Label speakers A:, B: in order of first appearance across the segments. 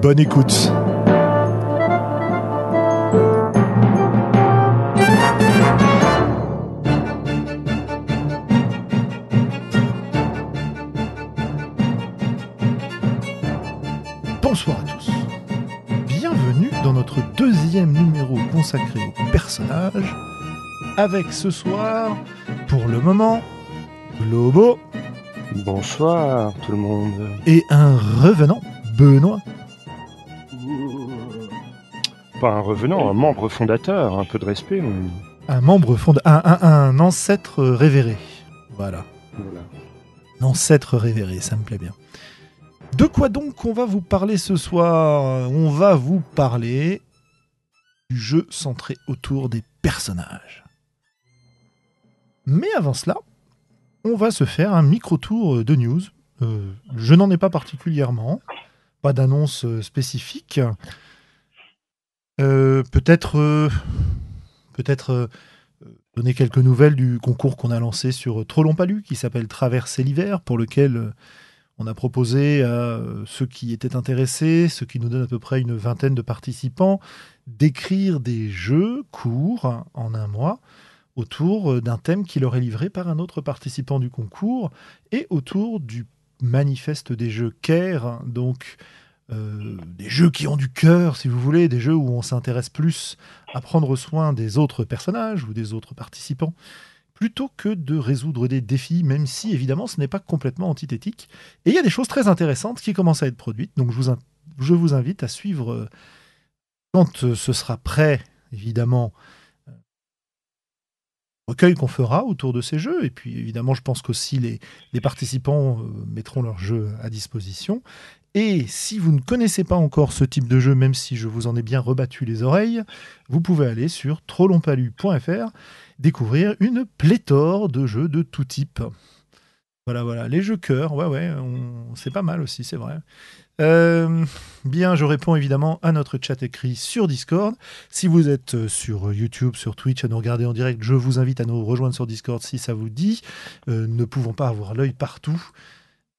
A: Bonne écoute. Bonsoir à tous. Bienvenue dans notre deuxième numéro consacré aux personnages. Avec ce soir, pour le moment, Globo
B: Bonsoir tout le monde.
A: et un revenant, Benoît.
B: Pas un revenant, un membre fondateur, un peu de respect.
A: Un membre fondateur, un, un- un ancêtre révéré. Voilà.
B: Voilà.
A: Un ancêtre révéré, ça me plaît bien. De quoi donc on va vous parler ce soir? On va vous parler du jeu centré autour des personnages. Mais avant cela, on va se faire un micro-tour de news. Euh, je n'en ai pas particulièrement, pas d'annonce euh, spécifique. Euh, peut-être euh, euh, donner quelques nouvelles du concours qu'on a lancé sur Trollon Palu qui s'appelle Traverser l'hiver, pour lequel on a proposé à ceux qui étaient intéressés, ce qui nous donne à peu près une vingtaine de participants, d'écrire des jeux courts en un mois autour d'un thème qui leur est livré par un autre participant du concours et autour du manifeste des jeux CARE, donc euh, des jeux qui ont du cœur, si vous voulez, des jeux où on s'intéresse plus à prendre soin des autres personnages ou des autres participants, plutôt que de résoudre des défis, même si évidemment ce n'est pas complètement antithétique. Et il y a des choses très intéressantes qui commencent à être produites, donc je vous, invite à suivre, euh, quand euh, ce sera prêt, évidemment, recueil qu'on fera autour de ces jeux, et puis évidemment je pense qu'aussi les, les participants mettront leurs jeux à disposition. Et si vous ne connaissez pas encore ce type de jeu, même si je vous en ai bien rebattu les oreilles, vous pouvez aller sur trollonpalu.fr découvrir une pléthore de jeux de tout type. Voilà, voilà. Les jeux cœur, ouais, ouais, c'est pas mal aussi, c'est vrai. Euh, bien, je réponds évidemment à notre chat écrit sur Discord. Si vous êtes euh, sur YouTube, sur Twitch, à nous regarder en direct, je vous invite à nous rejoindre sur Discord si ça vous dit. Euh, ne pouvons pas avoir l'œil partout.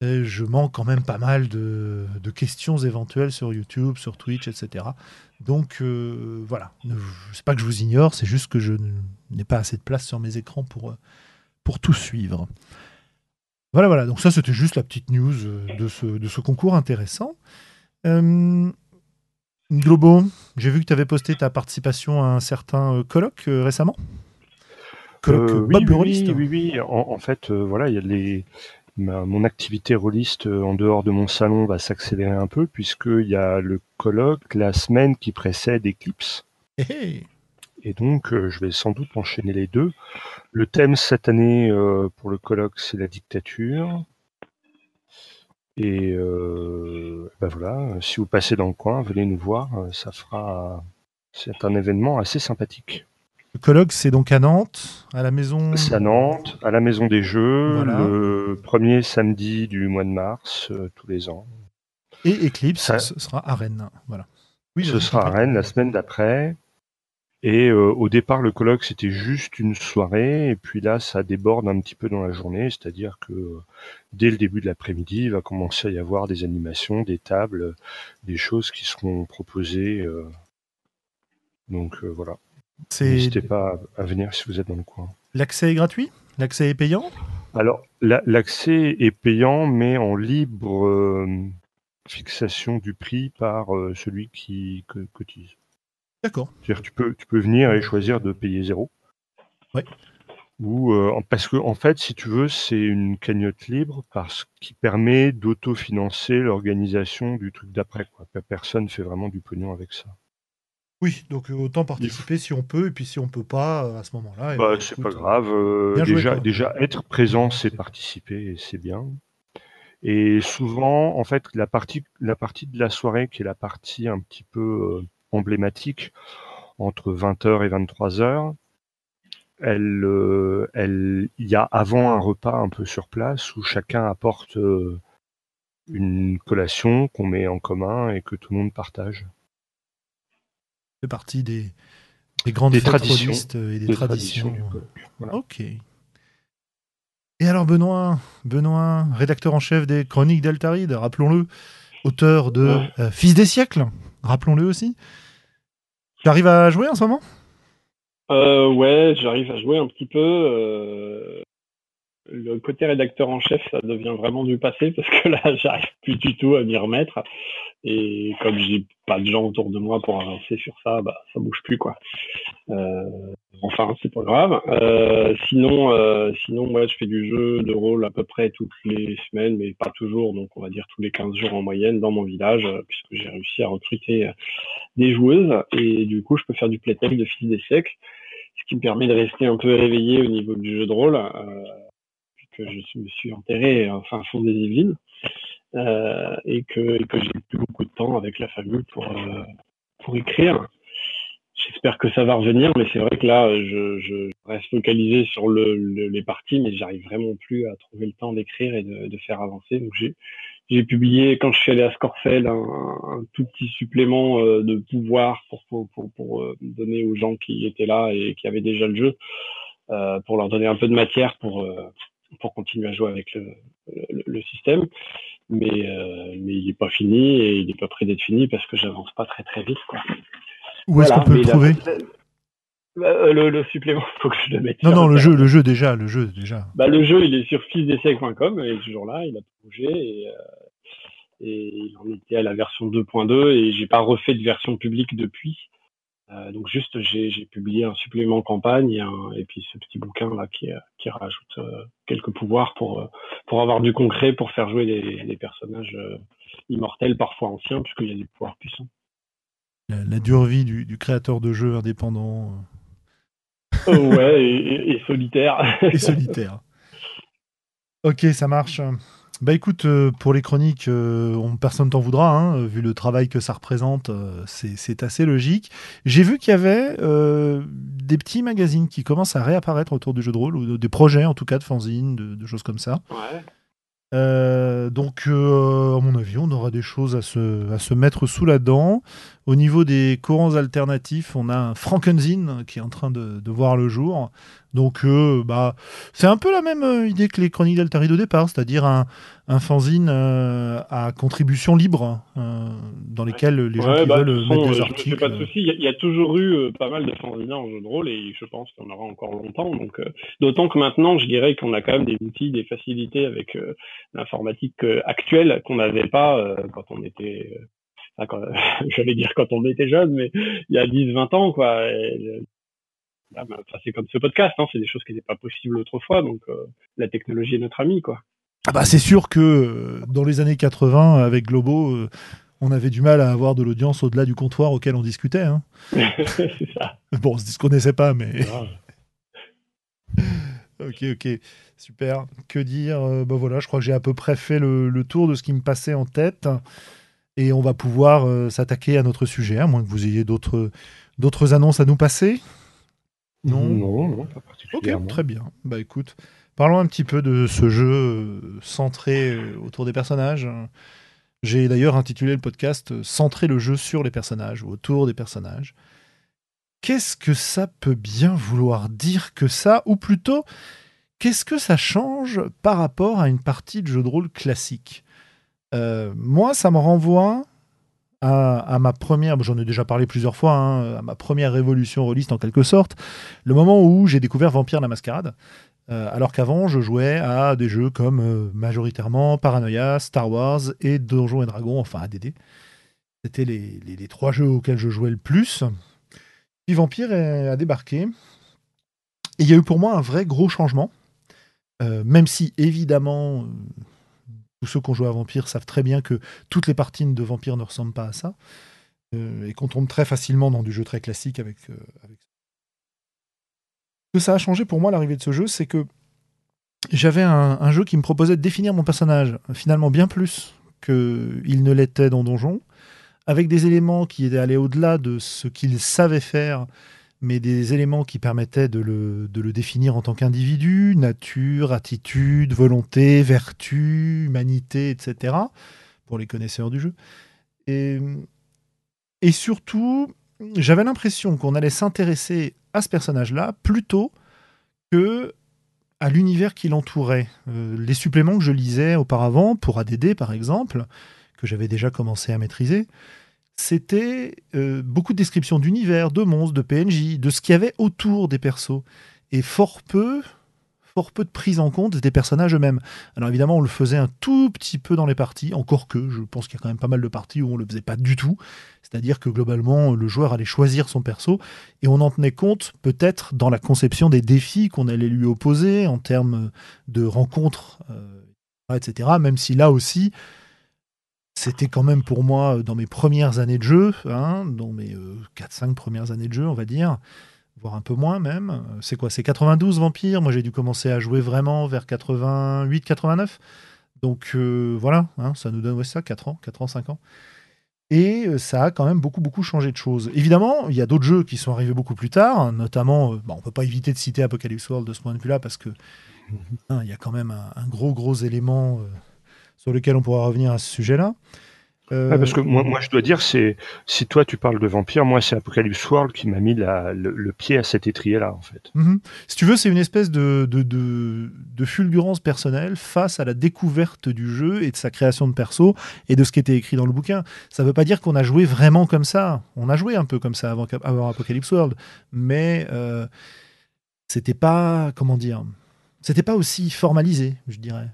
A: Je manque quand même pas mal de, de questions éventuelles sur YouTube, sur Twitch, etc. Donc euh, voilà, c'est pas que je vous ignore, c'est juste que je n'ai pas assez de place sur mes écrans pour, euh, pour tout suivre. Voilà, voilà, donc ça c'était juste la petite news euh, de ce, de ce concours intéressant. Euh, Globo, j'ai vu que tu avais posté ta participation à un certain colloque récemment. Colloque
B: Euh, oui, oui, oui, oui. En, en fait, voilà, il y a les. Ma- mon activité rôliste euh, en dehors de mon salon va s'accélérer un peu puisqu'il y a le colloque la semaine qui précède Eclipse.
A: Hé, hé.
B: Et donc, euh, je vais sans doute enchaîner les deux. Le thème cette année euh, pour le colloque, c'est la dictature. Et euh, ben voilà, si vous passez dans le coin, venez nous voir. Ça fera. C'est un événement assez sympathique.
A: Le colloque, c'est donc à Nantes, à la maison.
B: C'est à Nantes, à la Maison des Jeux,
A: Voilà.
B: le premier samedi du mois de mars, euh, tous les ans.
A: Et Eclipse,
B: Ça-
A: ce sera à Rennes. Voilà. Oui,
B: Ce sera à Rennes la semaine d'après. Et euh, au départ, le colloque, c'était juste une soirée. Et puis là, ça déborde un petit peu dans la journée. C'est-à-dire que euh, dès le début de l'après-midi, il va commencer à y avoir des animations, des tables, des choses qui seront proposées. euh. Donc voilà. N'hésitez pas à venir si vous êtes dans le coin.
A: l'accès est gratuit, l'accès est payant?
B: Alors, la- l'accès est payant, mais en libre euh, fixation du prix par euh, celui qui co- cotise.
A: D'accord.
B: C'est-à-dire, tu peux, tu peux venir et choisir de payer zéro.
A: Ouais.
B: Ou euh, parce que en fait, si tu veux, c'est une cagnotte libre parce qui permet d'autofinancer l'organisation du truc d'après. Personne fait vraiment du pognon avec ça.
A: Oui, donc euh, autant participer si on peut, et puis si on peut pas, euh, à ce moment-là. eh
B: Bah,
A: ben,
B: c'est pas grave. euh,
A: joué,
B: déjà, être présent, c'est participer et c'est bien. Et souvent, en fait, la partie, la partie de la soirée, qui est la partie un petit peu emblématique, entre 20h et 23h, elle, elle, il y a avant un repas un peu sur place où chacun apporte une collation qu'on met en commun et que tout le monde partage.
A: C'est partie des, des grandes
B: des traditions
A: et des, traditions. Ok. Et alors Benoît, Benoît, rédacteur en chef des Chroniques d'Altaride, rappelons-le, auteur de euh, Fils des siècles, rappelons-le aussi. Tu arrives à jouer en ce moment?
C: Euh, Ouais, j'arrive à jouer un petit peu. Euh, le côté rédacteur en chef, ça devient vraiment du passé parce que là, j'arrive plus du tout à m'y remettre. Et comme j'ai pas de gens autour de moi pour avancer sur ça, bah ça bouge plus quoi. Euh, enfin, c'est pas grave. Euh, sinon, euh, sinon, moi, je fais du jeu de rôle à peu près toutes les semaines, mais pas toujours. Donc, on va dire tous les 15 jours en moyenne dans mon village, puisque j'ai réussi à recruter des joueuses et du coup, je peux faire du playtech de fils des siècles, ce qui me permet de rester un peu réveillé au niveau du jeu de rôle je me suis enterré enfin fond des Yvelines euh, et que, que j'ai plus beaucoup de temps avec la famille pour, euh, pour écrire. J'espère que ça va revenir, mais c'est vrai que là, je, je reste focalisé sur le, les parties, mais j'arrive vraiment plus à trouver le temps d'écrire et de, de, faire avancer. Donc j'ai publié quand je suis allé à Scorfell un, un tout petit supplément euh, de pouvoir pour, pour, pour, pour, donner aux gens qui étaient là et qui avaient déjà le jeu, euh, pour leur donner un peu de matière pour, pour continuer à jouer avec le, le, système. Mais, euh, mais il n'est pas fini et il n'est pas prêt d'être fini parce que j'avance pas très très vite. Quoi.
A: Où est-ce qu'on peut le trouver
C: euh, le, le, supplément, faut que je le mette.
A: Non, non, le jeu, le jeu déjà, le jeu déjà.
C: Bah, le jeu, il est sur fils-d'essai.com, il est toujours là, il a bougé et, euh, et il en était à la version 2.2 et j'ai pas refait de version publique depuis. Euh, donc juste, j'ai publié un supplément campagne et, et, puis ce petit bouquin là qui, qui rajoute euh, quelques pouvoirs pour euh, pour avoir du concret pour faire jouer des, personnages immortels, parfois anciens, puisqu'il y a des pouvoirs puissants.
A: La, dure vie du, du, créateur de jeux indépendant.
C: ouais, et, et solitaire.
A: et solitaire. Ok, ça marche. Bah écoute, euh, pour les chroniques, euh, on, personne t'en voudra, hein, vu le travail que ça représente, euh, c'est assez logique. J'ai vu qu'il y avait des petits magazines qui commencent à réapparaître autour du jeu de rôle, ou des projets en tout cas de fanzines, de, de choses comme ça.
C: Ouais.
A: Euh, donc, euh, à mon avis, on aura des choses à se, à se mettre sous la dent. Au niveau des courants alternatifs, on a un Frankenstein qui est en train de, de voir le jour. Donc, euh, bah, c'est un peu la même idée que les Chroniques d'Altaride au départ, c'est-à-dire un, un fanzine à contribution libre dans lesquels les gens qui
C: bah,
A: veulent mettre des articles.
C: pas de souci. Il y, a toujours eu pas mal de fanzines en jeu de rôle et je pense en aura encore longtemps. Donc, d'autant que maintenant, je dirais qu'on a quand même des outils, des facilités avec l'informatique euh, actuelle qu'on n'avait pas euh, quand on était euh, j'allais dire quand on était jeune, mais il y a 10-20 ans, quoi. Bah, c'est comme ce podcast, hein, c'est des choses qui n'étaient pas possibles autrefois, donc la technologie est notre ami, quoi.
A: Ah bah c'est sûr que dans les années 80, avec Globo, on avait du mal à avoir de l'audience au-delà du comptoir auquel on discutait. Hein.
C: c'est ça.
A: Bon, on se connaissait pas, mais. Ok, ok, super. Que dire? Euh, bah voilà, Je crois que j'ai à peu près fait le, tour de ce qui me passait en tête. Et on va pouvoir euh, s'attaquer à notre sujet, à moins que vous ayez d'autres, d'autres annonces à nous passer.
B: Non, non, non, pas particulièrement.
A: Ok, très bien. Bah écoute, parlons un petit peu de ce jeu euh, centré autour des personnages. J'ai d'ailleurs intitulé le podcast Centrer le jeu sur les personnages ou autour des personnages. Qu'est-ce que ça peut bien vouloir dire que ça? Ou plutôt, qu'est-ce que ça change par rapport à une partie de jeu de rôle classique? Euh, Moi, ça me renvoie à, ma première, j'en ai déjà parlé plusieurs fois, hein, à ma première révolution rôliste en quelque sorte, le moment où j'ai découvert Vampire la Mascarade. Euh, alors qu'avant, je jouais à des jeux comme euh, majoritairement Paranoia, Star Wars et Donjons et Dragons, enfin ADD. C'était les, les, trois jeux auxquels je jouais le plus. Vampire a débarqué. Il y a eu pour moi un vrai gros changement. Même si, évidemment, tous ceux qui ont joué à Vampire savent très bien que toutes les parties de Vampire ne ressemblent pas à ça. Euh, et qu'on tombe très facilement dans du jeu très classique avec, avec... Ce que ça a changé pour moi, l'arrivée de ce jeu, c'est que j'avais un, jeu qui me proposait de définir mon personnage, finalement bien plus qu'il ne l'était dans Donjon, avec des éléments qui étaient allés au-delà de ce qu'il savait faire, mais des éléments qui permettaient de le, définir en tant qu'individu, nature, attitude, volonté, vertu, humanité, etc., pour les connaisseurs du jeu. Et, et surtout, j'avais l'impression qu'on allait s'intéresser à ce personnage-là plutôt que à l'univers qui l'entourait. Euh, les suppléments que je lisais auparavant, pour ADD par exemple, que j'avais déjà commencé à maîtriser, c'était euh, beaucoup de descriptions d'univers, de monstres, de PNJ, de ce qu'il y avait autour des persos. Et fort peu fort peu de prise en compte des personnages eux-mêmes. Alors évidemment, on le faisait un tout petit peu dans les parties, encore que je pense qu'il y a quand même pas mal de parties où on le faisait pas du tout. C'est-à-dire que globalement, le joueur allait choisir son perso et on en tenait compte peut-être dans la conception des défis qu'on allait lui opposer en termes de rencontres, euh, etc. Même si là aussi, c'était quand même pour moi, dans mes premières années de jeu, hein, dans mes 4-5 euh, premières années de jeu, on va dire, voire un peu moins même. C'est quoi C'est 92 Vampire? Moi j'ai dû commencer à jouer vraiment vers 88-89. Donc euh, voilà, hein, ça nous donne ouais, ça, 4 ans, 4 ans, 5 ans. Et euh, ça a quand même beaucoup, beaucoup changé de choses. Évidemment, il y a d'autres jeux qui sont arrivés beaucoup plus tard, notamment, euh, on ne peut pas éviter de citer Apocalypse World de ce point de vue-là, parce que hein, il y a quand même un, gros, gros élément sur lequel on pourra revenir à ce sujet-là.
B: Euh, parce que moi, moi, je dois dire, c'est si toi tu parles de vampire, moi c'est Apocalypse World qui m'a mis le, pied à cet étrier-là, en fait.
A: Mhm. Si tu veux, c'est une espèce de, de, de, fulgurance personnelle face à la découverte du jeu et de sa création de perso et de ce qui était écrit dans le bouquin. Ça ne veut pas dire qu'on a joué vraiment comme ça. On a joué un peu comme ça avant, avant Apocalypse World, mais euh, c'était pas, comment dire, c'était pas aussi formalisé, je dirais.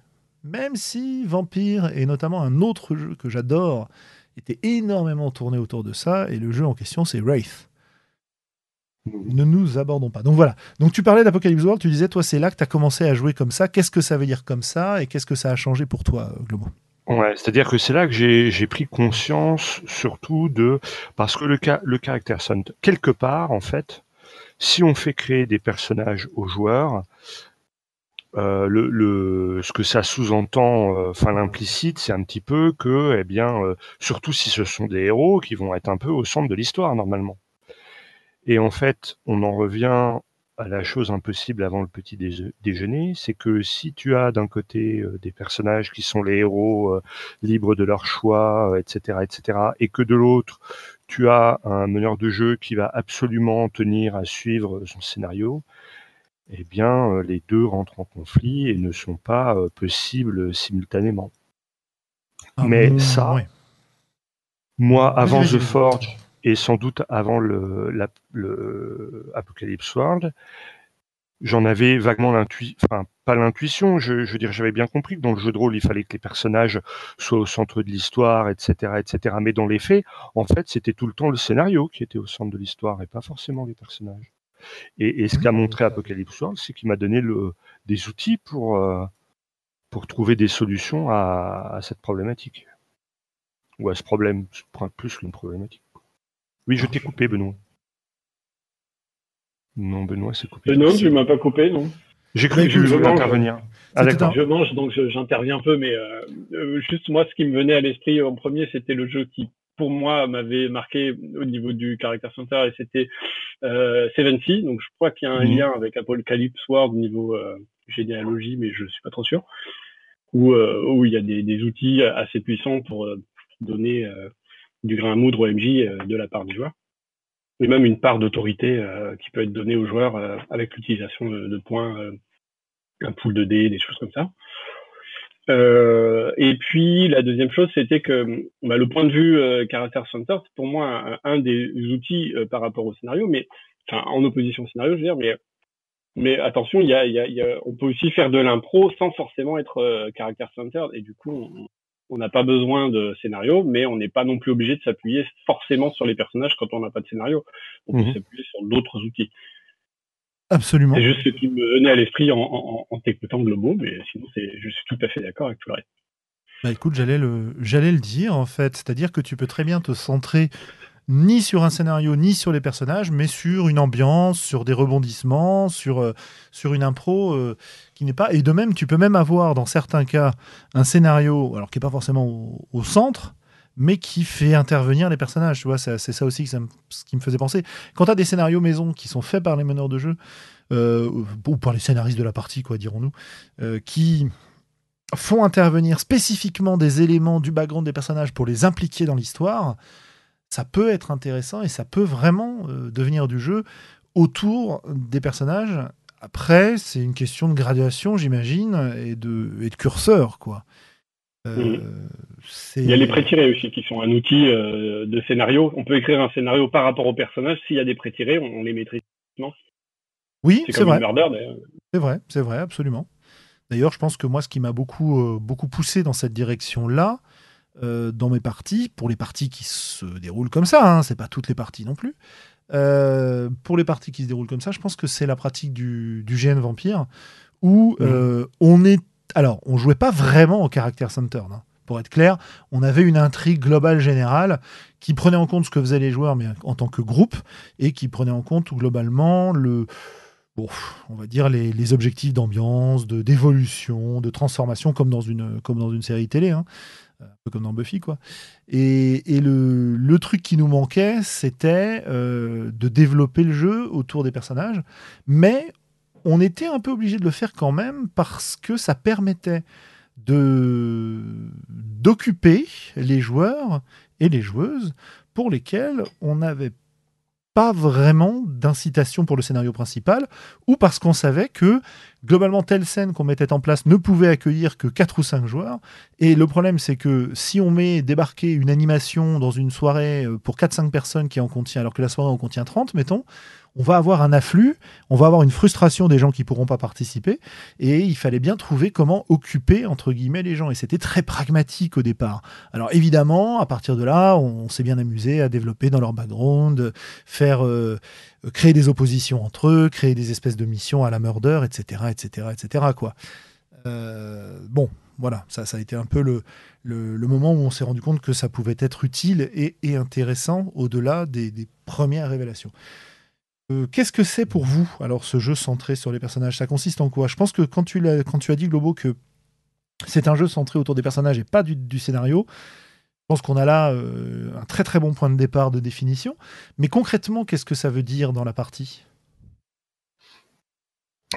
A: Même si Vampire, et notamment un autre jeu que j'adore, était énormément tourné autour de ça, et le jeu en question, c'est Wraith. Ne nous abordons pas. Donc voilà. Donc tu parlais d'Apocalypse World, tu disais, toi, c'est là que tu as commencé à jouer comme ça. Qu'est-ce que ça veut dire comme ça, et qu'est-ce que ça a changé pour toi, Globo?
B: Ouais, c'est-à-dire que c'est là que j'ai pris conscience surtout de parce que le, le caractère Sun, quelque part en fait, si on fait créer des personnages aux joueurs, euh, le, ce que ça sous-entend, euh, enfin l'implicite, c'est un petit peu que, eh bien, euh, surtout si ce sont des héros qui vont être un peu au centre de l'histoire normalement. Et en fait, on en revient à la chose impossible avant le petit déjeuner, c'est que si tu as d'un côté des personnages qui sont les héros libres de leur choix, etc., etc., et que de l'autre tu as un meneur de jeu qui va absolument tenir à suivre son scénario, eh bien, euh, les deux rentrent en conflit et ne sont pas euh, possibles simultanément. Ah, Mais ça, moi, avant The Forge et sans doute avant le, Apocalypse World, j'en avais vaguement l'intuition, enfin pas l'intuition, je, je veux dire j'avais bien compris que dans le jeu de rôle il fallait que les personnages soient au centre de l'histoire, etc., etc. Mais dans les faits, en fait, c'était tout le temps le scénario qui était au centre de l'histoire et pas forcément les personnages. Et, ce qu'a montré Apocalypse World, c'est qu'il m'a donné le, des outils pour, euh, pour trouver des solutions à, cette problématique. Ou à ce problème, plus qu'une problématique. Oui, je t'ai coupé, Benoît. Non, Benoît, c'est coupé.
C: non, tu m'as pas coupé, non?
B: J'ai cru que je voulais intervenir.
C: Ah, je mange, donc j'interviens un peu, mais euh, euh, juste moi, ce qui me venait à l'esprit en premier, c'était le jeu qui pour moi m'avait marqué au niveau du caractère center et c'était euh, Seven Sea. Donc je crois qu'il y a un mhm. lien avec Apocalypse World au niveau euh, généalogie, mais je suis pas trop sûr. Où, euh, où il y a des, des, outils assez puissants pour euh, donner euh, du grain à moudre au MJ de la part du joueur. Et même une part d'autorité qui peut être donnée aux joueurs avec l'utilisation de, de, points, un pool de dés, des choses comme ça. Euh, et puis la deuxième chose, c'était que bah, le point de vue euh, Character Center, c'est pour moi un, des outils euh, par rapport au scénario, mais enfin en opposition au scénario, je veux dire, mais mais attention, il y a, y a, y a, on peut aussi faire de l'impro sans forcément être euh, Character Center, et du coup, on n'a pas besoin de scénario, mais on n'est pas non plus obligé de s'appuyer forcément sur les personnages quand on n'a pas de scénario. On peut mhm. s'appuyer sur d'autres outils.
A: Absolument.
C: C'est juste ce qui me venait à l'esprit en, en, en t'écoutant Globo, mais sinon je suis tout à fait d'accord avec tout le reste.
A: Bah écoute, j'allais le, j'allais le dire en fait, c'est-à-dire que tu peux très bien te centrer ni sur un scénario, ni sur les personnages, mais sur une ambiance, sur des rebondissements, sur, euh, sur une impro euh, qui n'est pas. Et de même, tu peux même avoir, dans certains cas, un scénario, alors qui n'est pas forcément au, centre, mais qui fait intervenir les personnages. Tu vois, c'est ça aussi ce qui me faisait penser. Quand tu as des scénarios maison qui sont faits par les meneurs de jeu, euh, ou par les scénaristes de la partie, quoi, dirons-nous, qui font intervenir spécifiquement des éléments du background des personnages pour les impliquer dans l'histoire, ça peut être intéressant et ça peut vraiment euh, devenir du jeu autour des personnages. Après, c'est une question de graduation, j'imagine, et de, et de curseur, quoi.
C: Euh, Il y a les pré-tirés aussi, qui sont un outil euh, de scénario. On peut écrire un scénario par rapport au personnage. S'il y a des pré-tirés, on, les maîtrise.
A: Oui, c'est vrai. C'est vrai, c'est vrai, absolument. D'ailleurs, je pense que moi, ce qui m'a beaucoup, beaucoup poussé dans cette direction-là, euh, dans mes parties, pour les parties qui se déroulent comme ça, hein, c'est pas toutes les parties non plus. Euh, pour les parties qui se déroulent comme ça, je pense que c'est la pratique du, du GN Vampire où mmh. euh, on est. Alors, on jouait pas vraiment au caractère center. Hein. Pour être clair, on avait une intrigue globale générale qui prenait en compte ce que faisaient les joueurs, mais en tant que groupe, et qui prenait en compte globalement le, bon, on va dire les, objectifs d'ambiance, de d'évolution, de transformation, comme dans une, comme dans une série télé. Hein un peu comme dans Buffy, quoi. Et, le, truc qui nous manquait, c'était euh, de développer le jeu autour des personnages, mais on était un peu obligé de le faire quand même parce que ça permettait de d'occuper les joueurs et les joueuses pour lesquels on n'avait pas vraiment d'incitation pour le scénario principal, ou parce qu'on savait que globalement telle scène qu'on mettait en place ne pouvait accueillir que 4 ou 5 joueurs. Et le problème c'est que si on met débarquer une animation dans une soirée euh, pour 4-5 personnes qui en contient, alors que la soirée en contient 30, mettons, on va avoir un afflux, on va avoir une frustration des gens qui pourront pas participer, et il fallait bien trouver comment occuper entre guillemets les gens. Et c'était très pragmatique au départ. Alors évidemment, à partir de là, on s'est bien amusé à développer dans leur background, faire euh, créer des oppositions entre eux, créer des espèces de missions à la murder, etc., etc., etc. Quoi. Euh, bon, voilà, ça, a été un peu le, moment où on s'est rendu compte que ça pouvait être utile et, intéressant au-delà des premières révélations. Euh, qu'est-ce que c'est pour vous, alors, ce jeu centré sur les personnages? Ça consiste en quoi? Je pense que quand tu, as, dit, Globo, que c'est un jeu centré autour des personnages et pas du, scénario, je pense qu'on a là euh, un très très bon point de départ de définition. Mais concrètement, qu'est-ce que ça veut dire dans la partie?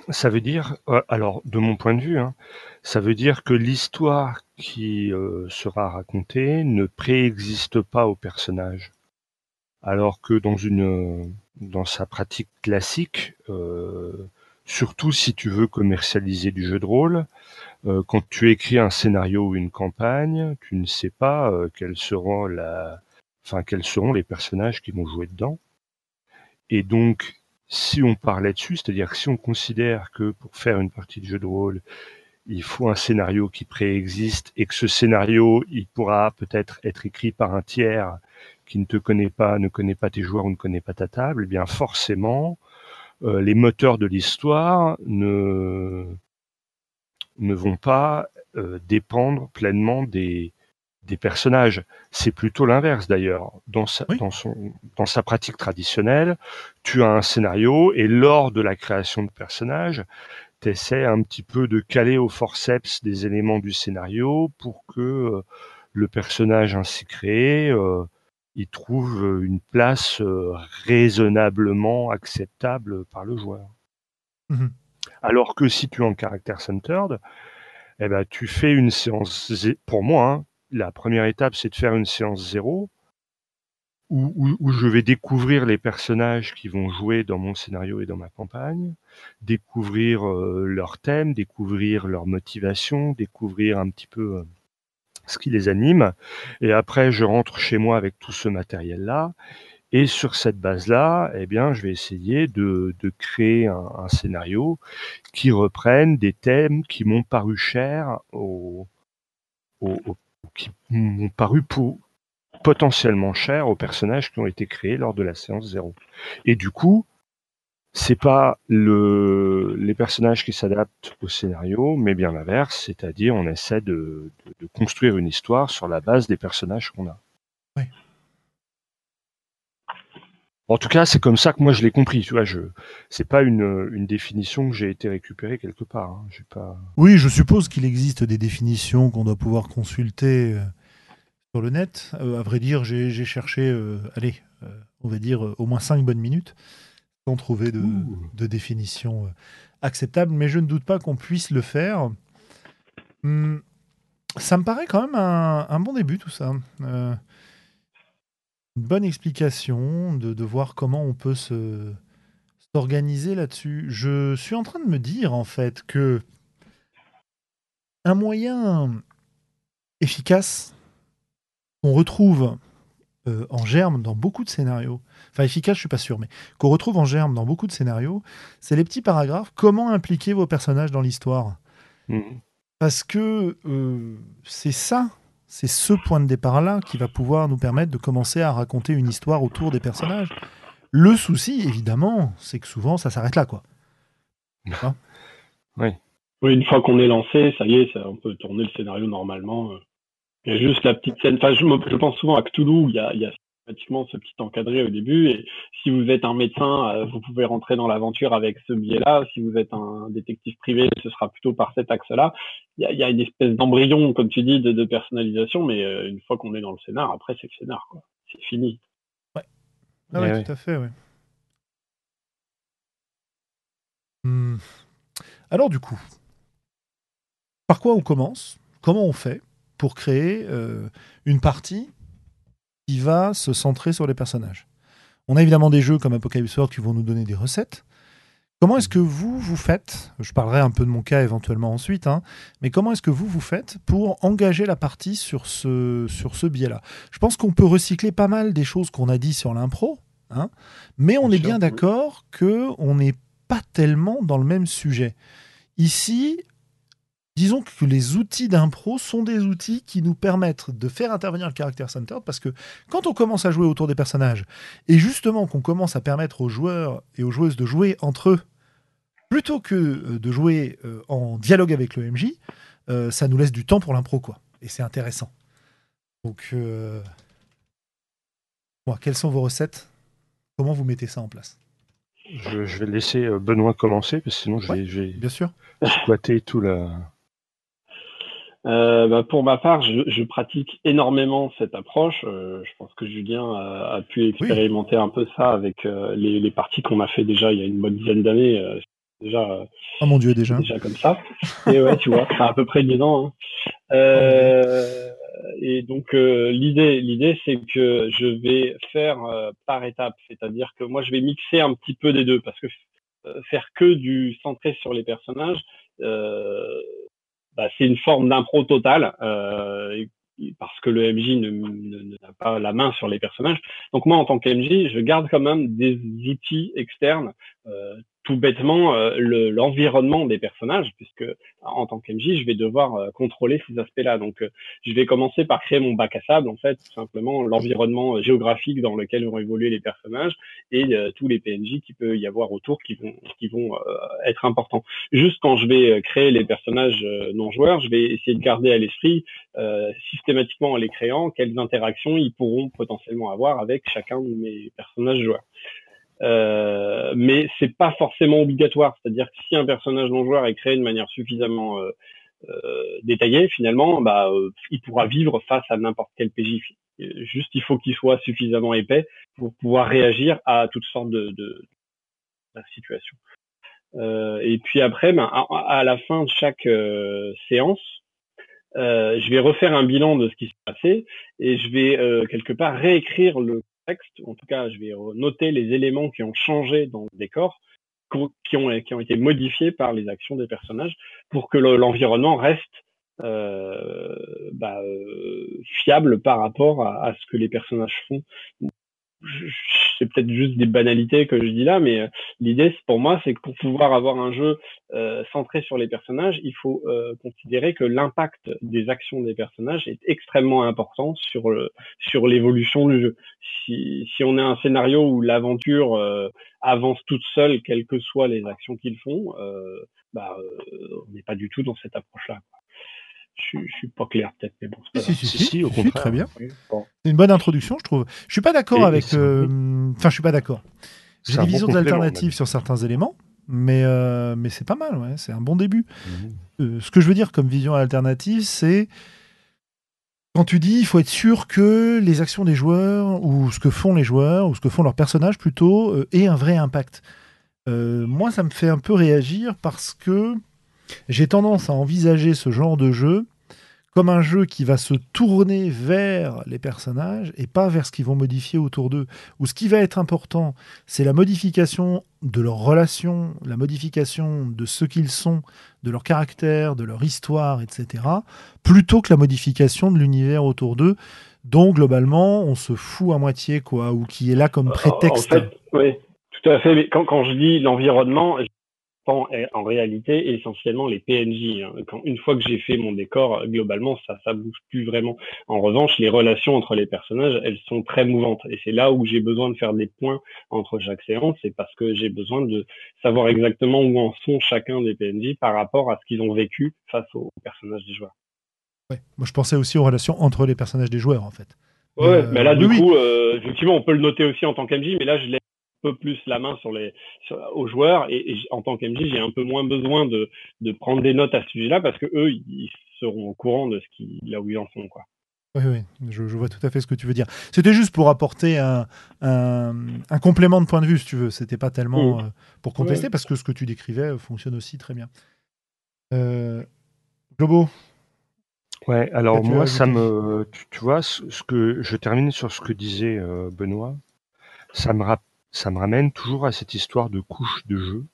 B: Ça veut dire, euh, alors de mon point de vue, hein, ça veut dire que l'histoire qui sera racontée ne préexiste pas au personnage. Alors que dans une dans sa pratique classique, euh, surtout si tu veux commercialiser du jeu de rôle, euh, quand tu écris un scénario ou une campagne, tu ne sais pas euh, quels seront la, enfin quels seront les personnages qui vont jouer dedans. Et donc, si on parlait dessus, c'est-à-dire si on considère que pour faire une partie de jeu de rôle, il faut un scénario qui préexiste et que ce scénario, il pourra peut-être être écrit par un tiers qui ne te connaît pas, ne connaît pas tes joueurs ou ne connaît pas ta table, eh bien forcément, euh, les moteurs de l'histoire ne, ne vont pas euh, dépendre pleinement des, des personnages. C'est plutôt l'inverse d'ailleurs. Dans sa, dans, son, dans sa pratique traditionnelle, tu as un scénario et lors de la création de personnages, tu essaies un petit peu de caler au forceps des éléments du scénario pour que euh, le personnage ainsi créé euh, il trouve euh, une place euh, raisonnablement acceptable par le joueur. Mmh Alors que si tu es en caractère centered, eh ben, tu fais une séance. Pour moi, hein, la première étape, c'est de faire une séance zéro où, où, je vais découvrir les personnages qui vont jouer dans mon scénario et dans ma campagne, découvrir euh, leurs thèmes, découvrir leurs motivations, découvrir un petit peu ce qui les anime. Et après, je rentre chez moi avec tout ce matériel-là. Et sur cette base-là, eh bien, je vais essayer de, créer un, scénario qui reprenne des thèmes qui m'ont paru chers, au, qui m'ont paru potentiellement chers aux personnages qui ont été créés lors de la séance zéro. Et du coup, c'est pas le, les personnages qui s'adaptent au scénario, mais bien l'inverse, c'est-à-dire on essaie de, de, construire une histoire sur la base des personnages qu'on a.
A: Oui.
B: En tout cas, c'est comme ça que moi je l'ai compris. Tu vois, je c'est pas une, une définition que j'ai été récupérée quelque part. Hein. pas.
A: Oui, je suppose qu'il existe des définitions qu'on doit pouvoir consulter euh, sur le net. Euh, à vrai dire, j'ai cherché, euh, allez, on va dire au moins cinq bonnes minutes sans trouver de, de définition acceptable, mais je ne doute pas qu'on puisse le faire. Hum, ça me paraît quand même un, un bon début tout ça bonne explication de, voir comment on peut se s'organiser là-dessus. Je suis en train de me dire en fait que un moyen efficace qu'on retrouve euh, en germe dans beaucoup de scénarios, enfin efficace je suis pas sûr, mais qu'on retrouve en germe dans beaucoup de scénarios, c'est les petits paragraphes. Comment impliquer vos personnages dans l'histoire? Mmh. Parce que euh, c'est ça c'est ce point de départ-là qui va pouvoir nous permettre de commencer à raconter une histoire autour des personnages. Le souci, évidemment, c'est que souvent, ça s'arrête là, quoi.
C: oui. Oui, une fois qu'on est lancé, ça y est, ça, on peut tourner le scénario normalement. Il y a juste la petite scène. Enfin, je, pense souvent à Cthulhu, il y a, il y a pratiquement ce petit encadré au début. Et si vous êtes un médecin, euh, vous pouvez rentrer dans l'aventure avec ce biais-là. Si vous êtes un détective privé, ce sera plutôt par cet axe-là. Il y a, une espèce d'embryon, comme tu dis, de, personnalisation, mais euh, une fois qu'on est dans le scénar, après c'est le scénar, quoi. C'est fini.
A: Ouais. Ah ouais, tout à fait, ouais. Hmm. Alors du coup, par quoi on commence? Comment on fait pour créer euh, une partie qui va se centrer sur les personnages. On a évidemment des jeux comme Apocalypse World qui vont nous donner des recettes. Comment est-ce que vous, vous faites, je parlerai un peu de mon cas éventuellement ensuite, hein, mais comment est-ce que vous, vous faites pour engager la partie sur ce, sur ce biais-là? Je pense qu'on peut recycler pas mal des choses qu'on a dit sur l'impro, hein, mais on est bien d'accord qu'on n'est pas tellement dans le même sujet. Ici, disons que les outils d'impro sont des outils qui nous permettent de faire intervenir le caractère center parce que quand on commence à jouer autour des personnages et justement qu'on commence à permettre aux joueurs et aux joueuses de jouer entre eux plutôt que euh, de jouer euh, en dialogue avec le MJ, euh, ça nous laisse du temps pour l'impro quoi et c'est intéressant. Donc quelles sont vos recettes? Comment vous mettez ça en place?
B: Je, vais laisser Benoît commencer parce que sinon je vais,
A: bien sûr.
B: squatter tout la,
C: euh, bah, pour ma part, je, je, pratique énormément cette approche. Euh, je pense que Julien a, a pu expérimenter un peu ça avec euh, les, les, parties qu'on a fait déjà il y a une bonne dizaine d'années. Euh, déjà.
A: oh mon Dieu, déjà.
C: Déjà comme ça. Et ouais, tu vois, c'est à peu près 10 ans. Hein. et donc l'idée, l'idée, c'est que je vais faire par étapes, c'est-à-dire que moi, je vais mixer un petit peu des deux, parce que faire que du centré sur les personnages. Euh, bah, c'est une forme d'impro totale euh, parce que le MJ n'a pas la main sur les personnages. Donc moi, en tant qu'MJ, je garde quand même des outils externes euh, tout bêtement euh, l'environnement des personnages, puisque en tant qu'MJ, je vais devoir euh, contrôler ces aspects-là. Donc, euh, je vais commencer par créer mon bac à sable, en fait, tout simplement l'environnement géographique dans lequel vont évoluer les personnages et tous les PNJ qui peut y avoir autour qui vont qui vont être importants. Juste quand je vais créer les personnages non joueurs, je vais essayer de garder à l'esprit systématiquement en les créant quelles interactions ils pourront potentiellement avoir avec chacun de mes personnages joueurs. Euh, mais c'est pas forcément obligatoire. C'est-à-dire que si un personnage non joueur est créé de manière suffisamment euh, euh, détaillée, finalement, bah, il pourra vivre face à n'importe quel PJ. Juste, il faut qu'il soit suffisamment épais pour pouvoir réagir à toutes sortes de, de, de situations. et puis après, ben, à, la fin de chaque séance, euh, je vais refaire un bilan de ce qui s'est passé et je vais euh, quelque part réécrire le en tout cas, je vais noter les éléments qui ont changé dans le décor, qui ont, été modifiés par les actions des personnages, pour que l'environnement reste euh, bah, euh, fiable par rapport à, ce que les personnages font c'est peut-être juste des banalités que je dis là, mais euh, l'idée pour moi, c'est que pour pouvoir avoir un jeu euh, centré sur les personnages, il faut euh, considérer que l'impact des actions des personnages est extrêmement important sur le, sur l'évolution du jeu. Si, si on a un scénario où l'aventure avance toute seule, quelles que soient les actions qu'ils font, bah, on n'est pas du tout dans cette approche-là je, je suis pas clair peut-être, mais bon.
A: Si, si, si,
B: Si, si, au
A: si,
B: contraire.
A: très bien.
C: Bon.
A: C'est une bonne introduction, je trouve. Je suis pas d'accord avec. euh, Enfin, je suis pas d'accord. J'ai des
B: bon
A: visions
B: complément,
A: alternatives
B: même.
A: sur certains éléments, mais, euh, mais c'est pas mal, ouais. C'est un bon début.
B: Mhm.
A: Euh, ce que je veux dire comme vision alternative, c'est quand tu dis il faut être sûr que les actions des joueurs ou ce que font les joueurs ou ce que font leurs personnages plutôt euh, aient un vrai impact. Euh, moi, ça me fait un peu réagir parce que j'ai tendance à envisager ce genre de jeu comme un jeu qui va se tourner vers les personnages et pas vers ce qu'ils vont modifier autour d'eux. Ou ce qui va être important, c'est la modification de leurs relations, la modification de ce qu'ils sont, de leur caractère, de leur histoire, etc., plutôt que la modification de l'univers autour d'eux, dont globalement on se fout à moitié, quoi, ou qui est là comme prétexte.
C: En fait, oui, tout à fait. Mais quand, quand je dis l'environnement, eh, en réalité essentiellement les PNJ. hein. Quand, une fois que j'ai fait mon décor, globalement, ça ça bouge plus vraiment. En revanche, les relations entre les personnages, elles sont très mouvantes. Et c'est là où j'ai besoin de faire des points entre chaque séance. C'est parce que j'ai besoin de savoir exactement où en sont chacun des PNJ par rapport à ce qu'ils ont vécu face aux personnages des joueurs.
A: Ouais. Moi, je pensais aussi aux relations entre les personnages des joueurs, en fait.
C: Ouais,
A: Euh,
C: mais là, du
A: oui,
C: coup, euh, effectivement, on peut le noter aussi en tant qu'MJ, mais là, je un peu plus la main sur les, sur- aux joueurs, et, en tant qu'MJ, j'ai un peu moins besoin de, de prendre des notes à ce sujet-là, parce que eux, ils seront au courant de ce qui, là où ils en sont, quoi.
A: Oui, oui, je, je vois tout à fait ce que tu veux dire. C'était juste pour apporter un, un, un complément de point de vue, si tu veux. C'était pas tellement
C: Mm.
A: euh, pour contester,
C: Ouais.
A: parce que ce que tu décrivais euh, fonctionne aussi très bien. Euh, Globo,
B: Ouais, alors moi, ça me, tu, tu vois, ce, ce que je termine sur ce que disait euh, Benoît, ça me, rap- ça me ramène toujours à cette histoire de couche de jeu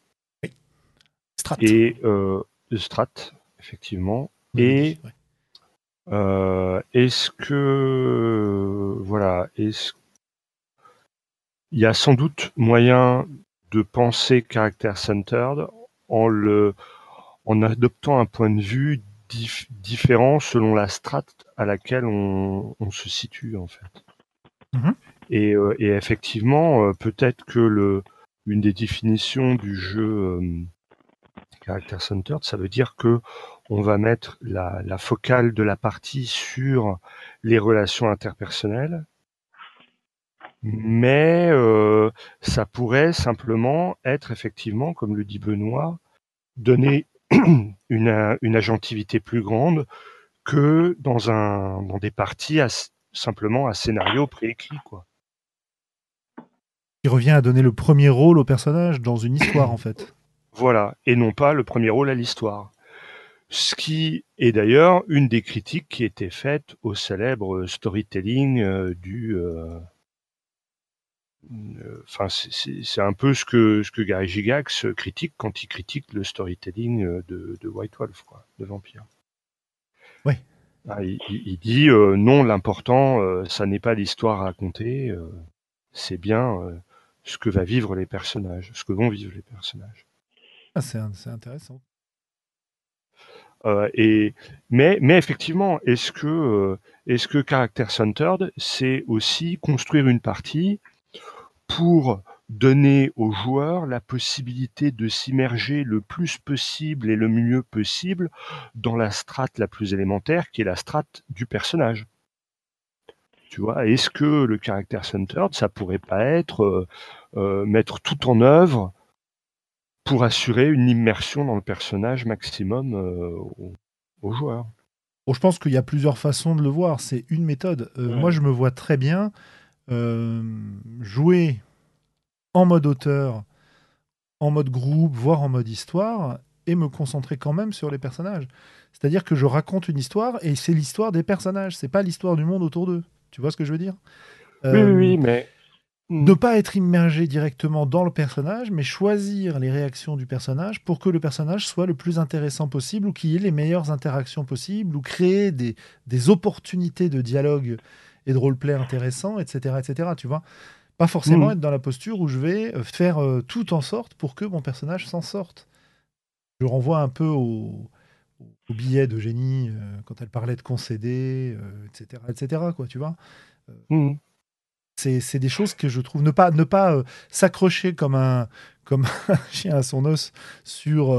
A: Strat.
B: et euh, de strat, effectivement.
A: Oui,
B: et-. Euh, est-ce que, voilà, est-ce il y a sans doute moyen de penser caractère centered en le, en adoptant un point de vue dif- différent selon la strate à laquelle on, on se situe en fait?
A: Mhm.
B: Et, euh, et effectivement, euh, peut-être que le, une des définitions du jeu euh, caractère centered, ça veut dire que on va mettre la, la focale de la partie sur les relations interpersonnelles, mais euh, ça pourrait simplement être effectivement, comme le dit Benoît, donner une, une agentivité plus grande que dans un dans des parties à, simplement à scénario préécrit quoi.
A: Qui revient à donner le premier rôle au personnage dans une histoire, en fait.
B: Voilà, et non pas le premier rôle à l'histoire. Ce qui est d'ailleurs une des critiques qui était faite au célèbre storytelling euh, du. euh, euh, Enfin, c'est- un peu ce que ce que Gary Gigax critique quand il critique le storytelling de, de White Wolf, quoi, de Vampire.
A: Ouais.
B: Ah, il, dit euh, non, l'important, ça n'est pas l'histoire à raconter, c'est bien ce que va vivre les personnages, ce que vont vivre les personnages.
A: Ah, c'est intéressant.
B: Euh, et mais mais effectivement, est-ce que euh, est-ce que Character Centered, c'est aussi construire une partie pour donner aux joueurs la possibilité de s'immerger le plus possible et le mieux possible dans la strate la plus élémentaire, qui est la strate du personnage. Tu vois, est-ce que le Character Centered, ça pourrait pas être euh, euh, mettre tout en œuvre pour assurer une immersion dans le personnage maximum euh, aux, aux joueurs.
A: Bon, je pense qu'il y a plusieurs façons de le voir. C'est une méthode. Euh,
C: Ouais.
A: Moi, je me vois très bien euh, jouer en mode auteur, en mode groupe, voire en mode histoire, et me concentrer quand même sur les personnages. C'est-à-dire que je raconte une histoire et c'est l'histoire des personnages. C'est pas l'histoire du monde autour d'eux. Tu vois ce que je veux dire?
B: Oui, oui,
A: Euh,
B: oui, mais
A: ne pas être immergé directement dans le personnage, mais choisir les réactions du personnage pour que le personnage soit le plus intéressant possible ou qu'il y ait les meilleures interactions possibles ou créer des, des opportunités de dialogue et de roleplay intéressants, etc., etc. Tu vois Pas forcément
B: Mhm.
A: être dans la posture où je vais euh, faire euh, tout en sorte pour que mon personnage s'en sorte. Je renvoie un peu au, au billet d'Eugénie euh, quand elle parlait de concéder, euh, etc., etc., quoi, tu vois
B: Mhm.
A: c'est des choses que je trouve ne pas ne pas s'accrocher comme un comme un chien à son os sur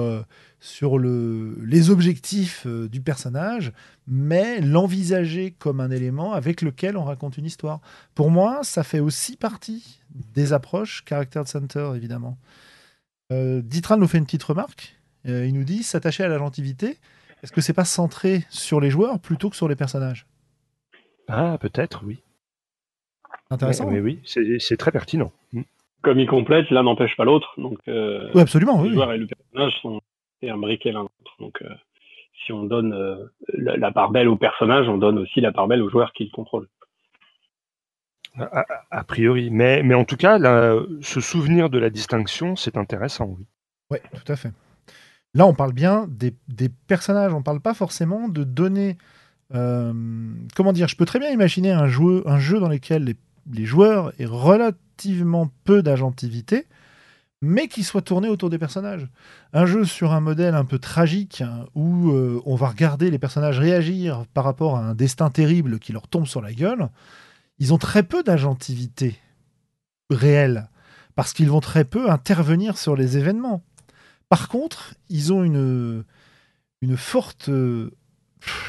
A: sur le, les objectifs euh, du personnage, mais l'envisager comme un élément avec lequel on raconte une histoire. Pour moi, ça fait aussi partie des approches Character Center, évidemment. Euh, Ditran nous fait une petite remarque. Euh, il nous dit s'attacher à la gentilité. Est-ce que c'est pas centré sur les joueurs plutôt que sur les personnages?
B: Ah, peut-être, oui.
A: Intéressant.
B: Mais, oui, c'est très pertinent. Mm.
C: Comme il complète, l'un n'empêche pas l'autre. Donc,
A: oui, absolument.
C: Les joueurs et le personnage sont et imbriquer l'un l'autre. Donc, euh, si on donne euh, la, part belle au personnage, on donne aussi la part belle au joueur qui le contrôle.
B: A, priori, mais, mais en tout cas, ce souvenir de la distinction, c'est intéressant, oui.
A: Oui, tout à fait. Là, on parle bien des, personnages, on ne parle pas forcément de donner. Euh, comment dire Je peux très bien imaginer un jeu, dans lequel les, les joueurs aient relativement peu d'agentivité, mais qui soit tourné autour des personnages. Un jeu sur un modèle un peu tragique, hein, où euh, on va regarder les personnages réagir par rapport à un destin terrible qui leur tombe sur la gueule, ils ont très peu d'agentivité réelle, parce qu'ils vont très peu intervenir sur les événements. Par contre, ils ont une, une forte... je ne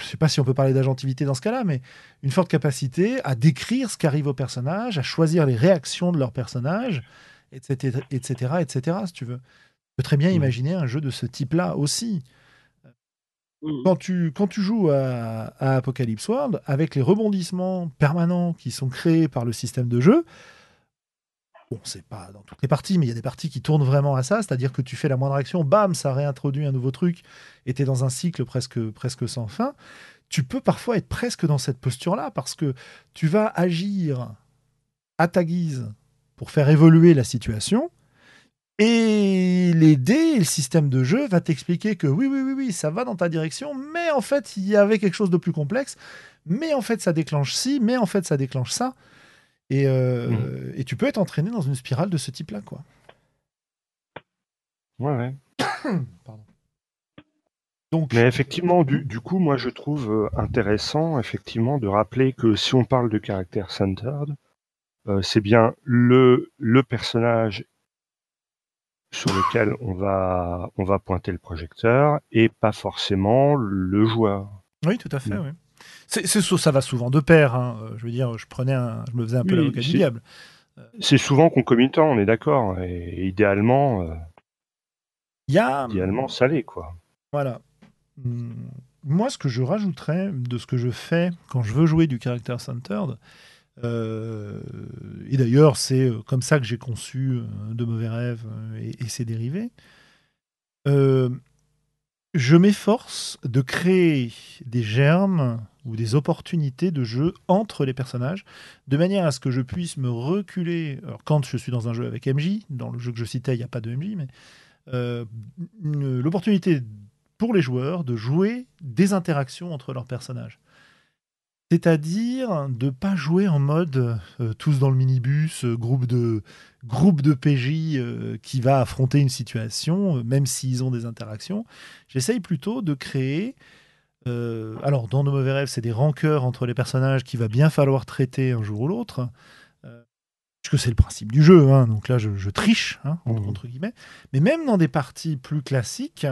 A: sais pas si on peut parler d'agentivité dans ce cas-là, mais une forte capacité à décrire ce qui arrive aux personnages, à choisir les réactions de leurs personnages, etc., etc., etc., si tu veux. Tu peux très bien mmh. imaginer un jeu de ce type-là aussi. Mmh. Quand tu, quand tu joues à, Apocalypse World, avec les rebondissements permanents qui sont créés par le système de jeu, bon, c'est pas dans toutes les parties, mais il y a des parties qui tournent vraiment à ça, c'est-à-dire que tu fais la moindre action, bam, ça réintroduit un nouveau truc, et tu es dans un cycle presque, presque sans fin. Tu peux parfois être presque dans cette posture-là, parce que tu vas agir à ta guise pour faire évoluer la situation. Et les dés et le système de jeu va t'expliquer que oui, oui, oui, oui, ça va dans ta direction, mais en fait, il y avait quelque chose de plus complexe, mais en fait, ça déclenche ci, mais en fait, ça déclenche ça. Et, euh, mmh. et tu peux être entraîné dans une spirale de ce type-là, quoi.
B: Ouais, ouais. Pardon. Donc, mais effectivement, du, du, coup, moi, je trouve euh, intéressant, effectivement, de rappeler que si on parle de caractère centered, euh, c'est bien le, le personnage sur lequel on va, on va pointer le projecteur et pas forcément le joueur.
A: Oui, tout à fait. Mm. Oui. C'est, ça va souvent de pair. Hein. Je veux dire, je prenais, un, je me faisais un peu l'avocat du diable.
B: C'est souvent concomitant, on est d'accord. Et, idéalement, euh,
A: y a...
B: idéalement salé, quoi.
A: Voilà. Hmm. Moi, ce que je rajouterais de ce que je fais quand je veux jouer du character centered, euh, et d'ailleurs, c'est euh, comme ça que j'ai conçu euh, De mauvais rêves et, ses dérivés. Je m'efforce de créer des germes ou des opportunités de jeu entre les personnages, de manière à ce que je puisse me reculer. Quand je suis dans un jeu avec MJ, dans le jeu que je citais, il n'y a pas de MJ, mais l'opportunité pour les joueurs de jouer des interactions entre leurs personnages. C'est-à-dire de pas jouer en mode euh, tous dans le minibus, euh, groupe de groupe de PJ euh, qui va affronter une situation, même s'ils ont des interactions. J'essaye plutôt de créer. alors, dans nos mauvais rêves, c'est des rancœurs entre les personnages qu'il va bien falloir traiter un jour ou l'autre que c'est le principe du jeu, hein, donc là je, triche, hein, mmh. entre, guillemets. Mais même dans des parties plus classiques,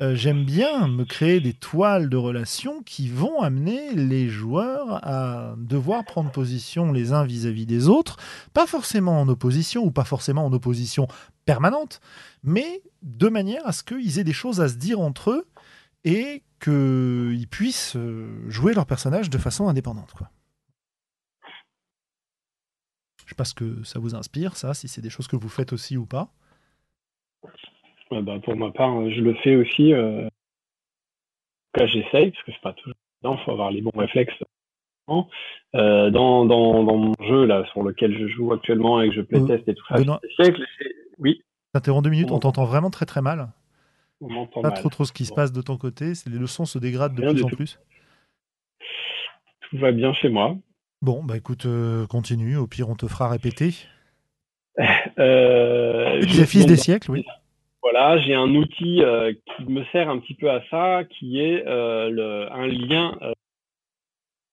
A: euh, j'aime bien me créer des toiles de relations qui vont amener les joueurs à devoir prendre position les uns vis-à-vis des autres, pas forcément en opposition ou pas forcément en opposition permanente, mais de manière à ce qu'ils aient des choses à se dire entre eux et qu'ils puissent euh, jouer leur personnage de façon indépendante. Quoi. Je sais pas ce que ça vous inspire, ça, si c'est des choses que vous faites aussi ou pas.
C: bah, pour ma part, je le fais aussi. Euh... En tout cas, j'essaye, parce que c'est pas toujours évident, il faut avoir les bons réflexes. Euh, dans, dans, dans, mon jeu là sur lequel je joue actuellement et que je playtest et tout ça, Benoît, oui.
A: T'interromps deux minutes, on, t'entend vraiment très très mal. On m'entend Pas trop trop ce qui se passe de ton côté, les leçons se dégradent de plus en plus.
C: Tout va bien chez moi.
A: Bon, bah écoute, euh, continue. Au pire, on te fera répéter.
C: Euh,
A: fils des siècles, oui.
C: Voilà, j'ai un outil euh, qui me sert un petit peu à ça, qui est le, un lien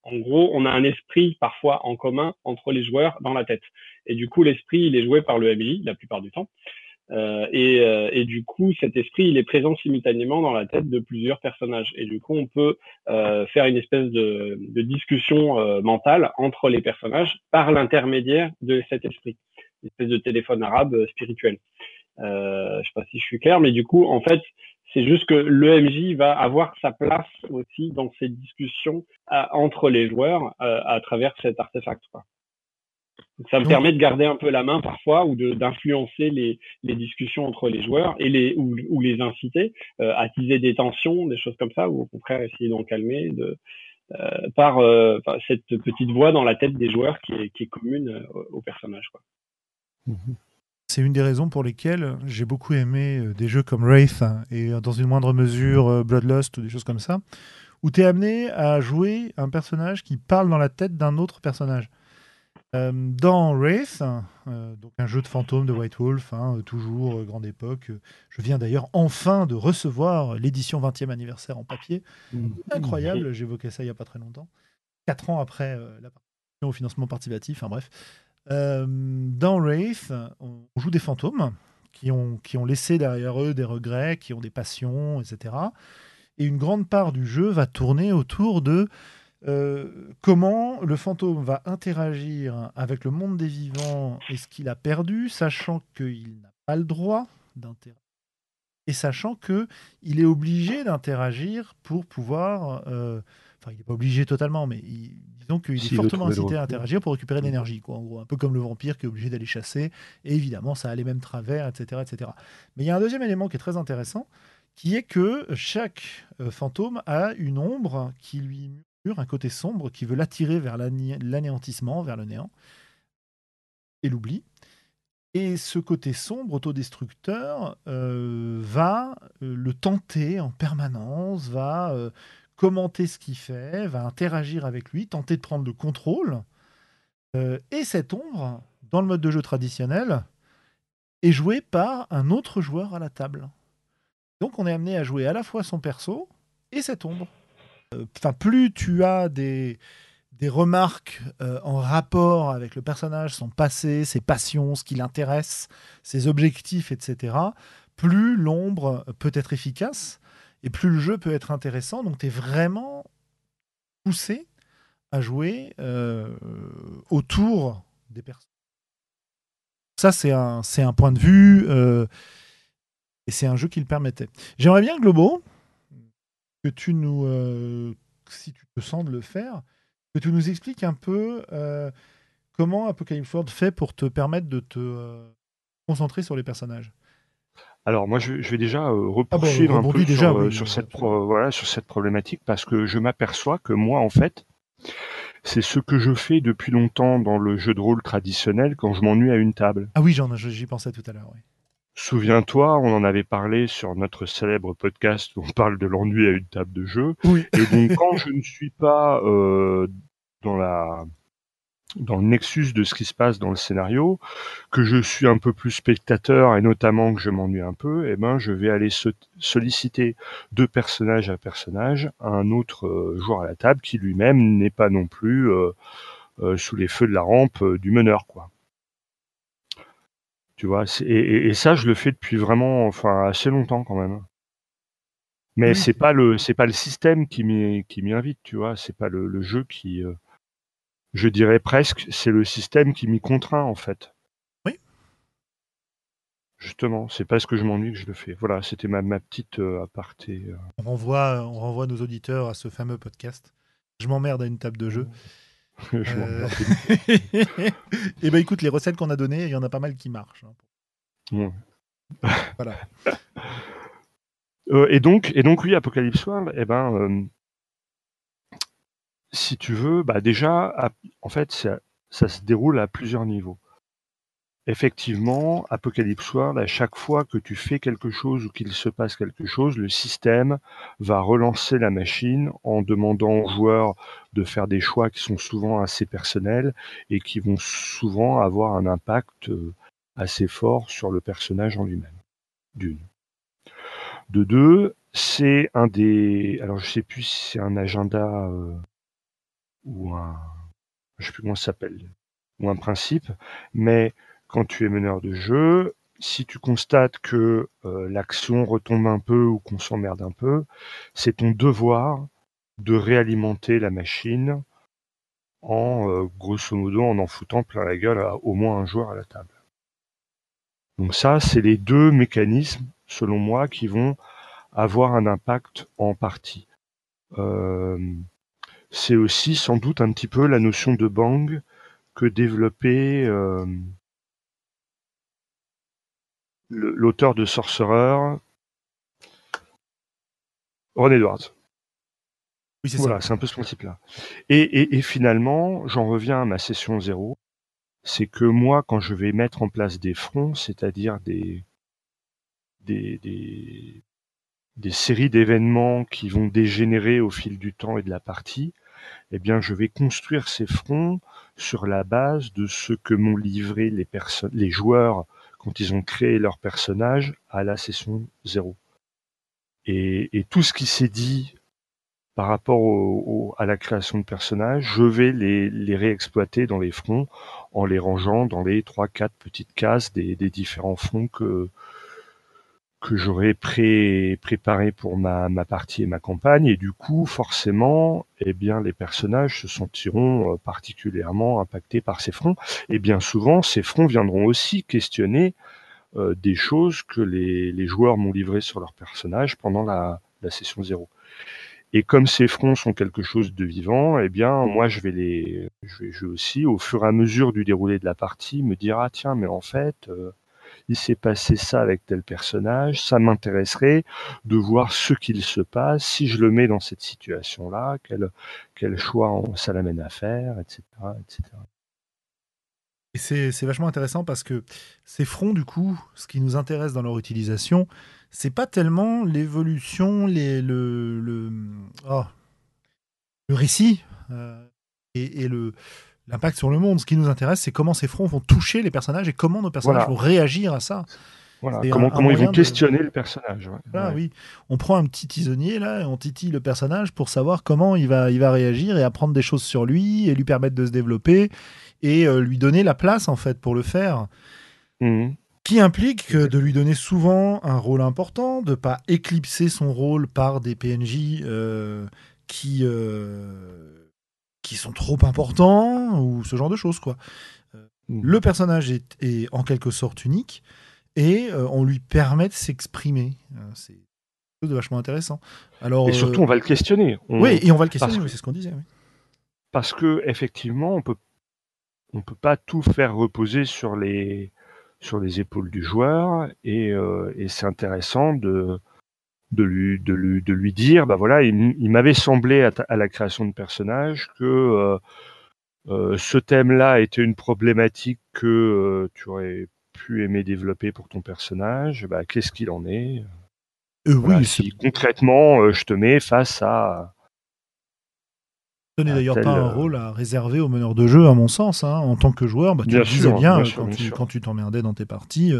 C: En gros, on a un esprit parfois en commun entre les joueurs dans la tête. Et du coup, l'esprit, il est joué par le MJ la plupart du temps. Euh, et, euh, et, du coup, cet esprit, il est présent simultanément dans la tête de plusieurs personnages. Et du coup, on peut euh, faire une espèce de, discussion mentale entre les personnages par l'intermédiaire de cet esprit, une espèce de téléphone arabe spirituel. Euh, je sais pas si je suis clair, mais du coup, en fait, c'est juste que l'EMJ va avoir sa place aussi dans ces discussions entre les joueurs à travers cet artefact. Quoi ça me permet de garder un peu la main parfois ou d'influencer les, les, discussions entre les joueurs et les ou, ou les inciter, euh, à attiser des tensions, des choses comme ça, ou au contraire essayer d'en calmer de, euh, par, euh, cette petite voix dans la tête des joueurs qui est, qui est commune euh, au personnage.
A: Mhm. C'est une des raisons pour lesquelles j'ai beaucoup aimé des jeux comme Wraith hein, et dans une moindre mesure Bloodlust ou des choses comme ça, où tu es amené à jouer un personnage qui parle dans la tête d'un autre personnage. Euh, dans Wraith, euh, donc un jeu de fantôme de White Wolf, hein, toujours euh, grande époque. Je viens d'ailleurs enfin de recevoir l'édition 20e anniversaire en papier. Mmh. Incroyable, j'évoquais ça il n'y a pas très longtemps. Quatre ans après la participation au financement participatif, enfin bref. dans Wraith, on joue des fantômes qui ont, qui ont laissé derrière eux des regrets, qui ont des passions, etc. Et une grande part du jeu va tourner autour de euh, comment le fantôme va interagir avec le monde des vivants et ce qu'il a perdu, sachant qu'il n'a pas le droit d'interagir. Et sachant qu'il est obligé d'interagir pour pouvoir. Euh, enfin, il n'est pas obligé totalement, mais disons qu'il est fortement incité à interagir pour récupérer de l'énergie. En gros, un peu comme le vampire qui est obligé d'aller chasser. Et évidemment, ça a les mêmes travers, etc., etc. Mais il y a un deuxième élément qui est très intéressant, qui est que chaque euh, fantôme a une ombre qui lui un côté sombre qui veut l'attirer vers l'anéantissement, vers le néant, et l'oubli. Et ce côté sombre, autodestructeur, euh, va euh, le tenter en permanence, va euh, commenter ce qu'il fait, va interagir avec lui, tenter de prendre le contrôle. et cette ombre, dans le mode de jeu traditionnel, est jouée par un autre joueur à la table. Donc on est amené à jouer à la fois son perso et cette ombre enfin, plus tu as des, des remarques euh, en rapport avec le personnage, son passé, ses passions, ce qui l'intéresse, ses objectifs, etc., plus l'ombre peut être efficace et plus le jeu peut être intéressant. Donc tu es vraiment poussé à jouer euh, autour des personnages. Ça, c'est un, un point de vue euh, et c'est un jeu qui le permettait. J'aimerais bien, Globo, que tu nous, euh, si tu te sens de le faire, que tu nous expliques un peu euh, comment Apocalypse World fait pour te permettre de te euh, concentrer sur les personnages?
B: Alors moi je, vais déjà repousser un peu sur, cette voilà, sur cette problématique parce que je m'aperçois que moi en fait c'est ce que je fais depuis longtemps dans le jeu de rôle traditionnel quand je m'ennuie à une table.
A: Ah oui, j'y pensais tout à l'heure. Oui.
B: Souviens-toi, on en avait parlé sur notre célèbre podcast où on parle de l'ennui à une table de jeu. Oui. Et donc, quand je ne suis pas euh, dans la dans le nexus de ce qui se passe dans le scénario, que je suis un peu plus spectateur et notamment que je m'ennuie un peu, eh ben je vais aller solliciter de personnage à personnage un autre euh, joueur à la table qui lui-même n'est pas non plus euh, sous les feux de la rampe du meneur, quoi. Tu vois, et, ça, je le fais depuis vraiment, enfin, assez longtemps quand même. Mais c'est pas le, c'est pas le système qui m'y, qui m'y invite, tu vois. C'est pas le, jeu qui, euh, je dirais presque, c'est le système qui m'y contraint en fait.
A: Oui.
B: Justement, c'est parce que je m'ennuie que je le fais. Voilà, c'était ma, ma petite euh, aparté. Euh.
A: On renvoie, on renvoie nos auditeurs à ce fameux podcast. Je m'emmerde à une table de jeu.
B: je euh...
A: et eh ben écoute, les recettes qu'on a données, il y en a pas mal qui marchent.
B: Hein. voilà. Euh, et donc, et donc oui, Apocalypse World, eh ben, euh, si tu veux, bah déjà, en fait, ça, ça se déroule à plusieurs niveaux effectivement, Apocalypse World, à chaque fois que tu fais quelque chose ou qu'il se passe quelque chose, le système va relancer la machine en demandant aux joueurs de faire des choix qui sont souvent assez personnels et qui vont souvent avoir un impact euh, assez fort sur le personnage en lui-même. D'une. De deux, c'est un des, alors je sais plus si c'est un agenda euh, ou un, je sais plus comment ça s'appelle, ou un principe, mais quand tu es meneur de jeu, si tu constates que euh, l'action retombe un peu ou qu'on s'emmerde un peu, c'est ton devoir de réalimenter la machine en, euh, grosso modo, en en foutant plein la gueule à au moins un joueur à la table. Donc ça, c'est les deux mécanismes, selon moi, qui vont avoir un impact en partie. Euh, c'est aussi sans doute un petit peu la notion de bang que développait euh, l'auteur de Sorcerer, Ron Edwards.
A: Oui, c'est
B: Voilà,
A: ça.
B: c'est un peu ce principe-là. Et, et, et finalement, j'en reviens à ma session zéro, c'est que moi, quand je vais mettre en place des fronts, c'est-à-dire des, des, des, des séries d'événements qui vont dégénérer au fil du temps et de la partie, eh bien, je vais construire ces fronts sur la base de ce que m'ont livré les personnes, les joueurs quand ils ont créé leur personnage à la session zéro. Et, tout ce qui s'est dit par rapport à la création de personnages, je vais les, les, réexploiter dans les fronts en les rangeant dans les trois quatre petites cases des, des différents fronts que que j'aurais pré préparé pour ma, ma partie et ma campagne et du coup forcément eh bien les personnages se sentiront euh, particulièrement impactés par ces fronts et bien souvent ces fronts viendront aussi questionner euh, des choses que les, les joueurs m'ont livrées sur leurs personnages pendant la, la session zéro. Et comme ces fronts sont quelque chose de vivant, eh bien, moi, je vais les, je vais, aussi, au fur et à mesure du déroulé de la partie, me dire ah tiens, mais en fait, euh, il s'est passé ça avec tel personnage, ça m'intéresserait de voir ce qu'il se passe si je le mets dans cette situation-là, quel, choix ça l'amène à faire, etc., etc.
A: Et c'est vachement intéressant parce que ces fronts, du coup, ce qui nous intéresse dans leur utilisation, c'est pas tellement l'évolution, oh, le récit euh, et, le l'impact sur le monde. Ce qui nous intéresse, c'est comment ces fronts vont toucher les personnages et comment nos personnages
B: Voilà.
A: vont réagir à ça.
B: Voilà, comment,
A: un- un
B: comment ils vont
A: de-
B: questionner le personnage. ouais.
A: Voilà,
B: Ouais.
A: oui. On prend un petit tisonnier là, et on titille le personnage pour savoir comment il va, il va réagir et apprendre des choses sur lui et lui permettre de se développer et euh, lui donner la place en fait pour le faire.
B: Mhm.
A: Qui implique que de lui donner souvent un rôle important, de pas éclipser son rôle par des PNJ euh, qui, euh, qui sont trop importants ou ce genre de choses quoi.
B: Mhm.
A: Le personnage est, est en quelque sorte unique et euh, on lui permet de s'exprimer. Euh, c'est de vachement intéressant. Alors,
B: Et surtout,
A: euh,
B: on va le questionner. On-
A: oui, et on va le questionner, oui, c'est ce qu'on disait. oui.
B: parce que effectivement, on peut on peut pas tout faire reposer sur les sur les épaules du joueur et, euh, et c'est intéressant de de lui de lui de lui dire bah voilà il, m'avait semblé à, ta- à la création de personnage que euh, euh, ce thème-là était une problématique que euh, tu aurais pu aimer développer pour ton personnage bah qu'est-ce qu'il en est? Voilà,
A: oui, ce
B: si concrètement je te mets face à
A: n'est
B: à
A: d'ailleurs pas un
B: euh,
A: rôle à réserver aux meneurs de jeu, à mon sens. hein. En tant que joueur, bah, tu
B: Bien
A: le disais
B: sûr,
A: bien,
B: bien
A: euh, quand,
B: bien
A: tu, quand tu t'emmerdais dans tes parties,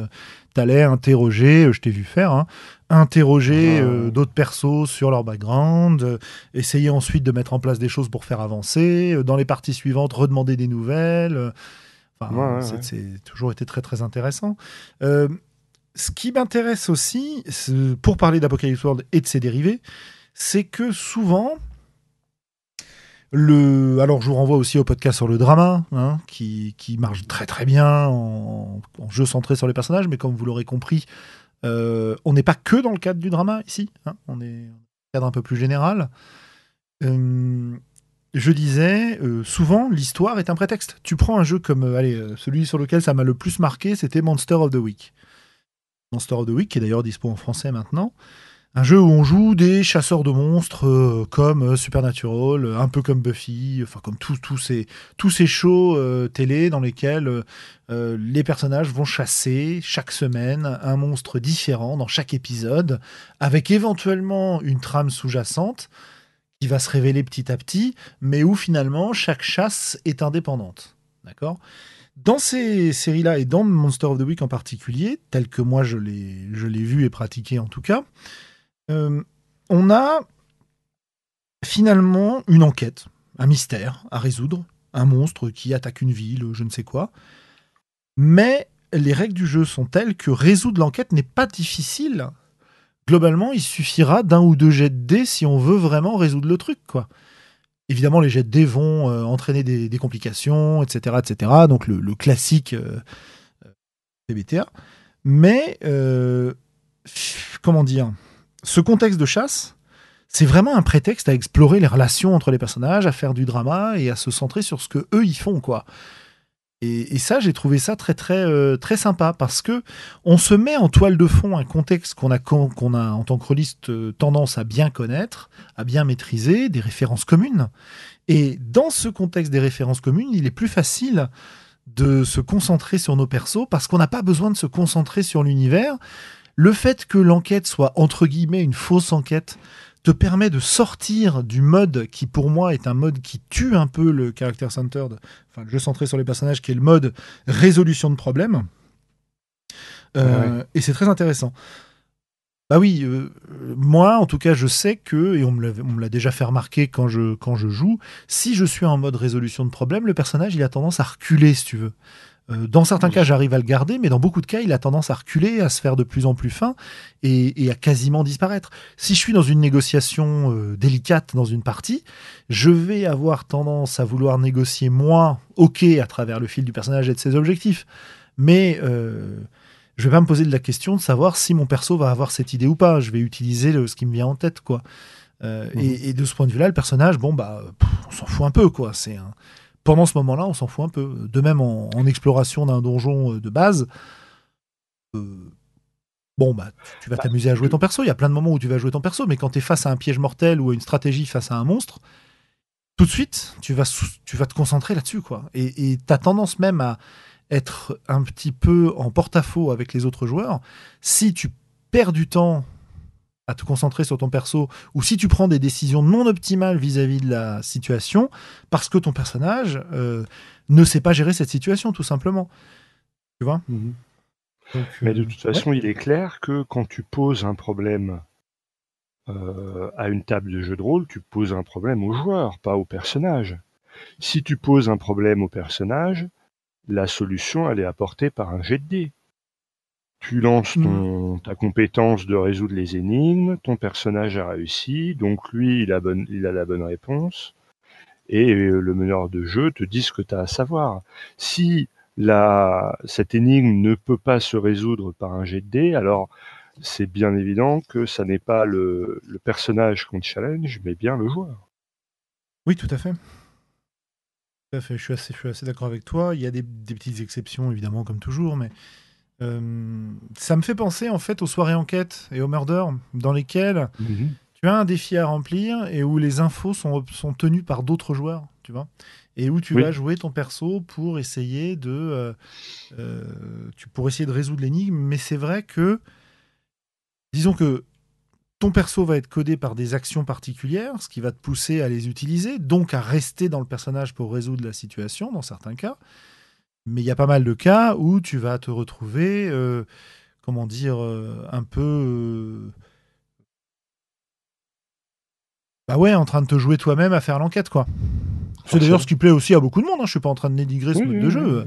A: tu allais interroger, euh, je t'ai vu faire, hein, interroger
B: Ah.
A: euh, d'autres persos sur leur background, euh, essayer ensuite de mettre en place des choses pour faire avancer, euh, dans les parties suivantes, redemander des nouvelles. euh, Enfin,
B: Ouais, ouais,
A: c'est
B: ouais.
A: c'est toujours été très très intéressant. Euh, ce qui m'intéresse aussi, pour parler d'Apocalypse World et de ses dérivés, c'est que souvent, alors je vous renvoie aussi au podcast sur le drama, hein, qui, qui marche très très bien en, jeu centré sur les personnages, mais comme vous l'aurez compris, euh, on n'est pas que dans le cadre du drama ici, hein, on est dans un cadre un peu plus général. Euh, je disais, euh, souvent l'histoire est un prétexte. Tu prends un jeu comme, allez, celui sur lequel ça m'a le plus marqué, c'était Monster of the Week. Monster of the Week, qui est d'ailleurs dispo en français maintenant. Un jeu où on joue des chasseurs de monstres euh, comme euh, Supernatural, euh, un peu comme Buffy, enfin comme tous tous ces, tous ces shows télé dans lesquels les personnages vont chasser chaque semaine un monstre différent dans chaque épisode, avec éventuellement une trame sous-jacente qui va se révéler petit à petit, mais où finalement chaque chasse est indépendante. D'accord? Dans ces séries-là et dans Monster of the Week en particulier, tel que moi je l'ai vu et pratiqué en tout cas, euh, on a finalement une enquête. un mystère à résoudre, un monstre qui attaque une ville, je ne sais quoi. Mais les règles du jeu sont telles que résoudre l'enquête n'est pas difficile. Globalement, il suffira d'un ou deux jets de dés si on veut vraiment résoudre le truc, quoi. Évidemment, les jets de dés vont euh, entraîner des, complications, etc., etc. Donc le, classique euh, PBTA. Mais euh, comment dire, ce contexte de chasse, c'est vraiment un prétexte à explorer les relations entre les personnages, à faire du drama et à se centrer sur ce que eux y font, quoi. Et, ça, j'ai trouvé ça très très euh, très sympa parce que on se met en toile de fond un contexte qu'on a a en tant que rôliste euh, tendance à bien connaître, à bien maîtriser, des références communes. Et dans ce contexte des références communes, il est plus facile de se concentrer sur nos persos parce qu'on n'a pas besoin de se concentrer sur l'univers. Le fait que l'enquête soit entre guillemets une fausse enquête te permet de sortir du mode qui pour moi est un mode qui tue un peu le character centered, enfin le jeu centré sur les personnages, qui est le mode résolution de problèmes. Euh, et c'est très intéressant. Bah oui, euh, moi en tout cas je sais que, et on me l'a déjà fait remarquer quand je, quand je joue, si je suis en mode résolution de problème, le personnage il a tendance à reculer si tu veux. Euh, dans certains cas, j'arrive à le garder, mais dans beaucoup de cas, il a tendance à reculer, à se faire de plus en plus fin et, à quasiment disparaître. Si je suis dans une négociation euh, délicate dans une partie, je vais avoir tendance à vouloir négocier moi, ok, à travers le fil du personnage et de ses objectifs, mais euh, je vais pas me poser de la question de savoir si mon perso va avoir cette idée ou pas. Je vais utiliser ce qui me vient en tête, quoi. Euh, mhm. et, de ce point de vue-là, le personnage, bon bah, on s'en fout un peu, quoi. C'est un pendant ce moment-là, on s'en fout un peu. De même, en, exploration d'un donjon euh, de base, euh, bon, bah, tu, vas bah, t'amuser à jouer ton perso. Il y a plein de moments où tu vas jouer ton perso, mais quand tu es face à un piège mortel ou à une stratégie face à un monstre, tout de suite, tu vas, tu vas te concentrer là-dessus. quoi. Et tu as tendance même à être un petit peu en porte-à-faux avec les autres joueurs. Si tu perds du temps à te concentrer sur ton perso, ou si tu prends des décisions non optimales vis-à-vis de la situation, parce que ton personnage euh, ne sait pas gérer cette situation, tout simplement. Tu vois?
B: Mhm. Mais de euh, toute façon, il est clair que quand tu poses un problème euh, à une table de jeu de rôle, tu poses un problème au joueur, pas au personnage. Si tu poses un problème au personnage, la solution, elle est apportée par un jet de dés tu lances ton, ta compétence de résoudre les énigmes, ton personnage a réussi, donc lui, il a, bonne, il a la bonne réponse, et euh, le meneur de jeu te dit ce que tu as à savoir. Si la, cette énigme ne peut pas se résoudre par un jet de dés, alors c'est bien évident que ça n'est pas le, le personnage qu'on challenge, mais bien le joueur.
A: Oui, tout à fait. Tout à fait. Je suis assez, assez d'accord avec toi. Il y a des, des petites exceptions, évidemment, comme toujours, mais euh, ça me fait penser en fait aux soirées enquête et aux murder dans lesquelles mhm. tu as un défi à remplir et où les infos sont, sont tenues par d'autres joueurs, tu vois, et où tu vas jouer ton perso pour essayer de euh, euh, tu pour essayer de résoudre l'énigme. Mais c'est vrai que disons que ton perso va être codé par des actions particulières, ce qui va te pousser à les utiliser, donc à rester dans le personnage pour résoudre la situation dans certains cas. Mais il y a pas mal de cas où tu vas te retrouver, euh, comment dire, euh, un peu. Euh, bah ouais, en train de te jouer toi-même à faire l'enquête, quoi. C'est d'ailleurs ce qui plaît aussi à beaucoup de monde. Hein. Je suis pas en train de dénigrer ce mode de jeu.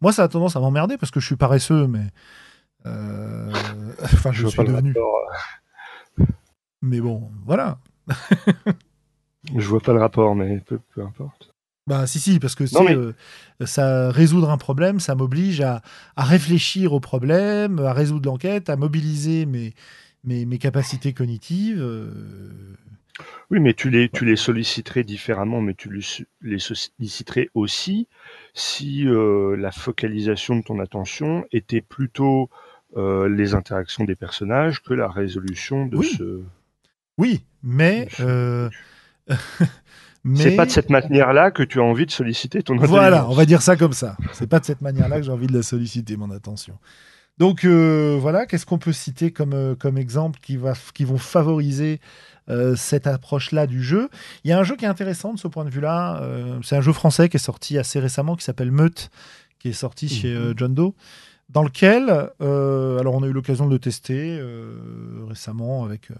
A: Moi, ça a tendance à m'emmerder parce que je suis paresseux, mais. Enfin, je, suis devenu. Mais bon, voilà.
B: je vois pas le rapport, mais peu importe.
A: Bah si si parce que euh, ça résoudre un problème, ça m'oblige à, réfléchir au problème, à résoudre l'enquête, à mobiliser mes, mes, capacités cognitives. Euh.
B: Oui, mais tu les, tu les solliciterais différemment, mais tu les solliciterais aussi si euh, la focalisation de ton attention était plutôt les interactions des personnages que la résolution de ce.
A: Oui, mais.
B: C'est pas de cette manière-là que tu as envie de solliciter ton attention.
A: Voilà, on va dire ça comme ça. C'est pas de cette manière-là que j'ai envie de la solliciter, mon attention. Donc euh, voilà, qu'est-ce qu'on peut citer comme, euh, comme exemple qui, va, qui vont favoriser euh, cette approche-là du jeu? Il y a un jeu qui est intéressant de ce point de vue-là. c'est un jeu français qui est sorti assez récemment qui s'appelle Meute, qui est sorti chez mhm. John Doe dans lequel, alors on a eu l'occasion de le tester récemment avec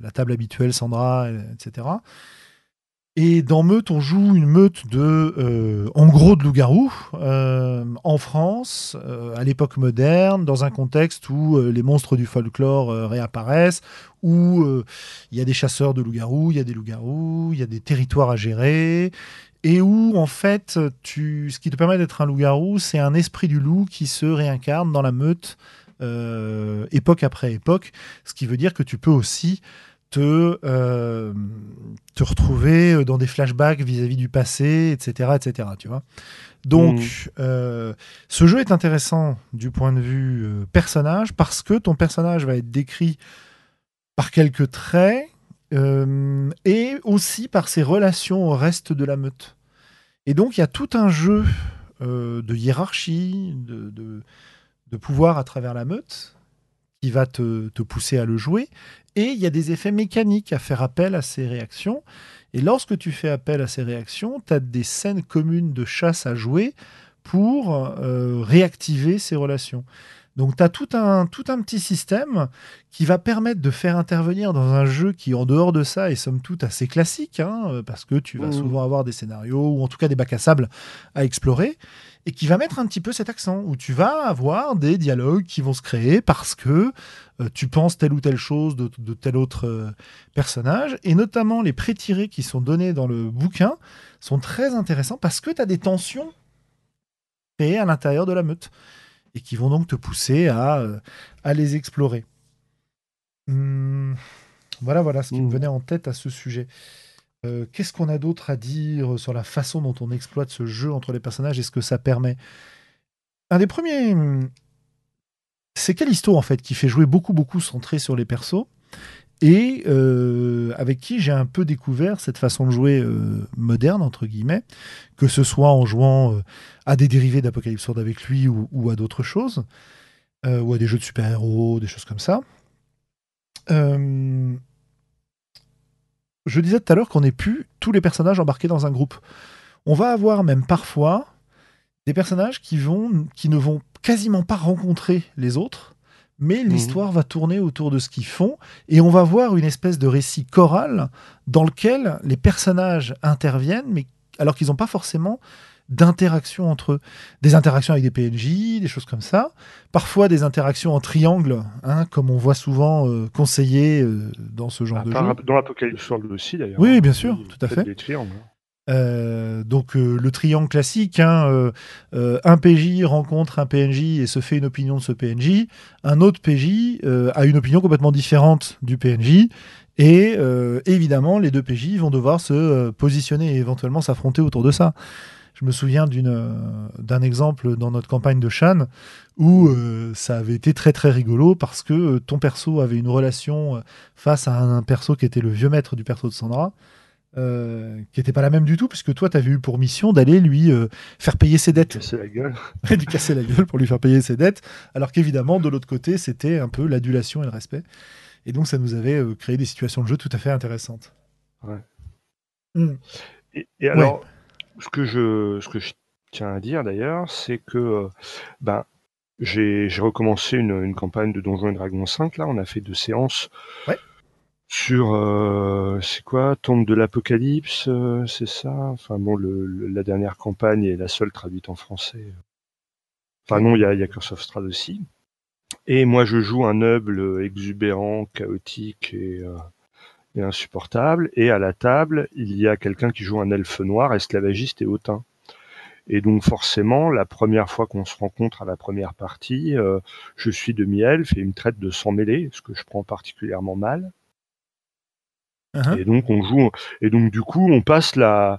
A: la table habituelle Sandra, etc. Et dans Meute, on joue une meute de, euh, en gros, de loups-garous euh, en France, euh, à l'époque moderne, dans un contexte où les monstres du folklore réapparaissent, où il y a des chasseurs de loups-garous, il y a des loups-garous, il y a des territoires à gérer, et où, en fait, ce qui te permet d'être un loup-garou, c'est un esprit du loup qui se réincarne dans la meute époque après époque, ce qui veut dire que tu peux aussi te, euh, te retrouver dans des flashbacks vis-à-vis du passé, etc., etc. Tu vois Donc, mm. euh, ce jeu est intéressant du point de vue euh, personnage parce que ton personnage va être décrit par quelques traits et aussi par ses relations au reste de la meute. Et donc, il y a tout un jeu de hiérarchie, de, de, pouvoir à travers la meute qui va te, te, pousser à le jouer. Et il y a des effets mécaniques à faire appel à ces réactions. Et lorsque tu fais appel à ces réactions, tu as des scènes communes de chasse à jouer pour euh, réactiver ces relations. Donc tu as tout un, tout un petit système qui va permettre de faire intervenir dans un jeu qui, en dehors de ça, est somme toute assez classique, hein, parce que tu vas mmh. souvent avoir des scénarios ou en tout cas des bacs à sable à explorer et qui va mettre un petit peu cet accent, où tu vas avoir des dialogues qui vont se créer parce que euh, tu penses telle ou telle chose de, tel autre euh, personnage, et notamment les pré-tirés qui sont donnés dans le bouquin sont très intéressants parce que tu as des tensions créées à l'intérieur de la meute, et qui vont donc te pousser à, euh, à les explorer. Hum, voilà, voilà ce qui me mmh. venait en tête à ce sujet. Euh, qu'est-ce qu'on a d'autre à dire sur la façon dont on exploite ce jeu entre les personnages et ce que ça permet? Un des premiers, c'est Callisto en fait qui fait jouer beaucoup beaucoup centré sur les persos et euh, avec qui j'ai un peu découvert cette façon de jouer euh, moderne entre guillemets, que ce soit en jouant à des dérivés d'Apocalypse Sword avec lui ou, ou à d'autres choses, ou à des jeux de super-héros, des choses comme ça je disais tout à l'heure qu'on n'est plus tous les personnages embarqués dans un groupe. On va avoir même parfois des personnages qui, vont, qui ne vont quasiment pas rencontrer les autres, mais mhm. l'histoire va tourner autour de ce qu'ils font, et on va voir une espèce de récit choral dans lequel les personnages interviennent, mais alors qu'ils n'ont pas forcément d'interactions entre eux. Des interactions avec des PNJ, des choses comme ça. Parfois des interactions en triangle, hein, comme on voit souvent euh, conseillé euh, dans ce genre ah, de jeu.
B: Dans l'Apocalypse World aussi d'ailleurs.
A: Oui, bien sûr, tout à fait.
B: Des triangles. Hein.
A: Euh, donc le triangle classique, hein, un PJ rencontre un PNJ et se fait une opinion de ce PNJ, un autre PJ a une opinion complètement différente du PNJ, et évidemment les deux PJ vont devoir se positionner et éventuellement s'affronter autour de ça. Je me souviens euh, d'un exemple dans notre campagne de Shan où euh, ça avait été très très rigolo parce que euh, ton perso avait une relation face à un, perso qui était le vieux maître du perso de Sandra. qui n'était pas la même du tout, puisque toi, tu avais eu pour mission d'aller lui faire payer ses dettes.
B: Casser la gueule.
A: lui casser la gueule pour lui faire payer ses dettes, alors qu'évidemment, de l'autre côté, c'était un peu l'adulation et le respect. Et donc, ça nous avait créé des situations de jeu tout à fait intéressantes.
B: Ouais. Hmm. Et, alors, ce que je, ce que je tiens à dire d'ailleurs, c'est que euh, ben, j'ai recommencé une, une, campagne de Donjons et Dragons 5. Là, on a fait deux séances. Sur, euh, c'est quoi, Tombe de l'Apocalypse, euh, c'est ça? Enfin bon, le, la dernière campagne est la seule traduite en français. Enfin non, il y a, y a Curse of Strahd aussi. Et moi, je joue un noble exubérant, chaotique et, insupportable. Et à la table, il y a quelqu'un qui joue un elfe noir, esclavagiste et hautain. Et donc forcément, la première fois qu'on se rencontre à la première partie, euh, je suis demi-elfe et il me traite de s'en mêler, ce que je prends particulièrement mal. Uh-huh. Et donc on joue, et donc du coup on passe la,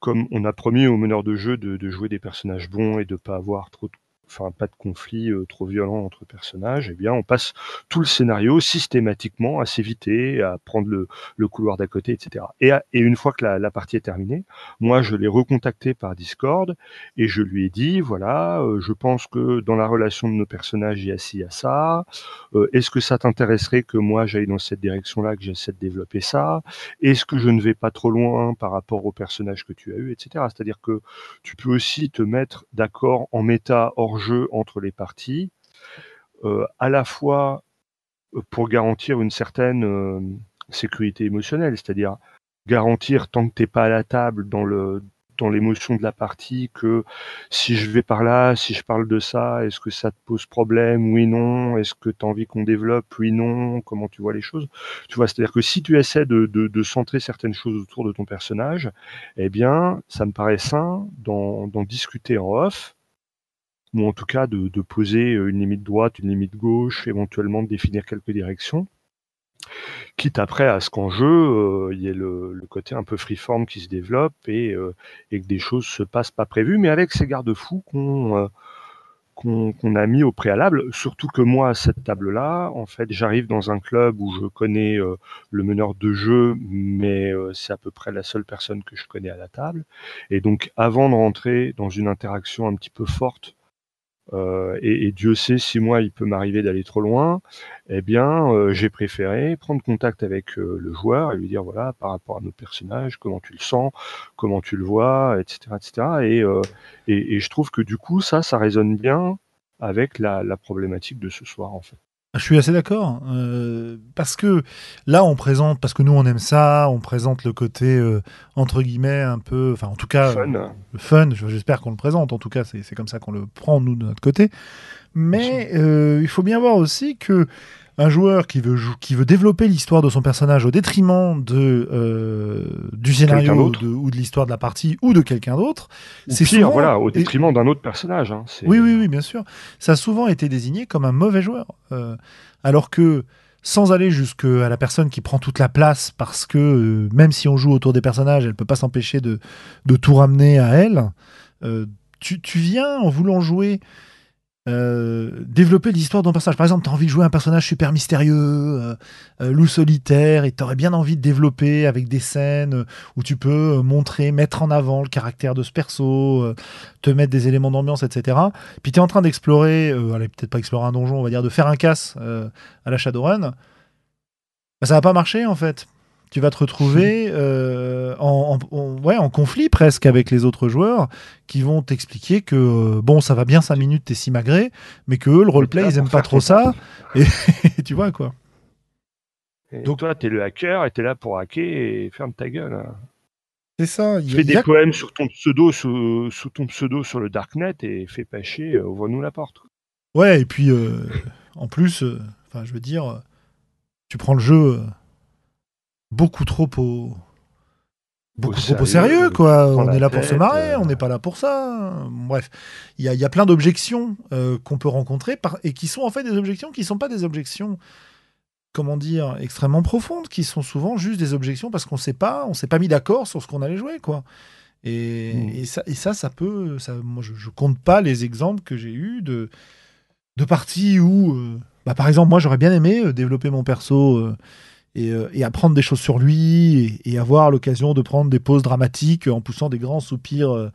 B: comme on a promis au meneur de jeu de, de jouer des personnages bons et de pas avoir trop de enfin pas de conflit euh, trop violent entre personnages, eh bien on passe tout le scénario systématiquement à s'éviter, à prendre le, couloir d'à côté, etc. Et, une fois que la, la, partie est terminée, moi je l'ai recontacté par Discord et je lui ai dit voilà, euh, je pense que dans la relation de nos personnages il y a ci, il y a ça. Euh, est-ce que ça t'intéresserait que moi j'aille dans cette direction-là, que j'essaie de développer ça? Est-ce que je ne vais pas trop loin par rapport au personnage que tu as eu, etc. C'est-à-dire que tu peux aussi te mettre d'accord en méta hors jeu entre les parties, euh, à la fois euh, pour garantir une certaine euh, sécurité émotionnelle, c'est-à-dire garantir tant que t'es pas à la table dans le dans l'émotion de la partie que si je vais par là, si je parle de ça, est-ce que ça te pose problème Oui, non. Est-ce que tu as envie qu'on développe Oui, non. Comment tu vois les choses Tu vois, c'est-à-dire que si tu essaies de, de, centrer certaines choses autour de ton personnage, eh bien, ça me paraît sain d'en discuter en off ou en tout cas de, poser une limite droite, une limite gauche, éventuellement de définir quelques directions. Quitte après à ce qu'en jeu, euh, il y ait le, côté un peu freeform qui se développe et, euh, et, que des choses se passent pas prévues, mais avec ces garde-fous qu'on euh, qu'on a mis au préalable. Surtout que moi, à cette table-là, en fait, j'arrive dans un club où je connais le meneur de jeu, mais c'est à peu près la seule personne que je connais à la table. Et donc, avant de rentrer dans une interaction un petit peu forte euh, et, Dieu sait si moi il peut m'arriver d'aller trop loin, eh bien euh, j'ai préféré prendre contact avec euh, le joueur et lui dire voilà par rapport à notre personnage comment tu le sens, comment tu le vois, etc., etc. Et, et, et je trouve que du coup ça ça résonne bien avec la, la problématique de ce soir en fait.
A: Je suis assez d'accord. Euh, parce que là, on présente, parce que nous, on aime ça, on présente le côté, euh, entre guillemets, un peu. Enfin, en tout cas,
B: fun.
A: le fun, j'espère qu'on le présente. En tout cas, c'est comme ça qu'on le prend, nous, de notre côté. Mais euh, il faut bien voir aussi que un joueur qui veut, qui veut développer l'histoire de son personnage au détriment de, euh, du scénario ou de l'histoire de la partie ou de quelqu'un d'autre,
B: c'est souvent voilà, au détriment d'un autre personnage. Hein,
A: oui, oui, oui, bien sûr. Ça a souvent été désigné comme un mauvais joueur. Euh, alors que sans aller jusqu'à la personne qui prend toute la place, parce que euh, même si on joue autour des personnages, elle peut pas s'empêcher de, de, tout ramener à elle. tu, tu, viens en voulant jouer euh, développer l'histoire d'un personnage. Par exemple, tu as envie de jouer un personnage super mystérieux, euh, euh, loup solitaire, et tu aurais bien envie de développer avec des scènes où tu peux montrer, mettre en avant le caractère de ce perso, te mettre des éléments d'ambiance, etc. Puis tu es en train d'explorer, allez, peut-être pas explorer un donjon, on va dire, de faire un casse à la Shadowrun. Bah, ça va pas marcher en fait tu vas te retrouver euh, en, ouais, en conflit presque avec les autres joueurs qui vont t'expliquer que euh, bon, ça va bien 5 minutes, t'es simagré, mais que eux, le roleplay, ils aiment pas trop ça. Et, tu vois quoi.
B: Donc toi, t'es le hacker et t'es là pour hacker et ferme ta gueule. Hein.
A: C'est ça.
B: Il fais des poèmes sur ton pseudo, sous, ton pseudo sur le darknet et fais pas chier, euh, ouvre-nous la porte.
A: Ouais, et puis en plus, enfin, je veux dire, tu prends le jeu beaucoup trop au beaucoup trop au sérieux, quoi. On est là pour se marrer, on n'est pas là pour ça. Bref, il y a, plein d'objections euh, qu'on peut rencontrer et qui sont en fait des objections qui ne sont pas des objections, comment dire, extrêmement profondes, qui sont souvent juste des objections parce qu'on sait pas, on s'est pas mis d'accord sur ce qu'on allait jouer, quoi. Et, hmm. ça, et ça, ça peut, ça, moi, je, compte pas les exemples que j'ai eu de de parties où, euh, bah, par exemple, moi, j'aurais bien aimé euh, développer mon perso euh, et, apprendre des choses sur lui et, avoir l'occasion de prendre des pauses dramatiques en poussant des grands soupirs euh,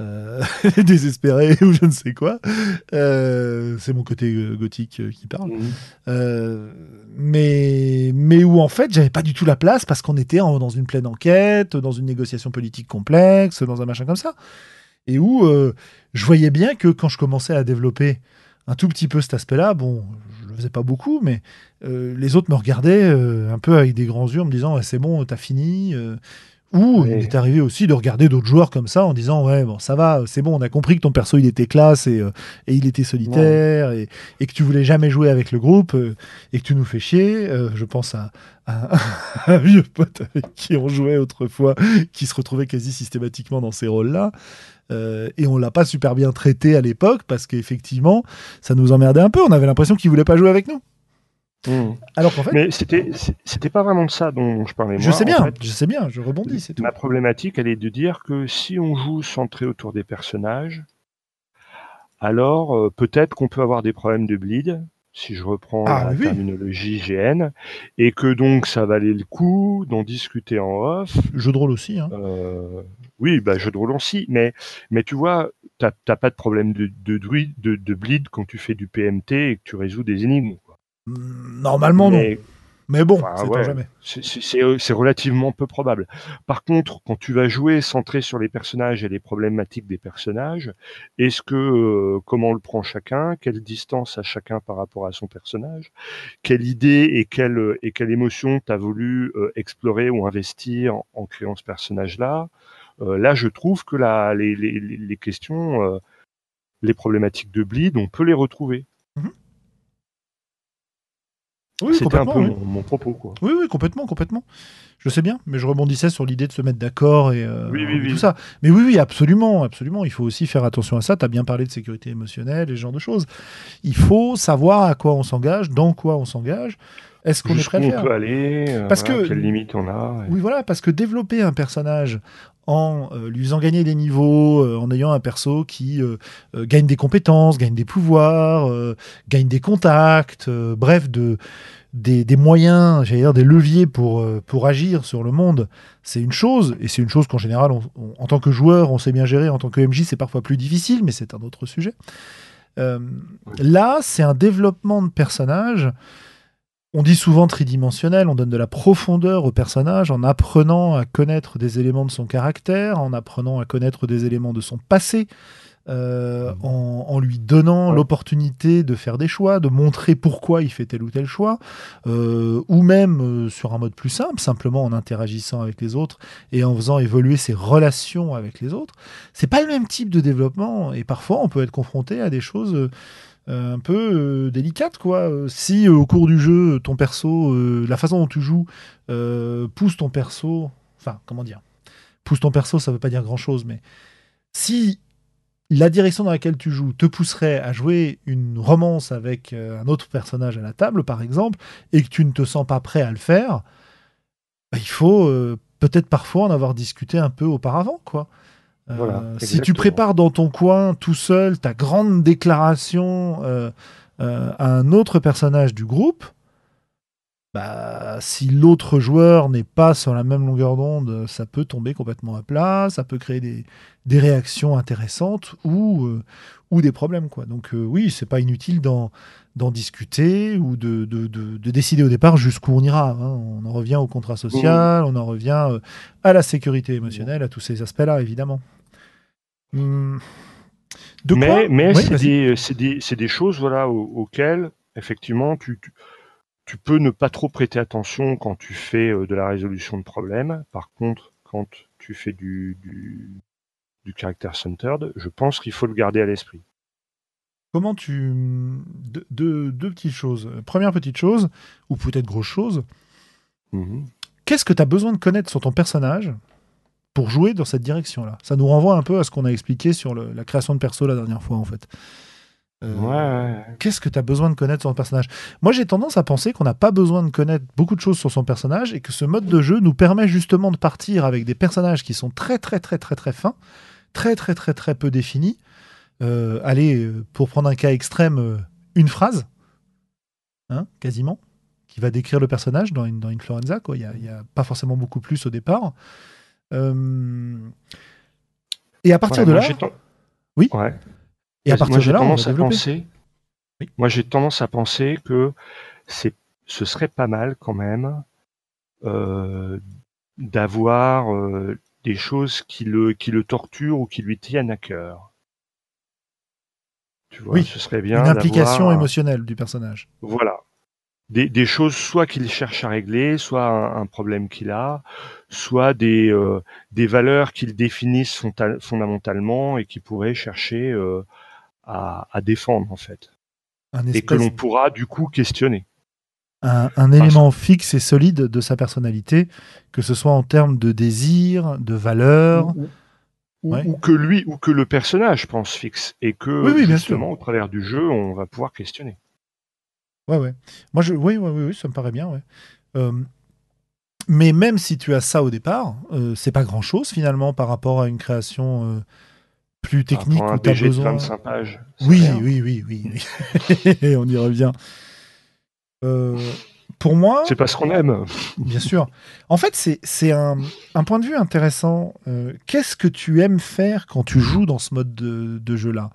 A: euh, désespérés ou je ne sais quoi. c'est mon côté gothique qui parle. Mhm. mais, mais où en fait, j'avais pas du tout la place parce qu'on était dans une pleine enquête, dans une négociation politique complexe, dans un machin comme ça. Et où je voyais bien que quand je commençais à développer un tout petit peu cet aspect-là. Bon, je le faisais pas beaucoup, mais euh, les autres me regardaient euh, un peu avec des grands yeux en me disant c'est bon, t'as fini. Euh. ou il est arrivé aussi de regarder d'autres joueurs comme ça en disant ouais bon ça va c'est bon on a compris que ton perso il était classe et, et il était solitaire et, et, que tu voulais jamais jouer avec le groupe et que tu nous fais chier je pense à, un vieux pote avec qui on jouait autrefois qui se retrouvait quasi systématiquement dans ces rôles là euh, et on l'a pas super bien traité à l'époque parce qu'effectivement, ça nous emmerdait un peu. On avait l'impression qu'il voulait pas jouer avec nous.
B: Hmm. Alors qu'en fait, mais c'était c'était pas vraiment de ça dont je parlais.
A: Je sais bien, je sais bien, je rebondis, c'est tout.
B: Ma problématique, elle est de dire que si on joue centré autour des personnages, alors euh, peut-être qu'on peut avoir des problèmes de bleed, si je reprends ah, la terminologie GN, et que donc ça valait le coup d'en discuter en off.
A: Jeu de rôle aussi. Hein.
B: Euh, oui, bah, jeu de rôle aussi, mais, mais tu vois, t'as pas de problème de, de, de, bleed quand tu fais du PMT et que tu résous des énigmes.
A: Normalement, non. Mais bon, c'est
B: ouais.
A: jamais.
B: C'est- C'est relativement peu probable. Par contre, quand tu vas jouer centré sur les personnages et les problématiques des personnages, est-ce que euh, comment le prend chacun, quelle distance a chacun par rapport à son personnage, quelle idée et quelle et quelle émotion t'as voulu euh, explorer ou investir en, en créant ce personnage-là, euh, là je trouve que la, les, les, questions, euh, les problématiques de bleed, on peut les retrouver.
A: Oui,
B: C'était un peu
A: oui.
B: mon, mon propos quoi.
A: Oui, oui, complètement, complètement. Je sais bien, mais je rebondissais sur l'idée de se mettre d'accord et, euh,
B: Oui, oui,
A: et tout ça. Mais oui, oui, absolument, absolument. Il faut aussi faire attention à ça. Tu as bien parlé de sécurité émotionnelle et ce genre de choses. Il faut savoir à quoi on s'engage, dans quoi on s'engage. Est-ce qu'on est prêt à
B: on peut aller, euh,
A: Parce
B: voilà,
A: que-
B: quelles limites on a. et-
A: Oui, voilà, parce que développer un personnage en euh, lui faisant gagner des niveaux, euh, en ayant un perso qui euh, gagne des compétences, gagne des pouvoirs, gagne des contacts, bref, de, des, des moyens, j'allais dire des leviers pour, pour agir sur le monde, c'est une chose, et c'est une chose qu'en général, on- on- en tant que joueur, on sait bien gérer, en tant que MJ, c'est parfois plus difficile, mais c'est un autre sujet.
B: Oui.
A: Là, c'est un développement de personnage on dit souvent tridimensionnel, on donne de la profondeur au personnage en apprenant à connaître des éléments de son caractère, en apprenant à connaître des éléments de son passé, euh,
B: Mhm.
A: en, en lui donnant
B: Ouais.
A: l'opportunité de faire des choix, de montrer pourquoi il fait tel ou tel choix, euh, ou même euh, sur un mode plus simple, simplement en interagissant avec les autres et en faisant évoluer ses relations avec les autres. C'est pas le même type de développement et parfois on peut être confronté à des choses un peu euh, délicates quoi. Euh, Si euh, au cours du jeu ton perso, euh, la façon dont tu joues euh, pousse ton perso, enfin comment dire, pousse ton perso, ça veut pas dire grand chose, mais si la direction dans laquelle tu joues te pousserait à jouer une romance avec euh, un autre personnage à la table, par exemple, et que tu ne te sens pas prêt à le faire, bah, il faut euh, peut-être parfois en avoir discuté un peu auparavant, quoi. Euh,
B: Voilà,
A: si tu prépares dans ton coin tout seul ta grande déclaration euh, euh, à un autre personnage du groupe, bah, si l'autre joueur n'est pas sur la même longueur d'onde, ça peut tomber complètement à plat, ça peut créer des, des réactions intéressantes ou, euh, ou des problèmes. Quoi. Donc euh, oui, c'est pas inutile d'en, d'en discuter ou de, de, de- de décider au départ jusqu'où on ira. hein. On en revient au contrat social, on en revient euh, à la sécurité émotionnelle, à tous ces aspects-là, évidemment. Hum, De
B: mais
A: quoi
B: mais
A: Oui,
B: c'est des, des, choses voilà, au- auxquelles, effectivement, tu, tu, tu peux ne pas trop prêter attention quand tu fais euh, de la résolution de problèmes. Par contre, quand tu fais du, du, du character centered, je pense qu'il faut le garder à l'esprit.
A: Comment tu. Deux, deux- deux petites choses. Première petite chose, ou peut-être grosse chose,
B: Mhm.
A: qu'est-ce que tu as besoin de connaître sur ton personnage pour jouer dans cette direction-là? Ça nous renvoie un peu à ce qu'on a expliqué sur le- la création de perso la dernière fois, en fait. Euh,
B: Ouais, ouais, ouais.
A: Qu'est-ce que tu as besoin de connaître sur ton personnage? Moi, j'ai tendance à penser qu'on n'a pas besoin de connaître beaucoup de choses sur son personnage et que ce mode de jeu nous permet justement de partir avec des personnages qui sont très, très, très, très, très fins, très, très, très, très peu définis. Euh, allez, euh, pour prendre un cas extrême, euh, une phrase, hein, quasiment, qui va décrire le personnage dans, une- dans quoi. Il n'y a, il y a pas forcément beaucoup plus au départ. Euh, Et à partir
B: Ouais,
A: de là,
B: ten-
A: Oui.
B: Ouais.
A: et à partir de là, on va
B: tendance à
A: développer.
B: penser.
A: Oui.
B: Moi, j'ai tendance à penser que c'est, ce serait pas mal quand même euh, d'avoir euh, des choses qui le, qui le torturent ou qui lui tiennent à cœur. Tu vois,
A: Oui,
B: ce serait bien
A: Une implication émotionnelle du personnage.
B: Voilà. Des, des choses soit qu'il cherche à régler, soit un, un problème qu'il a, soit des, euh, des valeurs qu'il définisse fonta- fondamentalement et qu'il pourrait chercher euh, à, à défendre en fait.
A: Un,
B: Et que l'on pourra du coup questionner.
A: un, un élément fixe et solide de sa personnalité, que ce soit en termes de désir, de valeur.
B: Ou-
A: Ouais.
B: ou que lui, ou que le personnage pense fixe. Et que
A: Oui, oui, bien
B: justement, au travers du jeu, on va pouvoir questionner.
A: Ouais, ouais. Moi, je, oui, oui, oui, oui, ça me paraît bien. Ouais. Euh, mais même si tu as ça au départ, euh, c'est pas grand chose finalement par rapport à une création euh, plus technique où tu as
B: de
A: besoin.
B: 25 pages.
A: Oui, oui, oui, oui, oui. On y revient. Euh, pour moi,
B: C'est pas ce qu'on aime.
A: Bien sûr. En fait, c'est c'est un, un point de vue intéressant. Euh, Qu'est-ce que tu aimes faire quand tu joues dans ce mode de, de jeu-là?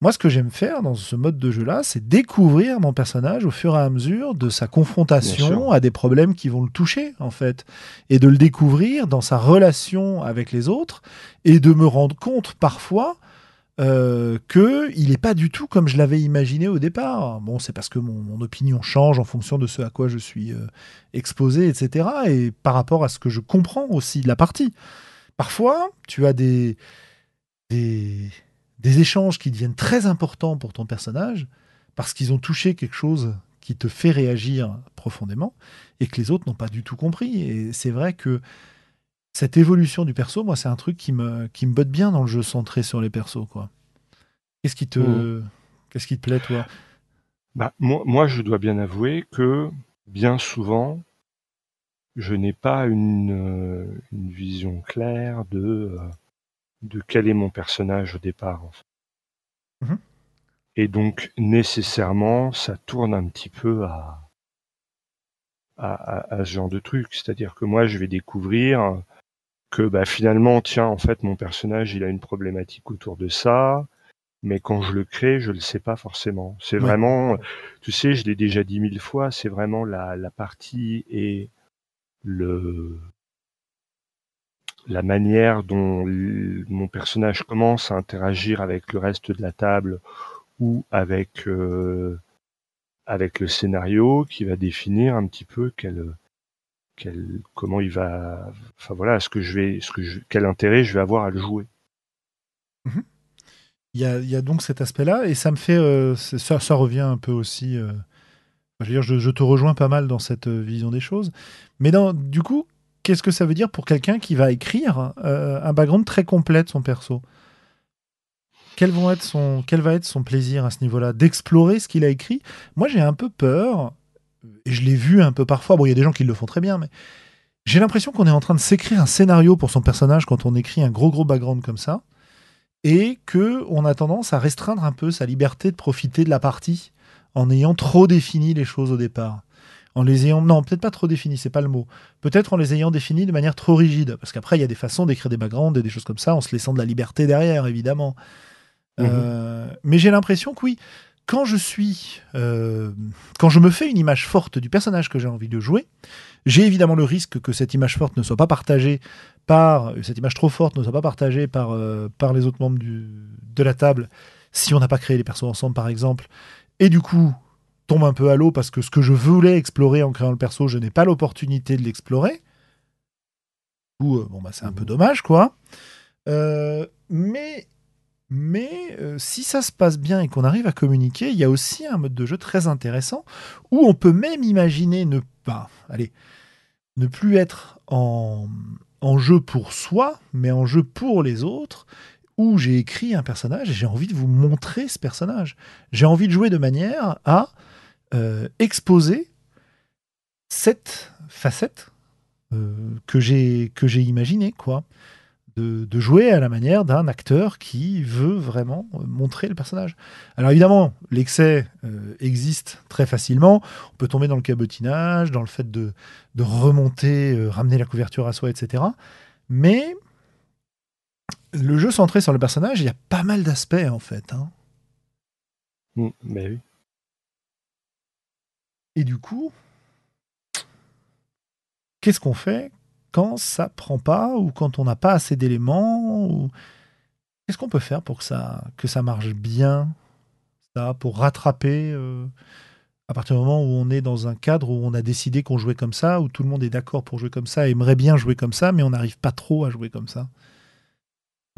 A: Moi, ce que j'aime faire dans ce mode de jeu-là, c'est découvrir mon personnage au fur et à mesure de sa confrontation à des problèmes qui vont le toucher, en fait. Et de le découvrir dans sa relation avec les autres et de me rendre compte parfois euh, qu'il n'est pas du tout comme je l'avais imaginé au départ. Bon, c'est parce que mon, opinion change en fonction de ce à quoi je suis euh, exposé, etc. Et par rapport à ce que je comprends aussi de la partie. Parfois, tu as des, des des échanges qui deviennent très importants pour ton personnage parce qu'ils ont touché quelque chose qui te fait réagir profondément et que les autres n'ont pas du tout compris. Et c'est vrai que cette évolution du perso, moi, c'est un truc qui me, qui me botte bien dans le jeu centré sur les persos. quoi. Qu'est-ce qui te, mmh. qu'est-ce qui te plaît, toi?
B: Bah, moi, moi, je dois bien avouer que bien souvent, je n'ai pas une, euh, une, vision claire de euh, de quel est mon personnage au départ. En fait. Mmh Et donc nécessairement, ça tourne un petit peu à, à, à, ce genre de truc. C'est-à-dire que moi, je vais découvrir que bah, finalement, tiens, en fait, mon personnage, il a une problématique autour de ça. Mais quand je le crée, je le sais pas forcément. C'est vraiment, tu sais, je l'ai déjà dit mille fois, c'est vraiment la, la partie et le, la manière dont mon personnage commence à interagir avec le reste de la table ou avec euh, avec le scénario qui va définir un petit peu quel, comment il va enfin voilà ce que je vais ce que quel intérêt je vais avoir à le jouer.
A: Mhm. Il, y a, donc cet aspect-là et ça me fait euh, ça, revient un peu aussi euh, je veux dire je, te rejoins pas mal dans cette vision des choses mais dans, du coup qu'est-ce que ça veut dire pour quelqu'un qui va écrire euh, un background très complet de son perso? Quel va être son plaisir à ce niveau-là? D'explorer ce qu'il a écrit? Moi, j'ai un peu peur, et je l'ai vu un peu parfois, bon, il y a des gens qui le font très bien, mais j'ai l'impression qu'on est en train de s'écrire un scénario pour son personnage quand on écrit un gros gros background comme ça, et que on a tendance à restreindre un peu sa liberté de profiter de la partie en ayant trop défini les choses au départ en les ayant, non, peut-être pas trop définis, c'est pas le mot. Peut-être en les ayant définis de manière trop rigide, parce qu'après il y a des façons d'écrire des backgrounds et des choses comme ça, en se laissant de la liberté derrière, évidemment. Euh, mhm. mais j'ai l'impression que oui, quand je suis, euh, quand je me fais une image forte du personnage que j'ai envie de jouer, j'ai évidemment le risque que cette image forte ne soit pas partagée par, cette image trop forte ne soit pas partagée par, euh, par les autres membres du, de la table, si on n'a pas créé les persos ensemble, par exemple. Et du coup, tombe un peu à l'eau parce que ce que je voulais explorer en créant le perso, je n'ai pas l'opportunité de l'explorer. Ou euh, bon bah c'est un peu mhm. dommage quoi. Euh, mais mais euh, si ça se passe bien et qu'on arrive à communiquer, il y a aussi un mode de jeu très intéressant où on peut même imaginer ne pas, allez, ne plus être en, jeu pour soi, mais en jeu pour les autres, où j'ai écrit un personnage et j'ai envie de vous montrer ce personnage. J'ai envie de jouer de manière à euh, exposer cette facette euh, que j'ai que j'ai imaginée, quoi. De, jouer à la manière d'un acteur qui veut vraiment montrer le personnage. Alors évidemment, l'excès euh, existe très facilement. On peut tomber dans le cabotinage, dans le fait de, de remonter, ramener la couverture à soi, etc. Mais le jeu centré sur le personnage, il y a pas mal d'aspects en fait. Hein.
B: Mmh, oui.
A: Et du coup, qu'est-ce qu'on fait quand ça prend pas ou quand on n'a pas assez d'éléments ou... Qu'est-ce qu'on peut faire pour que ça, que ça marche bien ça, Pour rattraper euh, à partir du moment où on est dans un cadre où on a décidé qu'on jouait comme ça, où tout le monde est d'accord pour jouer comme ça, aimerait bien jouer comme ça, mais on n'arrive pas trop à jouer comme ça.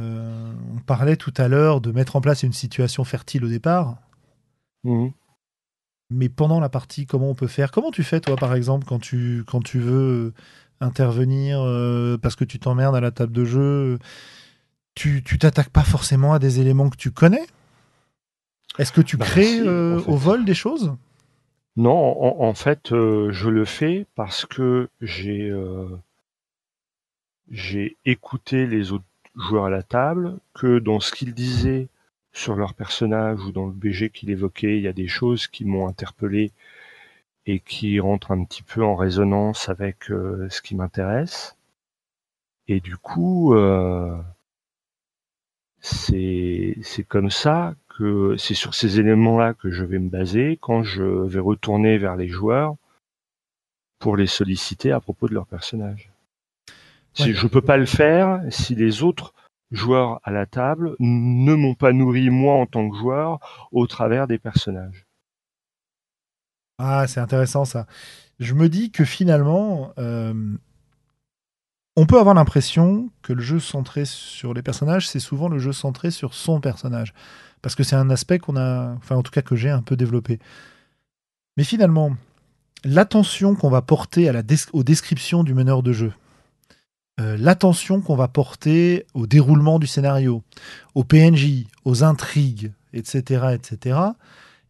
A: Euh, on parlait tout à l'heure de mettre en place une situation fertile au départ. Mmh mais pendant la partie, comment on peut faire? Comment tu fais, toi, par exemple, quand tu, quand tu veux intervenir euh, parce que tu t'emmerdes à la table de jeu Tu t'attaques pas forcément à des éléments que tu connais? Est-ce que tu bah, crées euh, au vol des choses?
B: Non, en, fait, euh, je le fais parce que j'ai j'ai écouté les autres joueurs à la table, que dans ce qu'ils disaient, sur leur personnage ou dans le BG qu'il évoquait, il y a des choses qui m'ont interpellé et qui rentrent un petit peu en résonance avec euh, ce qui m'intéresse. Et du coup, euh, c'est comme ça que c'est sur ces éléments-là que je vais me baser quand je vais retourner vers les joueurs pour les solliciter à propos de leur personnage. Si je peux pas le faire si les autres joueurs à la table ne m'ont pas nourri moi en tant que joueur au travers des personnages.
A: Ah, c'est intéressant ça. Je me dis que finalement, euh, on peut avoir l'impression que le jeu centré sur les personnages, c'est souvent le jeu centré sur son personnage. Parce que c'est un aspect qu'on a, en tout cas que j'ai un peu développé. Mais finalement, l'attention qu'on va porter aux descriptions du meneur de jeu, euh, l'attention qu'on va porter au déroulement du scénario, au PNJ, aux intrigues, etc., etc.,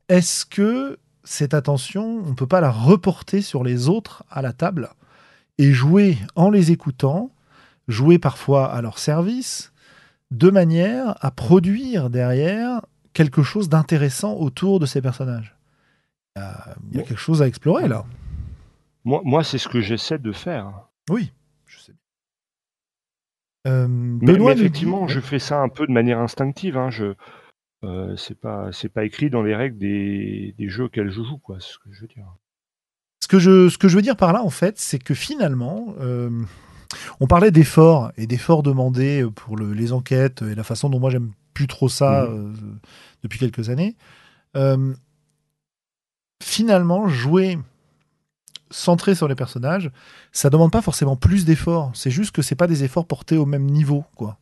A: est-ce que cette attention, on ne peut pas la reporter sur les autres à la table et jouer en les écoutant, jouer parfois à leur service, de manière à produire derrière quelque chose d'intéressant autour de ces personnages. Il y a, quelque chose à explorer là.
B: Moi, moi c'est ce que j'essaie de faire.
A: Oui, je sais.
B: Euh, mais, effectivement, je fais ça un peu de manière instinctive. Hein. Je, c'est pas, c'est pas écrit dans les règles des, des, jeux auxquels je joue, quoi. Ce que je veux dire.
A: Ce que je, ce que je veux dire par là, en fait, c'est que finalement, on parlait d'efforts et d'efforts demandés pour le, les enquêtes et la façon dont moi j'aime plus trop ça mmh. depuis quelques années. finalement, jouer centré sur les personnages, ça demande pas forcément plus d'efforts. C'est juste que c'est pas des efforts portés au même niveau, quoi.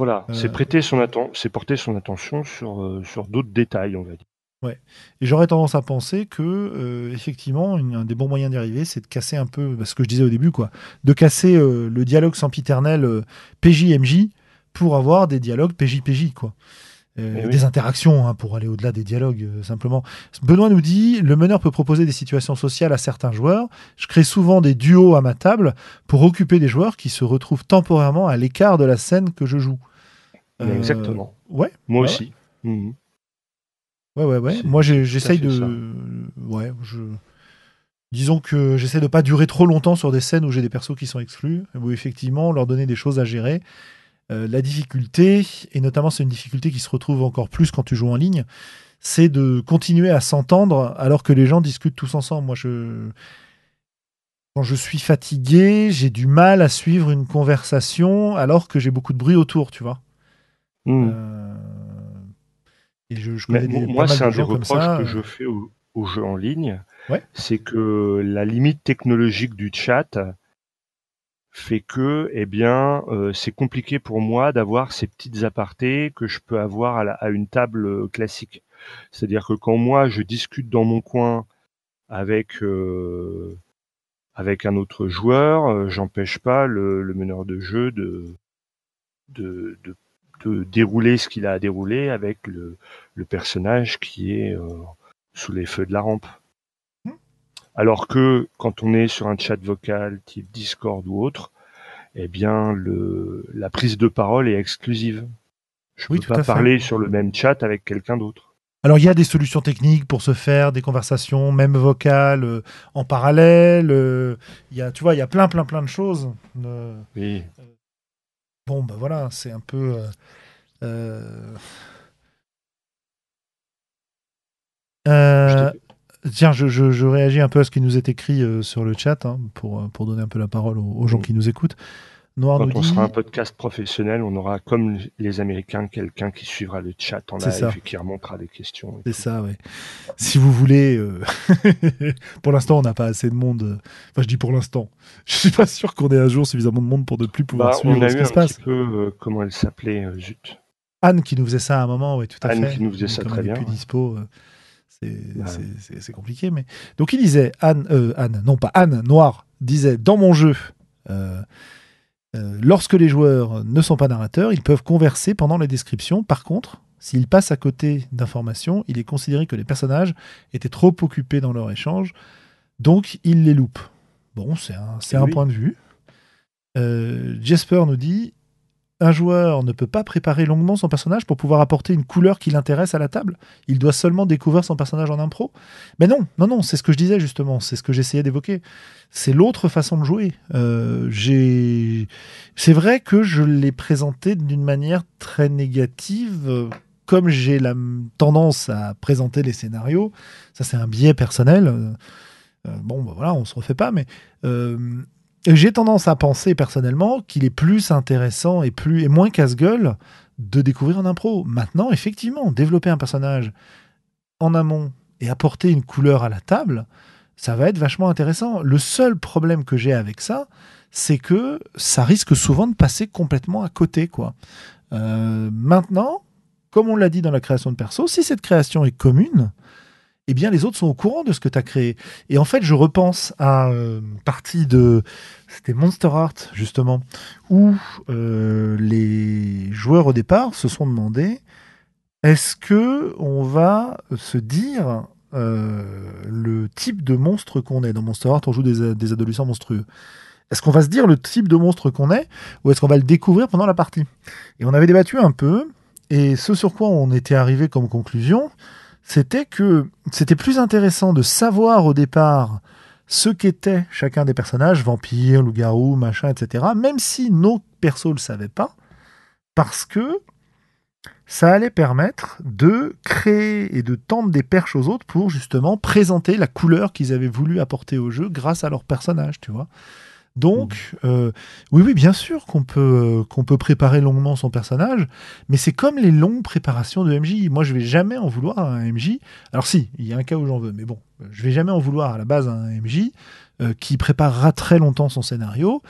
B: Voilà, c'est euh, prêter son c'est porter son attention sur euh, sur d'autres détails, on va dire.
A: Ouais. Et j'aurais tendance à penser que euh, effectivement, un des bons moyens d'y arriver, c'est de casser un peu, bah, ce que je disais au début, quoi, de casser le dialogue sempiternel PJ-MJ pour avoir des dialogues PJ-PJ, quoi. Euh, des interactions hein, pour aller au-delà des dialogues euh, simplement. Benoît nous dit le meneur peut proposer des situations sociales à certains joueurs. Je crée souvent des duos à ma table pour occuper des joueurs qui se retrouvent temporairement à l'écart de la scène que je joue.
B: Euh, exactement.
A: Ouais.
B: Moi aussi. Mhm.
A: Ouais, ouais, ouais. Moi, j'essaye de. Ouais, je. Disons que j'essaie de pas durer trop longtemps sur des scènes où j'ai des persos qui sont exclus, où effectivement leur donner des choses à gérer euh, la difficulté, et notamment c'est une difficulté qui se retrouve encore plus quand tu joues en ligne, c'est de continuer à s'entendre alors que les gens discutent tous ensemble. Moi, je... quand je suis fatigué, j'ai du mal à suivre une conversation alors que j'ai beaucoup de bruit autour, tu vois.
B: Hmm. Euh, et je, moi, c'est un des reproches que je fais aux jeux en ligne. C'est que la limite technologique du chat fait que, eh bien, euh, c'est compliqué pour moi d'avoir ces petites apartés que je peux avoir à, une table classique. C'est-à-dire que quand moi je discute dans mon coin avec euh, avec un autre joueur, j'empêche pas le, meneur de jeu de de, de, dérouler ce qu'il a à dérouler avec le, le personnage qui est sous les feux de la rampe. Alors que quand on est sur un chat vocal type Discord ou autre, eh bien le, la prise de parole est exclusive. Je ne peux pas parler sur le même chat avec quelqu'un d'autre.
A: Alors il y a des solutions techniques pour se faire des conversations, même vocales, euh, en parallèle. Euh, il y a, tu vois, il y a plein, plein, plein de choses.
B: oui.
A: Bon, ben voilà, c'est un peu. Euh, Tiens, je, réagis un peu à ce qui nous est écrit euh, sur le chat hein, pour, euh, pour donner un peu la parole aux, gens qui nous écoutent.
B: Noir Quand on sera un podcast professionnel, on aura, comme les Américains, quelqu'un qui suivra le chat en live et qui remontera des questions.
A: C'est ça, oui. Si vous voulez, euh, pour l'instant, on n'a pas assez de monde. Enfin, je dis pour l'instant. Je suis pas sûr qu'on ait un jour suffisamment de monde pour ne plus pouvoir bah, suivre
B: on a
A: ce
B: qui
A: se passe.
B: peu, comment elle s'appelait, Zut.
A: Anne qui nous faisait ça à un moment, oui, tout à
B: fait.
A: Anne
B: qui nous faisait ça très bien.
A: Plus dispo, c'est compliqué. Mais... Donc il disait, Anne, euh, Anne, non pas Anne, Noir, disait, dans mon jeu, euh, euh, lorsque les joueurs ne sont pas narrateurs, ils peuvent converser pendant les descriptions. Par contre, s'ils passent à côté d'informations, il est considéré que les personnages étaient trop occupés dans leur échange, donc ils les loupent. Bon, c'est un, un point de vue. Jasper nous dit un joueur ne peut pas préparer longuement son personnage pour pouvoir apporter une couleur qui l'intéresse à la table. Il doit seulement découvrir son personnage en impro. Mais non, non, non, c'est ce que je disais justement, c'est ce que j'essayais d'évoquer. C'est l'autre façon de jouer. Euh, c'est vrai que je l'ai présenté d'une manière très négative comme j'ai la tendance à présenter les scénarios, ça c'est un biais personnel. Euh, euh, bon, bah voilà, on se refait pas, mais j'ai tendance à penser personnellement qu'il est plus intéressant et plus moins casse-gueule de découvrir un impro. Maintenant, effectivement, développer un personnage en amont et apporter une couleur à la table, ça va être vachement intéressant. Le seul problème que j'ai avec ça, c'est que ça risque souvent de passer complètement à côté, quoi. Euh, maintenant, comme on l'a dit dans la création de perso, si cette création est commune, eh bien les autres sont au courant de ce que tu as créé. Et en fait, je repense à une partie de c'était Monster Art justement où euh, les joueurs au départ se sont demandé est-ce que on va se dire euh, le type de monstre qu'on est? Dans Monster Art On joue des, des adolescents monstrueux. Est-ce qu'on va se dire le type de monstre qu'on est ou est-ce qu'on va le découvrir pendant la partie? Et on avait débattu un peu et ce sur quoi on était arrivé comme conclusion, c'était que c'était plus intéressant de savoir au départ ce qu'était chacun des personnages, vampire, loup-garou, machin, etc., même si nos persos ne le savaient pas, parce que ça allait permettre de créer et de tendre des perches aux autres pour justement présenter la couleur qu'ils avaient voulu apporter au jeu grâce à leur personnage, tu vois. Donc, euh, oui, oui, bien sûr qu'on peut, euh, qu'on peut préparer longuement son personnage, mais c'est comme les longues préparations de MJ. Moi, je vais jamais en vouloir à un MJ. Alors si, il y a un cas où j'en veux, mais bon, je vais jamais en vouloir à la base à un MJ euh, qui préparera très longtemps son scénario,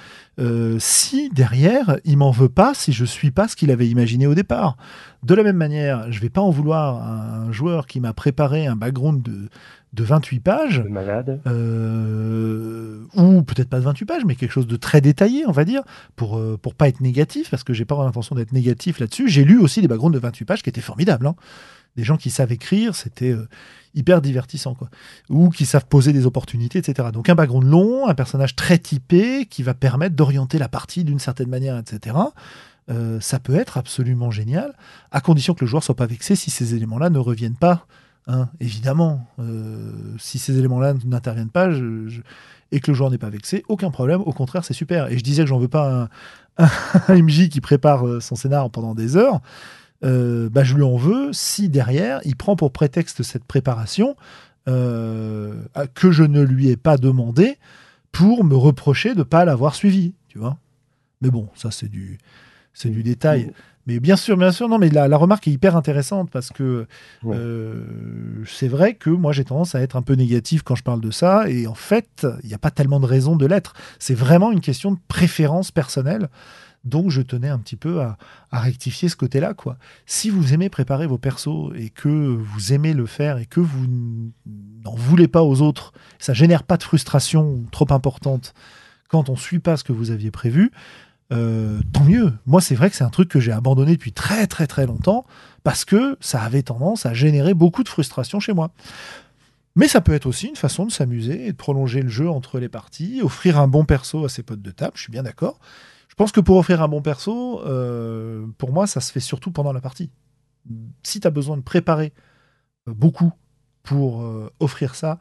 A: si derrière, il m'en veut pas, si je suis pas ce qu'il avait imaginé au départ. De la même manière, je vais pas en vouloir à un joueur qui m'a préparé un background de de 28 pages.
B: Malade.
A: Euh, ou peut-être pas de 28 pages, mais quelque chose de très détaillé, on va dire, pour, euh, pour pas être négatif, parce que j'ai pas l'intention d'être négatif là-dessus. J'ai lu aussi des backgrounds de 28 pages qui étaient formidables. Hein. Des gens qui savent écrire, c'était euh, hyper divertissant, quoi. Ou qui savent poser des opportunités, etc. Donc un background long, un personnage très typé, qui va permettre d'orienter la partie d'une certaine manière, etc. ça peut être absolument génial, à condition que le joueur soit pas vexé si ces éléments-là ne reviennent pas Hein, évidemment, euh, si ces éléments-là n'interviennent pas et que le joueur n'est pas vexé, aucun problème, au contraire, c'est super. Et je disais que j'en veux pas un, MJ qui prépare euh, son scénar pendant des heures. Euh, bah, je lui en veux si derrière il prend pour prétexte cette préparation que je ne lui ai pas demandé pour me reprocher de ne pas l'avoir suivi, tu vois. Mais bon, ça c'est du, c'est du détail. Mais bien sûr, bien sûr, non, mais la, remarque est hyper intéressante parce que euh, c'est vrai que moi j'ai tendance à être un peu négatif quand je parle de ça, et en fait, il n'y a pas tellement de raison de l'être. C'est vraiment une question de préférence personnelle. Donc je tenais un petit peu à, rectifier ce côté-là. quoi. Si vous aimez préparer vos persos et que vous aimez le faire et que vous n'en voulez pas aux autres, ça génère pas de frustration trop importante quand on ne suit pas ce que vous aviez prévu, euh, tant mieux. Moi, c'est vrai que c'est un truc que j'ai abandonné depuis très très très longtemps parce que ça avait tendance à générer beaucoup de frustration chez moi. Mais ça peut être aussi une façon de s'amuser et de prolonger le jeu entre les parties, offrir un bon perso à ses potes de table, je suis bien d'accord. Je pense que pour offrir un bon perso, euh, pour moi, ça se fait surtout pendant la partie. Si tu as besoin de préparer euh, beaucoup pour offrir ça,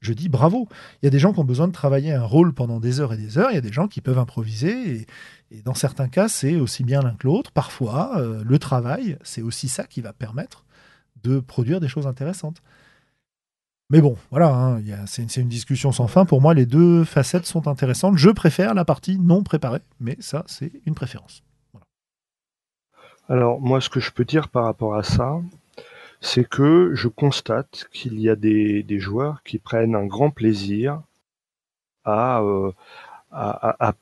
A: je dis bravo. Il y a des gens qui ont besoin de travailler un rôle pendant des heures et des heures. Il y a des gens qui peuvent improviser. Et, dans certains cas, c'est aussi bien l'un que l'autre. Parfois, euh, le travail, c'est aussi ça qui va permettre de produire des choses intéressantes. Mais bon, voilà, hein, c'est une, discussion sans fin. Pour moi, les deux facettes sont intéressantes. Je préfère la partie non préparée, mais ça, c'est une préférence.
B: Alors, moi, ce que je peux dire par rapport à ça, c'est que je constate qu'il y a des, joueurs qui prennent un grand plaisir euh, à,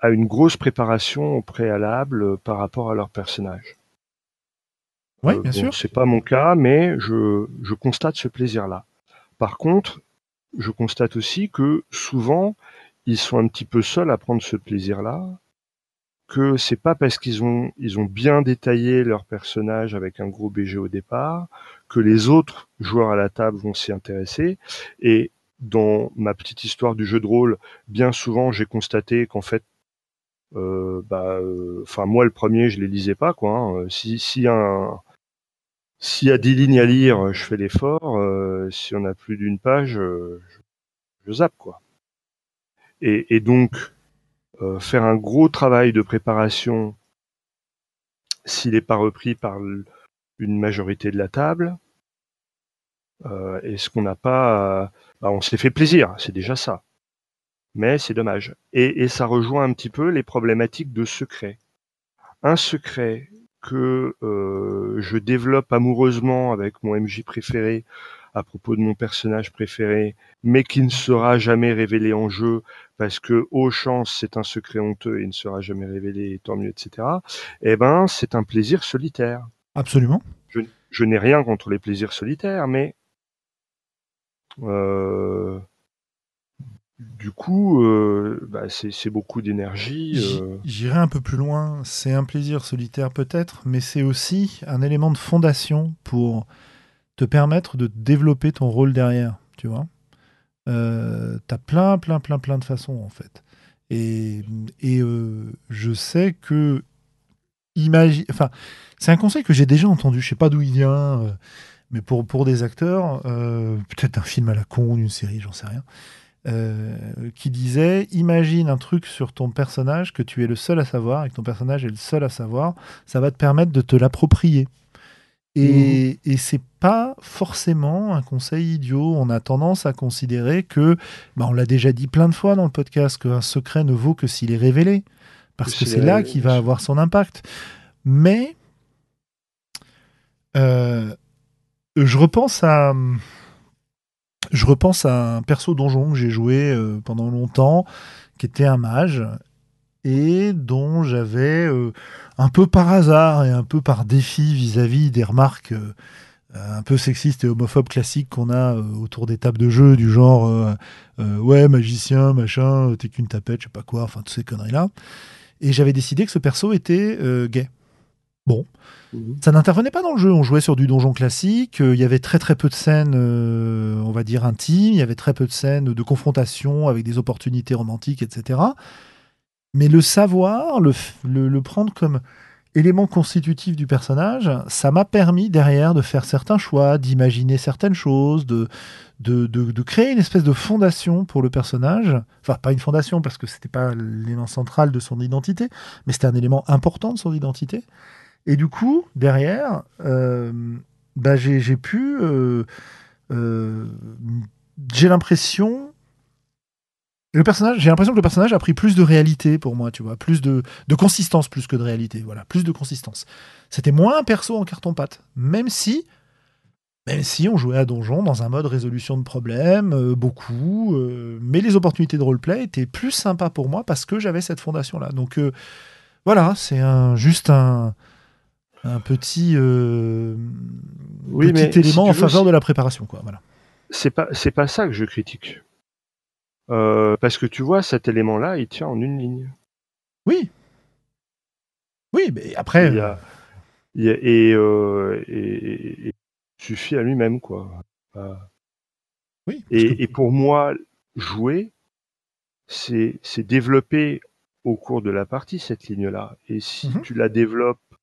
B: à, une grosse préparation au préalable par rapport à leur personnage.
A: Oui, euh, bien sûr.
B: C'est pas mon cas, mais je, je constate ce plaisir-là. Par contre, je constate aussi que souvent, ils sont un petit peu seuls à prendre ce plaisir-là que c'est pas parce qu'ils ont ils ont bien détaillé leur personnage avec un gros BG au départ que les autres joueurs à la table vont s'y intéresser et dans ma petite histoire du jeu de rôle, bien souvent j'ai constaté qu'en fait euh, bah euh, enfin moi le premier je les lisais pas quoi hein. si si un s'il y a 10 lignes à lire, je fais l'effort. Euh, si on a plus d'une page, je, je zappe quoi. Et, donc, euh, faire un gros travail de préparation s'il n'est pas repris par une majorité de la table. Euh, Est-ce qu'on n'a pas... Bah, on fait plaisir, c'est déjà ça. Mais c'est dommage. Et, et, ça rejoint un petit peu les problématiques de secret. Un secret que euh, je développe amoureusement avec mon MJ préféré à propos de mon personnage préféré, mais qui ne sera jamais révélé en jeu parce que, aux chance, c'est un secret honteux et ne sera jamais révélé, tant mieux, etc. Eh ben, c'est un plaisir solitaire.
A: Absolument.
B: Je, je n'ai rien contre les plaisirs solitaires, mais euh, du coup, euh, bah c'est beaucoup d'énergie. Euh...
A: J'irai un peu plus loin. C'est un plaisir solitaire peut-être, mais c'est aussi un élément de fondation pour te permettre de développer ton rôle derrière. Tu vois, euh, t'as plein, plein, plein, plein de façons en fait. Et, euh, je sais que imagine, enfin, c'est un conseil que j'ai déjà entendu. Je sais pas d'où il vient, euh, mais pour pour des acteurs, peut-être un film à la con, une série, j'en sais rien. Qui disait Imagine un truc sur ton personnage que tu es le seul à savoir et que ton personnage est le seul à savoir, ça va te permettre de te l'approprier. Et, mmh. et c'est pas forcément un conseil idiot. On a tendance à considérer que, bah on l'a déjà dit plein de fois dans le podcast, qu'un secret ne vaut que s'il est révélé. Parce que c'est là qu'il va avoir son impact. Mais euh, je repense à je repense à un perso donjon que j'ai joué euh, pendant longtemps, qui était un mage, et dont j'avais, euh, un peu par hasard et un peu par défi vis-à-vis -vis des remarques euh, un peu sexistes et homophobes classiques qu'on a euh, autour des tables de jeu, du genre ouais, magicien, machin, t'es qu'une tapette, je sais pas quoi, enfin, toutes ces conneries-là. Et j'avais décidé que ce perso était gay. Bon, ça n'intervenait pas dans le jeu. On jouait sur du donjon classique. Il y avait très très peu de scènes, euh, on va dire intimes. Il y avait très peu de scènes de confrontation avec des opportunités romantiques, etc. Mais le savoir, le, le, prendre comme élément constitutif du personnage, ça m'a permis derrière de faire certains choix, d'imaginer certaines choses, de, de, de, de, créer une espèce de fondation pour le personnage. Enfin, pas une fondation parce que c'était pas l'élément central de son identité, mais c'était un élément important de son identité. Et du coup, derrière, euh, bah j'ai pu. Euh, euh, j'ai l'impression. Le personnage, j'ai l'impression que le personnage a pris plus de réalité pour moi, tu vois, plus de, de consistance plus que de réalité, voilà, plus de consistance. C'était moins un perso en carton-pâte, même si, même si on jouait à donjon dans un mode résolution de problèmes, euh, beaucoup, euh, mais les opportunités de roleplay étaient plus sympas pour moi parce que j'avais cette fondation-là. Donc euh, voilà, c'est un, juste un, un petit,
B: oui,
A: petit élément si en faveur veux, de la préparation. Quoi. Voilà.
B: C'est pas, c'est pas ça que je critique. Euh, parce que tu vois, cet élément-là, il tient en une ligne.
A: Oui. Oui, mais après.
B: Il y a, il y a, et, euh, et, et, suffit à lui-même, quoi. Euh,
A: oui.
B: Et, que... et, pour moi, jouer, c'est développer au cours de la partie cette ligne-là. Et si
A: Mhm.
B: mm -hmm. tu la développes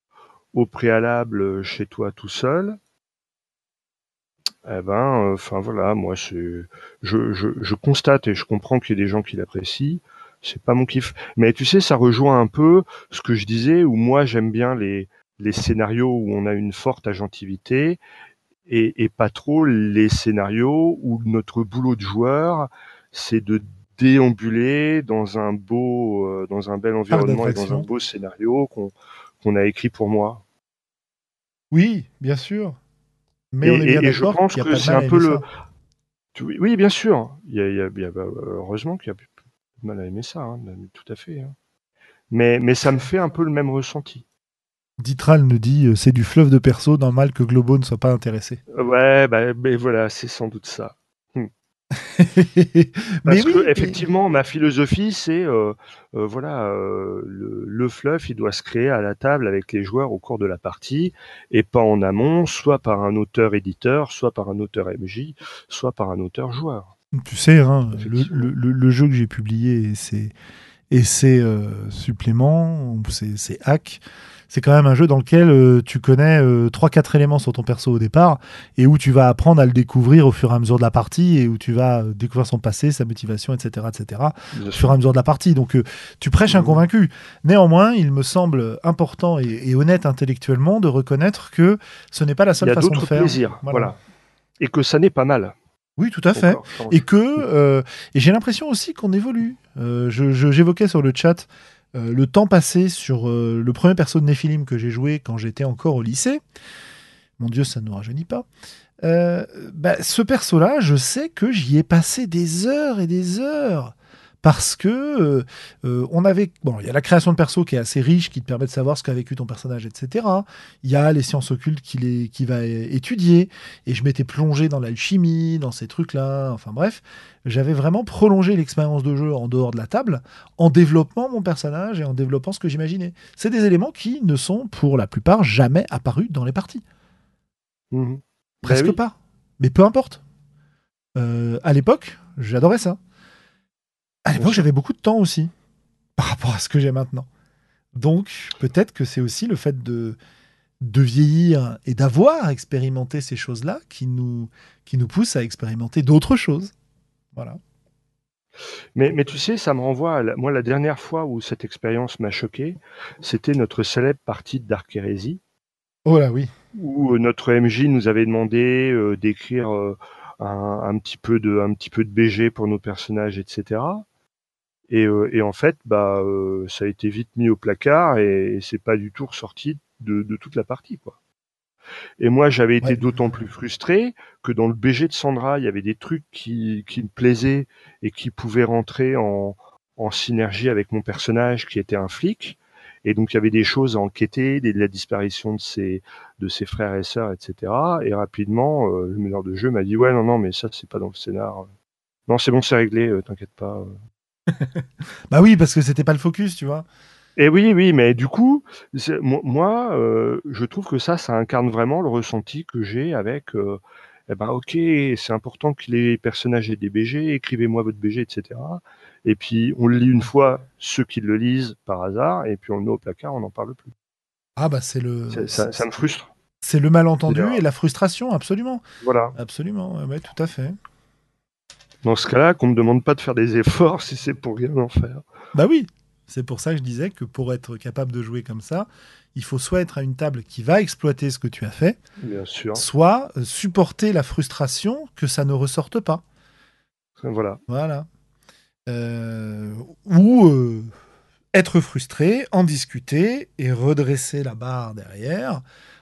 B: au préalable chez toi tout seul, eh ben, enfin voilà, moi je, je, je, je, constate et je comprends qu'il y a des gens qui l'apprécient. C'est pas mon kiff, mais tu sais, ça rejoint un peu ce que je disais où moi j'aime bien les les scénarios où on a une forte agentivité et, et pas trop les scénarios où notre boulot de joueur c'est de déambuler dans un beau, euh, dans un bel environnement et dans un beau scénario qu'on qu'on a écrit pour moi.
A: Oui, bien sûr. Mais
B: et,
A: on est bien
B: et, et je pense que c'est un peu le.
A: Ça.
B: Oui, bien sûr. Il y a, il y a, il y a heureusement qu'il y a plus de mal à aimer ça, hein, tout à fait. Hein. Mais, mais ça me fait un peu le même ressenti.
A: Ditral nous dit euh, c'est du fleuve de perso, normal que Globo ne soit pas intéressé.
B: Ouais, bah, mais voilà, c'est sans doute ça.
A: Mais
B: Parce
A: oui,
B: que effectivement, ma philosophie, c'est euh, euh, voilà, euh, le, le, fluff, il doit se créer à la table avec les joueurs au cours de la partie et pas en amont, soit par un auteur-éditeur, soit par un auteur MJ, soit par un auteur-joueur.
A: Tu sais, hein, le, le, le, jeu que j'ai publié et ses, et ses suppléments, c'est hack, C'est quand même un jeu dans lequel euh, tu connais euh, trois 3-4 éléments sur ton perso au départ et où tu vas apprendre à le découvrir au fur et à mesure de la partie et où tu vas euh, découvrir son passé, sa motivation, etc. etc. au fur et à mesure de la partie. Donc tu prêches un
B: Mhm.
A: convaincu. Néanmoins, il me semble important et, et honnête intellectuellement de reconnaître que ce n'est pas la seule façon de faire.
B: plaisirs,
A: Voilà.
B: voilà. Et que ça n'est pas mal.
A: Oui, tout à fait.
B: Encore.
A: Et que euh, et j'ai l'impression aussi qu'on évolue. Euh, J'évoquais sur le chat euh, le temps passé sur euh, le premier perso de Nephilim que j'ai joué quand j'étais encore au lycée. Mon Dieu, ça ne nous rajeunit pas. Euh, bah, ce perso-là, je sais que j'y ai passé des heures et des heures. Parce que euh, euh, on avait bon, il y a la création de perso qui est assez riche, qui te permet de savoir ce qu'a vécu ton personnage, etc. Il y a les sciences occultes qu'il est- qui va étudier, et je m'étais plongé dans l'alchimie, dans ces trucs-là. Enfin bref, j'avais vraiment prolongé l'expérience de jeu en dehors de la table, en développant mon personnage et en développant ce que j'imaginais. C'est des éléments qui ne sont pour la plupart jamais apparus dans les parties.
B: Mhm.
A: Presque
B: Bah oui.
A: pas. Mais peu importe. Euh, à l'époque, j'adorais ça. À l'époque, j'avais beaucoup de temps aussi, par rapport à ce que j'ai maintenant. Donc, peut-être que c'est aussi le fait de, de vieillir et d'avoir expérimenté ces choses-là qui nous, qui nous pousse à expérimenter d'autres choses. Voilà.
B: Mais, mais tu sais, ça me renvoie à la- moi la dernière fois où cette expérience m'a choqué, c'était notre célèbre partie de Dark Heresy,
A: Oh là, oui.
B: où euh, notre MJ nous avait demandé euh, d'écrire euh, un, un petit peu de un petit peu de BG pour nos personnages, etc. Et, euh, et en fait, bah, euh, ça a été vite mis au placard et, c'est pas du tout ressorti de, de toute la partie, quoi. Et moi, j'avais été
A: Ouais.
B: d'autant plus frustré que dans le BG de Sandra, il y avait des trucs qui, qui me plaisaient et qui pouvaient rentrer en, en synergie avec mon personnage qui était un flic. Et donc, il y avait des choses à enquêter, des, de la disparition de ses, de ses frères et sœurs, etc. Et rapidement, euh, le meneur de jeu m'a dit, ouais, non, non, mais ça, c'est pas dans le scénar. Non, c'est bon, c'est réglé, euh, t'inquiète pas.
A: Bah oui, parce que c'était pas le focus, tu vois.
B: Et oui, oui, mais du coup, moi, euh, je trouve que ça, ça incarne vraiment le ressenti que j'ai avec, euh, eh ben, ok, c'est important que les personnages aient des BG, écrivez-moi votre BG, etc. Et puis, on le lit une fois, ceux qui le lisent par hasard, et puis on le met au placard, on n'en parle plus.
A: Ah bah c'est le,
B: Ça, ça- ça me frustre.
A: c'est le malentendu et la frustration, absolument,
B: Voilà.
A: absolument, ouais, tout à fait.
B: Dans ce cas-là, qu'on me demande pas de faire des efforts si c'est pour rien en faire.
A: Bah oui, c'est pour ça que je disais que pour être capable de jouer comme ça, il faut soit être à une table qui va exploiter ce que tu as fait,
B: Bien sûr.
A: soit euh, supporter la frustration que ça ne ressorte pas.
B: Voilà.
A: Voilà. Euh, ou euh, être frustré, en discuter et redresser la barre derrière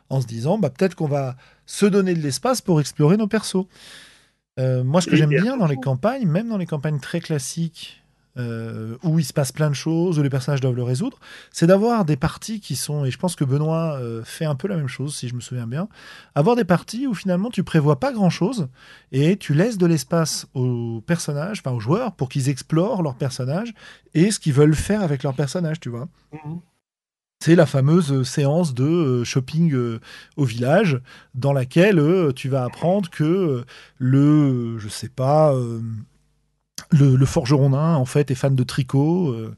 A: en se disant bah, peut-être qu'on va se donner de l'espace pour explorer nos persos. Euh, moi, ce que j'aime bien dans les campagnes, même dans les campagnes très classiques, euh, où il se passe plein de choses, où les personnages doivent le résoudre, c'est d'avoir des parties qui sont, et je pense que Benoît euh, fait un peu la même chose, si je me souviens bien, avoir des parties où finalement tu prévois pas grand-chose, et tu laisses de l'espace aux personnages, enfin aux joueurs, pour qu'ils explorent leur personnage et ce qu'ils veulent faire avec leur personnage, tu vois. C'est la fameuse euh, séance de euh, shopping euh, au village dans laquelle tu vas apprendre que le, je sais pas, le, le forgeron nain en fait est fan de tricot, euh,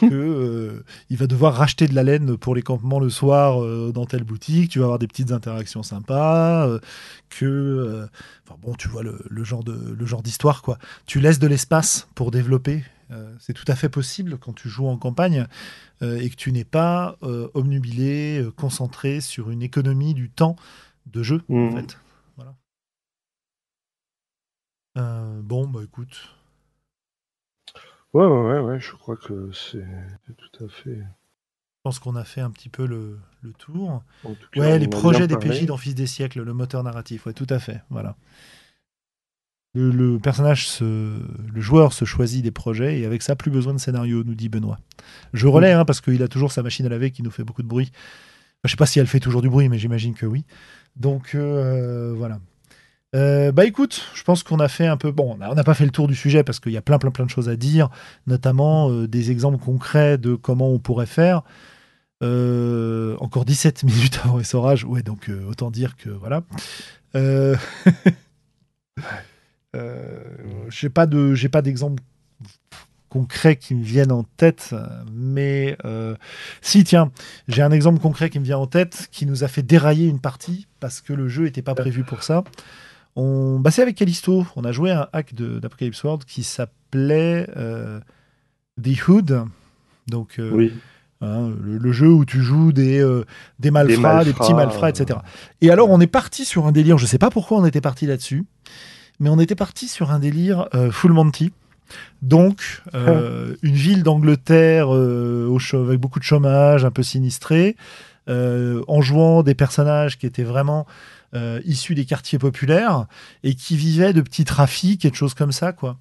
A: que euh, il va devoir racheter de la laine pour les campements le soir euh, dans telle boutique. Tu vas avoir des petites interactions sympas, que, enfin bon, tu vois le, le genre de le genre d'histoire quoi. Tu laisses de l'espace pour développer. Euh, c'est tout à fait possible quand tu joues en campagne euh, et que tu n'es pas euh, omnubilé, concentré sur une économie du temps de jeu, en
B: Mhm.
A: fait. Voilà. Bon, bah écoute.
B: Ouais, ouais, ouais, ouais, je crois que c'est tout à fait.
A: Je pense qu'on a fait un petit peu le, le tour.
B: En tout cas,
A: Ouais, les projets des. PJ dans Fils des siècles, le moteur narratif, ouais, tout à fait, voilà. Le, le personnage, se, le joueur se choisit des projets et avec ça, plus besoin de scénario, nous dit Benoît. Je relais, hein, parce qu'il a toujours sa machine à laver qui nous fait beaucoup de bruit. Enfin, je sais pas si elle fait toujours du bruit, mais j'imagine que oui. Donc euh, voilà. Euh, bah écoute, je pense qu'on a fait un peu. Bon, on n'a pas fait le tour du sujet parce qu'il y a plein, plein, plein de choses à dire, notamment euh, des exemples concrets de comment on pourrait faire. Euh, encore 17 minutes avant essorage, ouais, donc euh, autant dire que voilà. Euh, j'ai pas de, j'ai pas d'exemple concrets qui me viennent en tête, mais si, tiens, j'ai un exemple concret qui me vient en tête qui nous a fait dérailler une partie parce que le jeu n'était pas prévu pour ça. On... Bah, c'est avec Callisto, on a joué un hack d'Apocalypse World qui s'appelait The Hood. Donc,
B: oui.
A: Hein, le, jeu où tu joues des, euh, des, malfrats, des, petits malfrats, etc. Et alors, on est parti sur un délire, je sais pas pourquoi on était parti là-dessus, mais on était parti sur un délire euh, full Monty. Donc, euh, une ville d'Angleterre avec beaucoup de chômage, un peu sinistrée, en jouant des personnages qui étaient vraiment euh, issus des quartiers populaires et qui vivaient de petits trafics et de choses comme ça, quoi.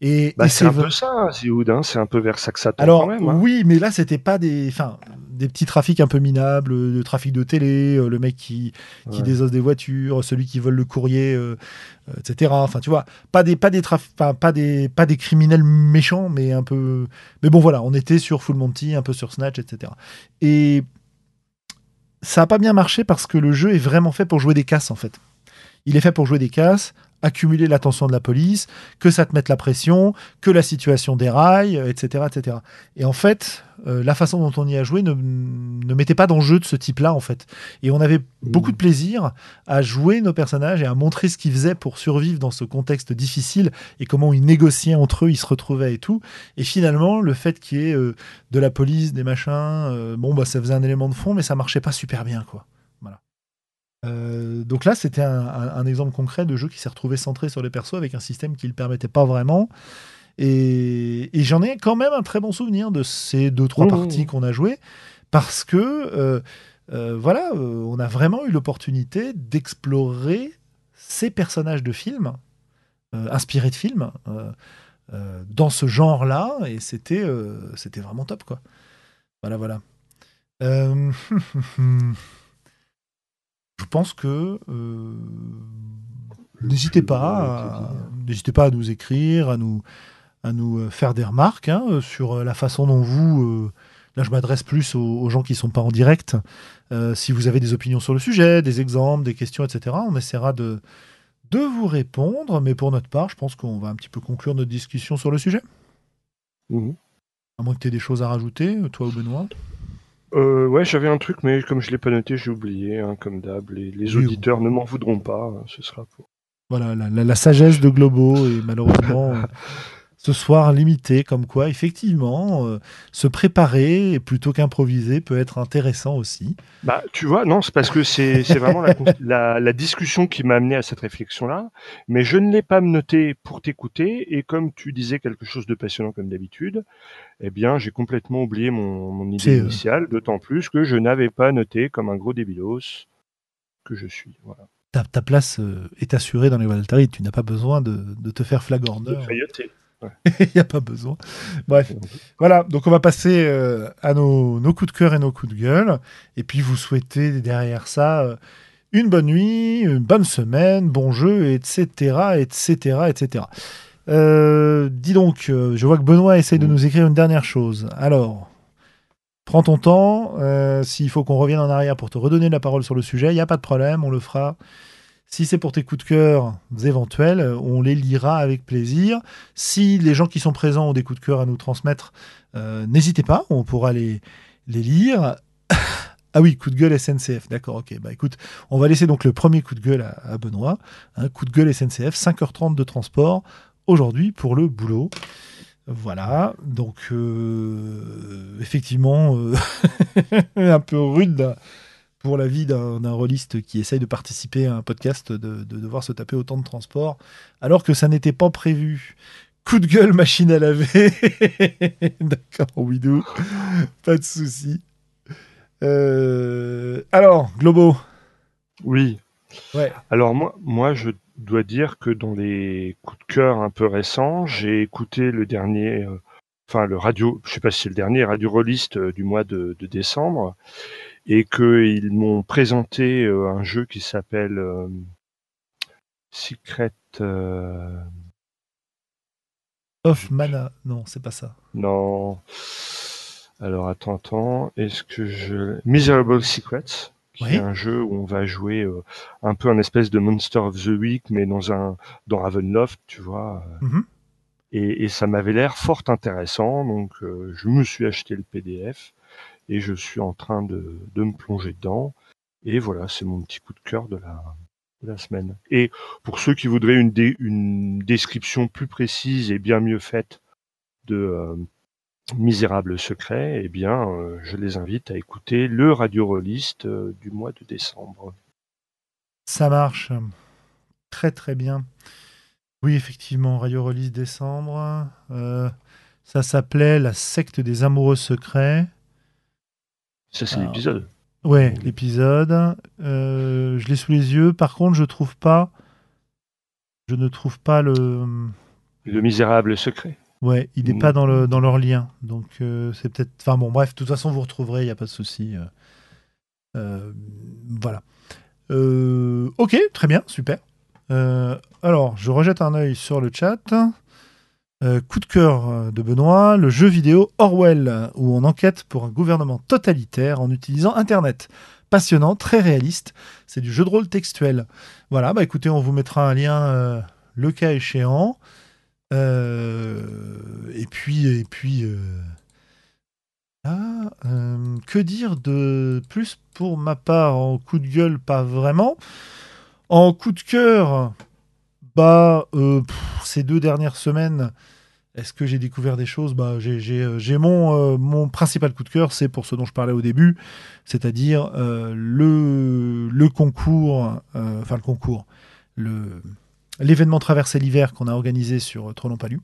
B: Et, bah, c'est un peu ça, hein, c'est un peu vers ça que ça
A: Alors,
B: quand même. Hein.
A: Oui, mais là, c'était pas des, enfin, des petits trafics un peu minables, le trafic de télé, euh, le mec qui, qui désosse des voitures, celui qui vole le courrier, euh, etc. Enfin, tu vois, pas des, pas des, pas des, pas des criminels méchants, mais un peu. Mais bon, voilà, on était sur Full Monty, un peu sur Snatch, etc. Et ça n'a pas bien marché parce que le jeu est vraiment fait pour jouer des casses en fait. Il est fait pour jouer des casses, accumuler l'attention de la police, que ça te mette la pression, que la situation déraille, etc. etc. Et en fait, euh, la façon dont on y a joué ne, ne mettait pas d'enjeu de ce type-là, en fait. Et on avait beaucoup de plaisir à jouer nos personnages et à montrer ce qu'ils faisaient pour survivre dans ce contexte difficile et comment ils négociaient entre eux, ils se retrouvaient et tout. Et finalement, le fait qu'il y ait euh, de la police, des machins, euh, bon, bah, ça faisait un élément de fond, mais ça marchait pas super bien, quoi. Voilà. donc là, c'était un, exemple concret de jeu qui s'est retrouvé centré sur les persos avec un système qui ne le permettait pas vraiment. Et, j'en ai quand même un très bon souvenir de ces deux, trois mmh. parties qu'on a jouées, parce que, euh, euh, voilà, euh, on a vraiment eu l'opportunité d'explorer ces personnages de films, inspirés de films, dans ce genre-là, et c'était c'était vraiment top, quoi. Voilà, voilà. je pense que n'hésitez pas, n'hésitez pas à nous écrire, à nous à nous euh, faire des remarques hein, euh, sur euh, la façon dont vous, là je m'adresse plus aux, gens qui ne sont pas en direct, si vous avez des opinions sur le sujet, des exemples, des questions, etc., on essaiera de, de vous répondre, mais pour notre part, je pense qu'on va un petit peu conclure notre discussion sur le sujet.
B: Mmh.
A: À moins que tu aies des choses à rajouter, toi ou Benoît
B: ouais, j'avais un truc, mais comme je ne l'ai pas noté, j'ai oublié, hein, comme d'hab. Les, auditeurs ne m'en voudront pas, hein, ce sera pour...
A: Voilà, la, la sagesse de Globo, et malheureusement, ce soir limité, comme quoi, effectivement, euh, se préparer plutôt qu'improviser peut être intéressant aussi.
B: Bah, tu vois, non, c'est parce que c'est vraiment la, discussion qui m'a amené à cette réflexion-là, mais je ne l'ai pas noté pour t'écouter, et comme tu disais quelque chose de passionnant comme d'habitude, eh bien, j'ai complètement oublié mon, idée euh, initiale, d'autant plus que je n'avais pas noté comme un gros débilos que je suis. Voilà.
A: Ta, place euh, est assurée dans les Waltari, tu n'as pas besoin de, te faire flagorneur. Il n'y a pas besoin. Bref, voilà. Donc on va passer euh, à nos, coups de cœur et nos coups de gueule. Et puis vous souhaitez derrière ça euh, une bonne nuit, une bonne semaine, bon jeu, etc., etc., etc. dis donc, euh, je vois que Benoît essaye de nous écrire une dernière chose. Alors, prends ton temps. S'il faut qu'on revienne en arrière pour te redonner la parole sur le sujet, il n'y a pas de problème, on le fera si c'est pour tes coups de cœur éventuels, on les lira avec plaisir. Si les gens qui sont présents ont des coups de cœur à nous transmettre, euh, n'hésitez pas, on pourra les, les lire. ah oui, coup de gueule SNCF, d'accord, ok. Bah écoute, on va laisser donc le premier coup de gueule à, Benoît. Coup de gueule SNCF, 5h30 de transport aujourd'hui pour le boulot. Voilà, donc euh, effectivement, euh, un peu rude pour la vie d'un rôliste qui essaye de participer à un podcast de, devoir se taper autant de transport, alors que ça n'était pas prévu. Coup de gueule, machine à laver. D'accord, Widou. Pas de souci. Euh, alors, Globo.
B: Oui.
A: Ouais.
B: Alors moi, moi, je dois dire que dans les coups de cœur un peu récents, j'ai écouté le dernier, euh, enfin le radio, je sais pas si c'est le dernier radio rôliste euh, du mois de, de décembre, et qu'ils m'ont présenté euh, un jeu qui s'appelle euh, Secret euh,
A: of Mana. Non, c'est pas ça.
B: Non. Alors attends, attends. Est-ce que je Miserable Secrets qui est un jeu où on va jouer un peu un espèce de Monster of the Week, mais dans un dans Ravenloft, tu vois.
A: Mm-hmm.
B: Et, ça m'avait l'air fort intéressant, donc je me suis acheté le PDF et je suis en train de, de me plonger dedans. Et voilà, c'est mon petit coup de cœur de la, la semaine. Et pour ceux qui voudraient une, une description plus précise et bien mieux faite de euh, Misérable Secret, eh bien, euh, je les invite à écouter le radio Rolliste euh, du mois de décembre.
A: Ça marche. Très très bien. Oui, effectivement, Radio Release décembre. ça s'appelait La secte des amoureux secrets.
B: Ça, c'est l'épisode.
A: Ouais, l'épisode. Euh, je l'ai sous les yeux. Par contre, je trouve pas. Je ne trouve pas le.
B: Le misérable secret.
A: Ouais, il n'est pas dans, le, dans leur lien. Donc, euh, c'est peut-être. Enfin, bon, bref, de toute façon, vous retrouverez, il n'y a pas de souci. Euh, voilà. ok, très bien, super. alors, je rejette un œil sur le chat. Euh, coup de cœur euh, de Benoît, le jeu vidéo Orwell, où on enquête pour un gouvernement totalitaire en utilisant Internet. Passionnant, très réaliste, c'est du jeu de rôle textuel. Voilà, bah écoutez, on vous mettra un lien euh, le cas échéant. et puis, et puis que dire de plus pour ma part? En coup de gueule, pas vraiment. En coup de cœur, bah, ces deux dernières semaines, est-ce que j'ai découvert des choses? Bah, J'ai euh, mon, euh, mon principal coup de cœur, c'est pour ce dont je parlais au début, c'est-à-dire euh, le, le concours, enfin le concours, l'événement Traverser l'hiver qu'on a organisé sur Trop long Palu.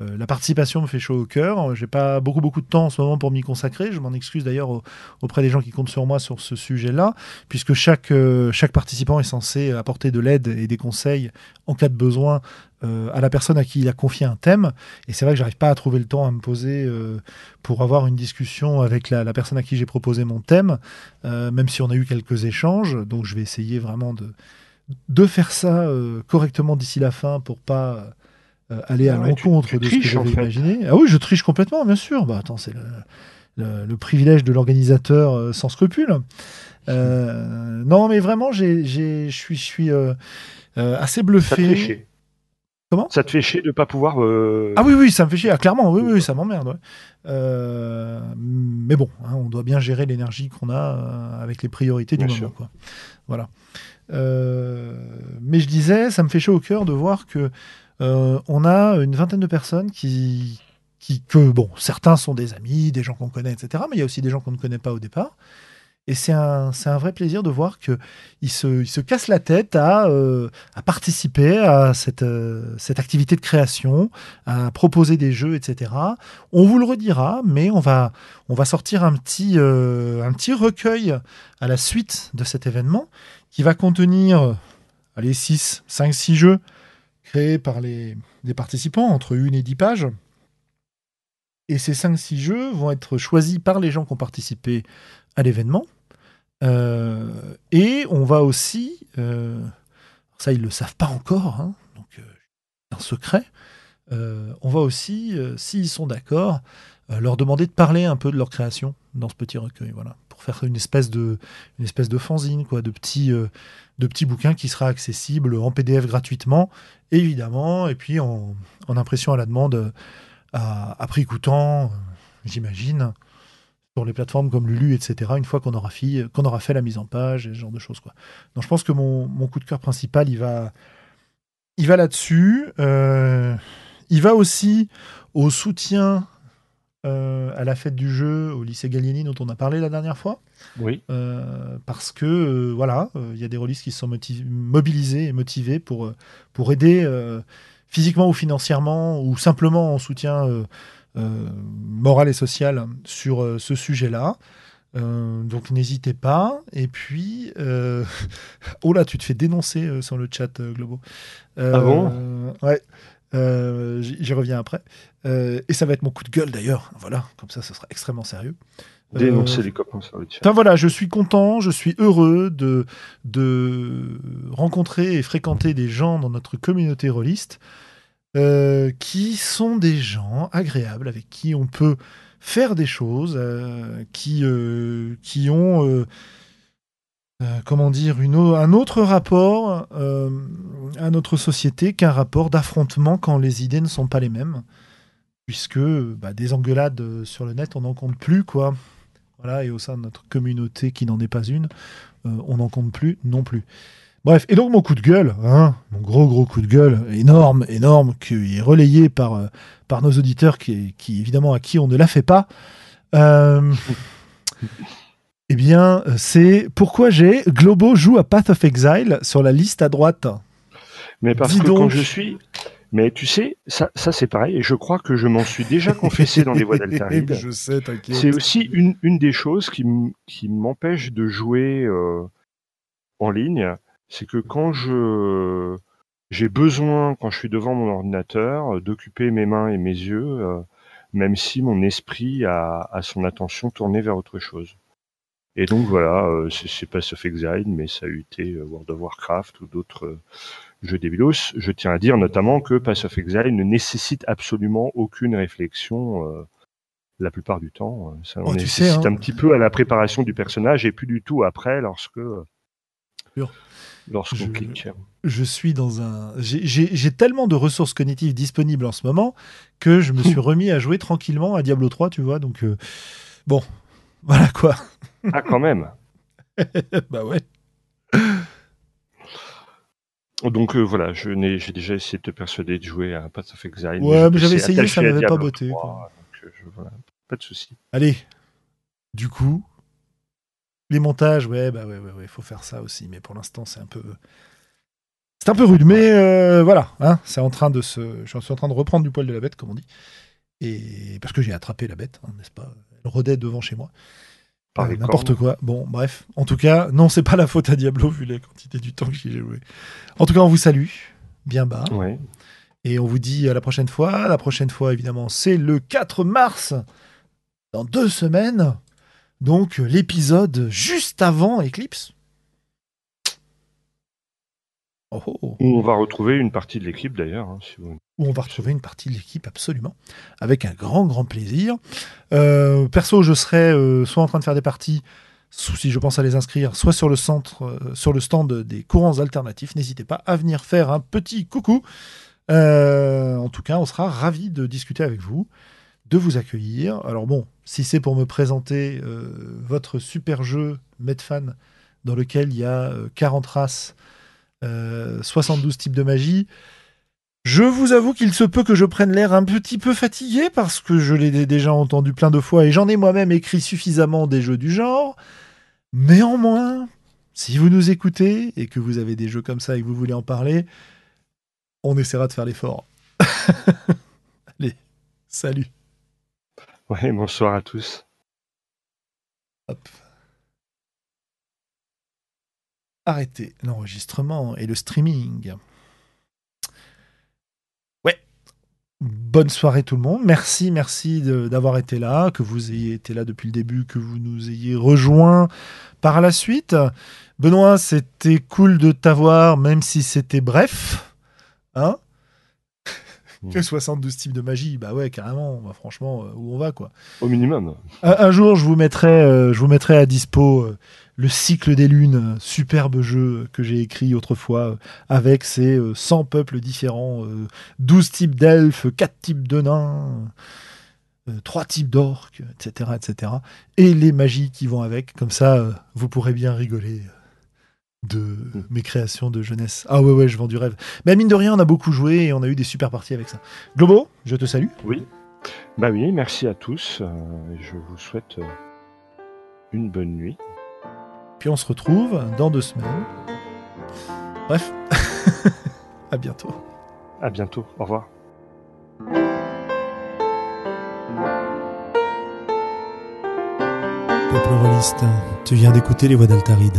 A: Euh, la participation me fait chaud au cœur. J'ai pas beaucoup beaucoup de temps en ce moment pour m'y consacrer. Je m'en excuse d'ailleurs auprès des gens qui comptent sur moi sur ce sujet-là, puisque chaque, euh, chaque participant est censé apporter de l'aide et des conseils en cas de besoin euh, à la personne à qui il a confié un thème. Et c'est vrai que j'arrive pas à trouver le temps à me poser pour avoir une discussion avec la, la personne à qui j'ai proposé mon thème, même si on a eu quelques échanges. Donc je vais essayer vraiment de, de faire ça correctement d'ici la fin pour pas euh, aller à l'encontre de ce que j'avais imaginé. Ah oui, je triche complètement, bien sûr. Bah attends, c'est le, privilège de l'organisateur euh, sans scrupules. Euh, non, mais vraiment, je suis, suis assez bluffé.
B: Comment? Ça te fait chier de ne pas pouvoir.
A: Ah oui, oui, ça me fait chier. Ah, clairement, oui, oui, ça m'emmerde. mais bon, hein, on doit bien gérer l'énergie qu'on a avec les priorités du moment. Quoi. Voilà. mais je disais, ça me fait chaud au cœur de voir que euh, on a une vingtaine de personnes qui, qui, que, bon, certains sont des amis, des gens qu'on connaît, etc., mais il y a aussi des gens qu'on ne connaît pas au départ. Et c'est un, un, vrai plaisir de voir qu'ils se, ils se cassent la tête à, euh, à participer à cette, euh, cette activité de création, à proposer des jeux, etc. On vous le redira, mais on va, on va sortir un petit, un petit recueil à la suite de cet événement qui va contenir allez, 6, 5, 6 jeux par les, participants, entre une et dix pages. Et ces 5-6 jeux vont être choisis par les gens qui ont participé à l'événement. Euh, et on va aussi, euh, ça ils ne le savent pas encore, hein, donc euh, un secret, on va aussi, s'ils sont d'accord, leur demander de parler un peu de leur création dans ce petit recueil. Voilà faire une espèce de, une espèce de fanzine, quoi, de petits, euh, de petits bouquins qui sera accessible en PDF gratuitement, évidemment, et puis en, impression à la demande à, prix coûtant, euh, j'imagine, sur les plateformes comme Lulu, etc., une fois qu'on aura, aura fait la mise en page ce genre de choses. Quoi. Donc je pense que mon, mon coup de cœur principal, il va, il va là-dessus. Euh, il va aussi au soutien euh, à la fête du jeu au lycée Gallieni dont on a parlé la dernière fois.
B: Oui.
A: Euh, parce que euh, voilà, il y a des rôlistes qui se sont mobilisés et motivés pour, pour aider physiquement ou financièrement ou simplement en soutien moral et social sur ce sujet-là. donc n'hésitez pas. Et puis, oh là, tu te fais dénoncer sur le chat Globo.
B: ah bon?
A: Ouais. Euh, j'y reviens après. Euh, et ça va être mon coup de gueule d'ailleurs. Voilà, comme ça, ce sera extrêmement sérieux.
B: Dénoncer euh, les copains sur le
A: Enfin voilà, je suis content, je suis heureux de, de rencontrer et fréquenter des gens dans notre communauté rôliste qui sont des gens agréables, avec qui on peut faire des choses, qui, qui ont euh, comment dire, un autre rapport euh, à notre société qu'un rapport d'affrontement quand les idées ne sont pas les mêmes. Puisque bah, des engueulades sur le net, on n'en compte plus, quoi. Voilà, et au sein de notre communauté qui n'en est pas une, on n'en compte plus non plus. Bref, et donc mon coup de gueule, hein, mon gros gros coup de gueule, énorme, énorme, qui est relayé par, nos auditeurs, qui évidemment à qui on ne la fait pas. Euh, eh bien, c'est pourquoi j'ai Globo joue à Path of Exile sur la liste à droite.
B: Mais parce que quand je suis. Mais tu sais, ça, ça c'est pareil, et je crois que je m'en suis déjà confessé dans les voix d'Altaride.
A: je sais, t'inquiète.
B: C'est aussi une, une des choses qui m'empêche de jouer euh, en ligne, c'est que quand je j'ai besoin, quand je suis devant mon ordinateur, d'occuper mes mains et mes yeux, euh, même si mon esprit a, a son attention tournée vers autre chose. Et donc voilà, euh, c'est pas of Exile, mais ça a été euh, World of Warcraft ou d'autres euh, jeux débilos. Je tiens à dire notamment que Pass of Exile ne nécessite absolument aucune réflexion la plupart du temps. Ça
A: oh,
B: nécessite hein. un petit peu à la préparation du personnage et plus du tout après lorsque lorsqu'on clique.
A: Je suis dans un. J'ai tellement de ressources cognitives disponibles en ce moment que je me suis remis à jouer tranquillement à Diablo 3, tu vois. Donc bon, voilà quoi.
B: Ah, quand même.
A: bah ouais.
B: Donc euh, voilà, j'ai déjà essayé de te persuader de jouer à Path of Exile.
A: Ouais, mais, j'avais essayé, ça m'avait pas botté.
B: Euh, pas de souci.
A: Allez, du coup, les montages, ouais, bah ouais, ouais, ouais, faut faire ça aussi. Mais pour l'instant, c'est un peu, c'est un peu rude. Mais euh, voilà, hein, c'est en train de se, je suis en train de reprendre du poil de la bête, comme on dit. Et parce que j'ai attrapé la bête, hein, n'est-ce pas? Elle rôdait devant chez moi. Euh, n'importe quoi. Bon, bref. En tout cas, non, c'est pas la faute à Diablo vu la quantité du temps que j'ai joué. En tout cas, on vous salue bien bas. Et on vous dit à la prochaine fois. La prochaine fois, évidemment, c'est le 4 mars, dans deux semaines. Donc, l'épisode juste avant Eclipse.
B: Oh, oh. on va retrouver une partie de l'équipe d'ailleurs. Hein,
A: Où on va retrouver une partie de l'équipe, absolument. Avec un grand, grand plaisir. Euh, perso, je serai euh, soit en train de faire des parties, si je pense à les inscrire, soit sur le, centre, euh, sur le stand des courants alternatifs. N'hésitez pas à venir faire un petit coucou. en tout cas, on sera ravis de discuter avec vous, de vous accueillir. Alors bon, si c'est pour me présenter votre super jeu Medfan, dans lequel il y a 40 races 72 euh, types de magie. Je vous avoue qu'il se peut que je prenne l'air un petit peu fatigué parce que je l'ai déjà entendu plein de fois et j'en ai moi-même écrit suffisamment des jeux du genre. Néanmoins, si vous nous écoutez et que vous avez des jeux comme ça et que vous voulez en parler, on essaiera de faire l'effort. Allez, salut.
B: Ouais, bonsoir à tous.
A: Hop arrêter l'enregistrement et le streaming. Ouais. Bonne soirée tout le monde. Merci, merci d'avoir été là, que vous ayez été là depuis le début, que vous nous ayez rejoints par la suite. Benoît, c'était cool de t'avoir, même si c'était bref. Hein que 72 types de magie, bah ouais, carrément, bah franchement, euh, où on va, quoi.
B: Au minimum.
A: Un, jour, je vous mettrai, euh, je vous mettrai à dispo euh, le cycle des lunes, superbe jeu que j'ai écrit autrefois, avec ses 100 peuples différents, 12 types d'elfes, 4 types de nains, 3 types d'orques, etc., etc. Et les magies qui vont avec, comme ça, vous pourrez bien rigoler de mm. mes créations de jeunesse. Ah ouais, ouais, je vends du rêve. Mais mine de rien, on a beaucoup joué et on a eu des super parties avec ça. Globo, je te salue.
B: Oui. Bah oui, merci à tous. Euh, je vous souhaite euh, une bonne nuit.
A: Puis on se retrouve dans deux semaines. Bref, à bientôt.
B: À bientôt. Au revoir.
A: Peuple rôliste, tu viens d'écouter les voix d'Altaride.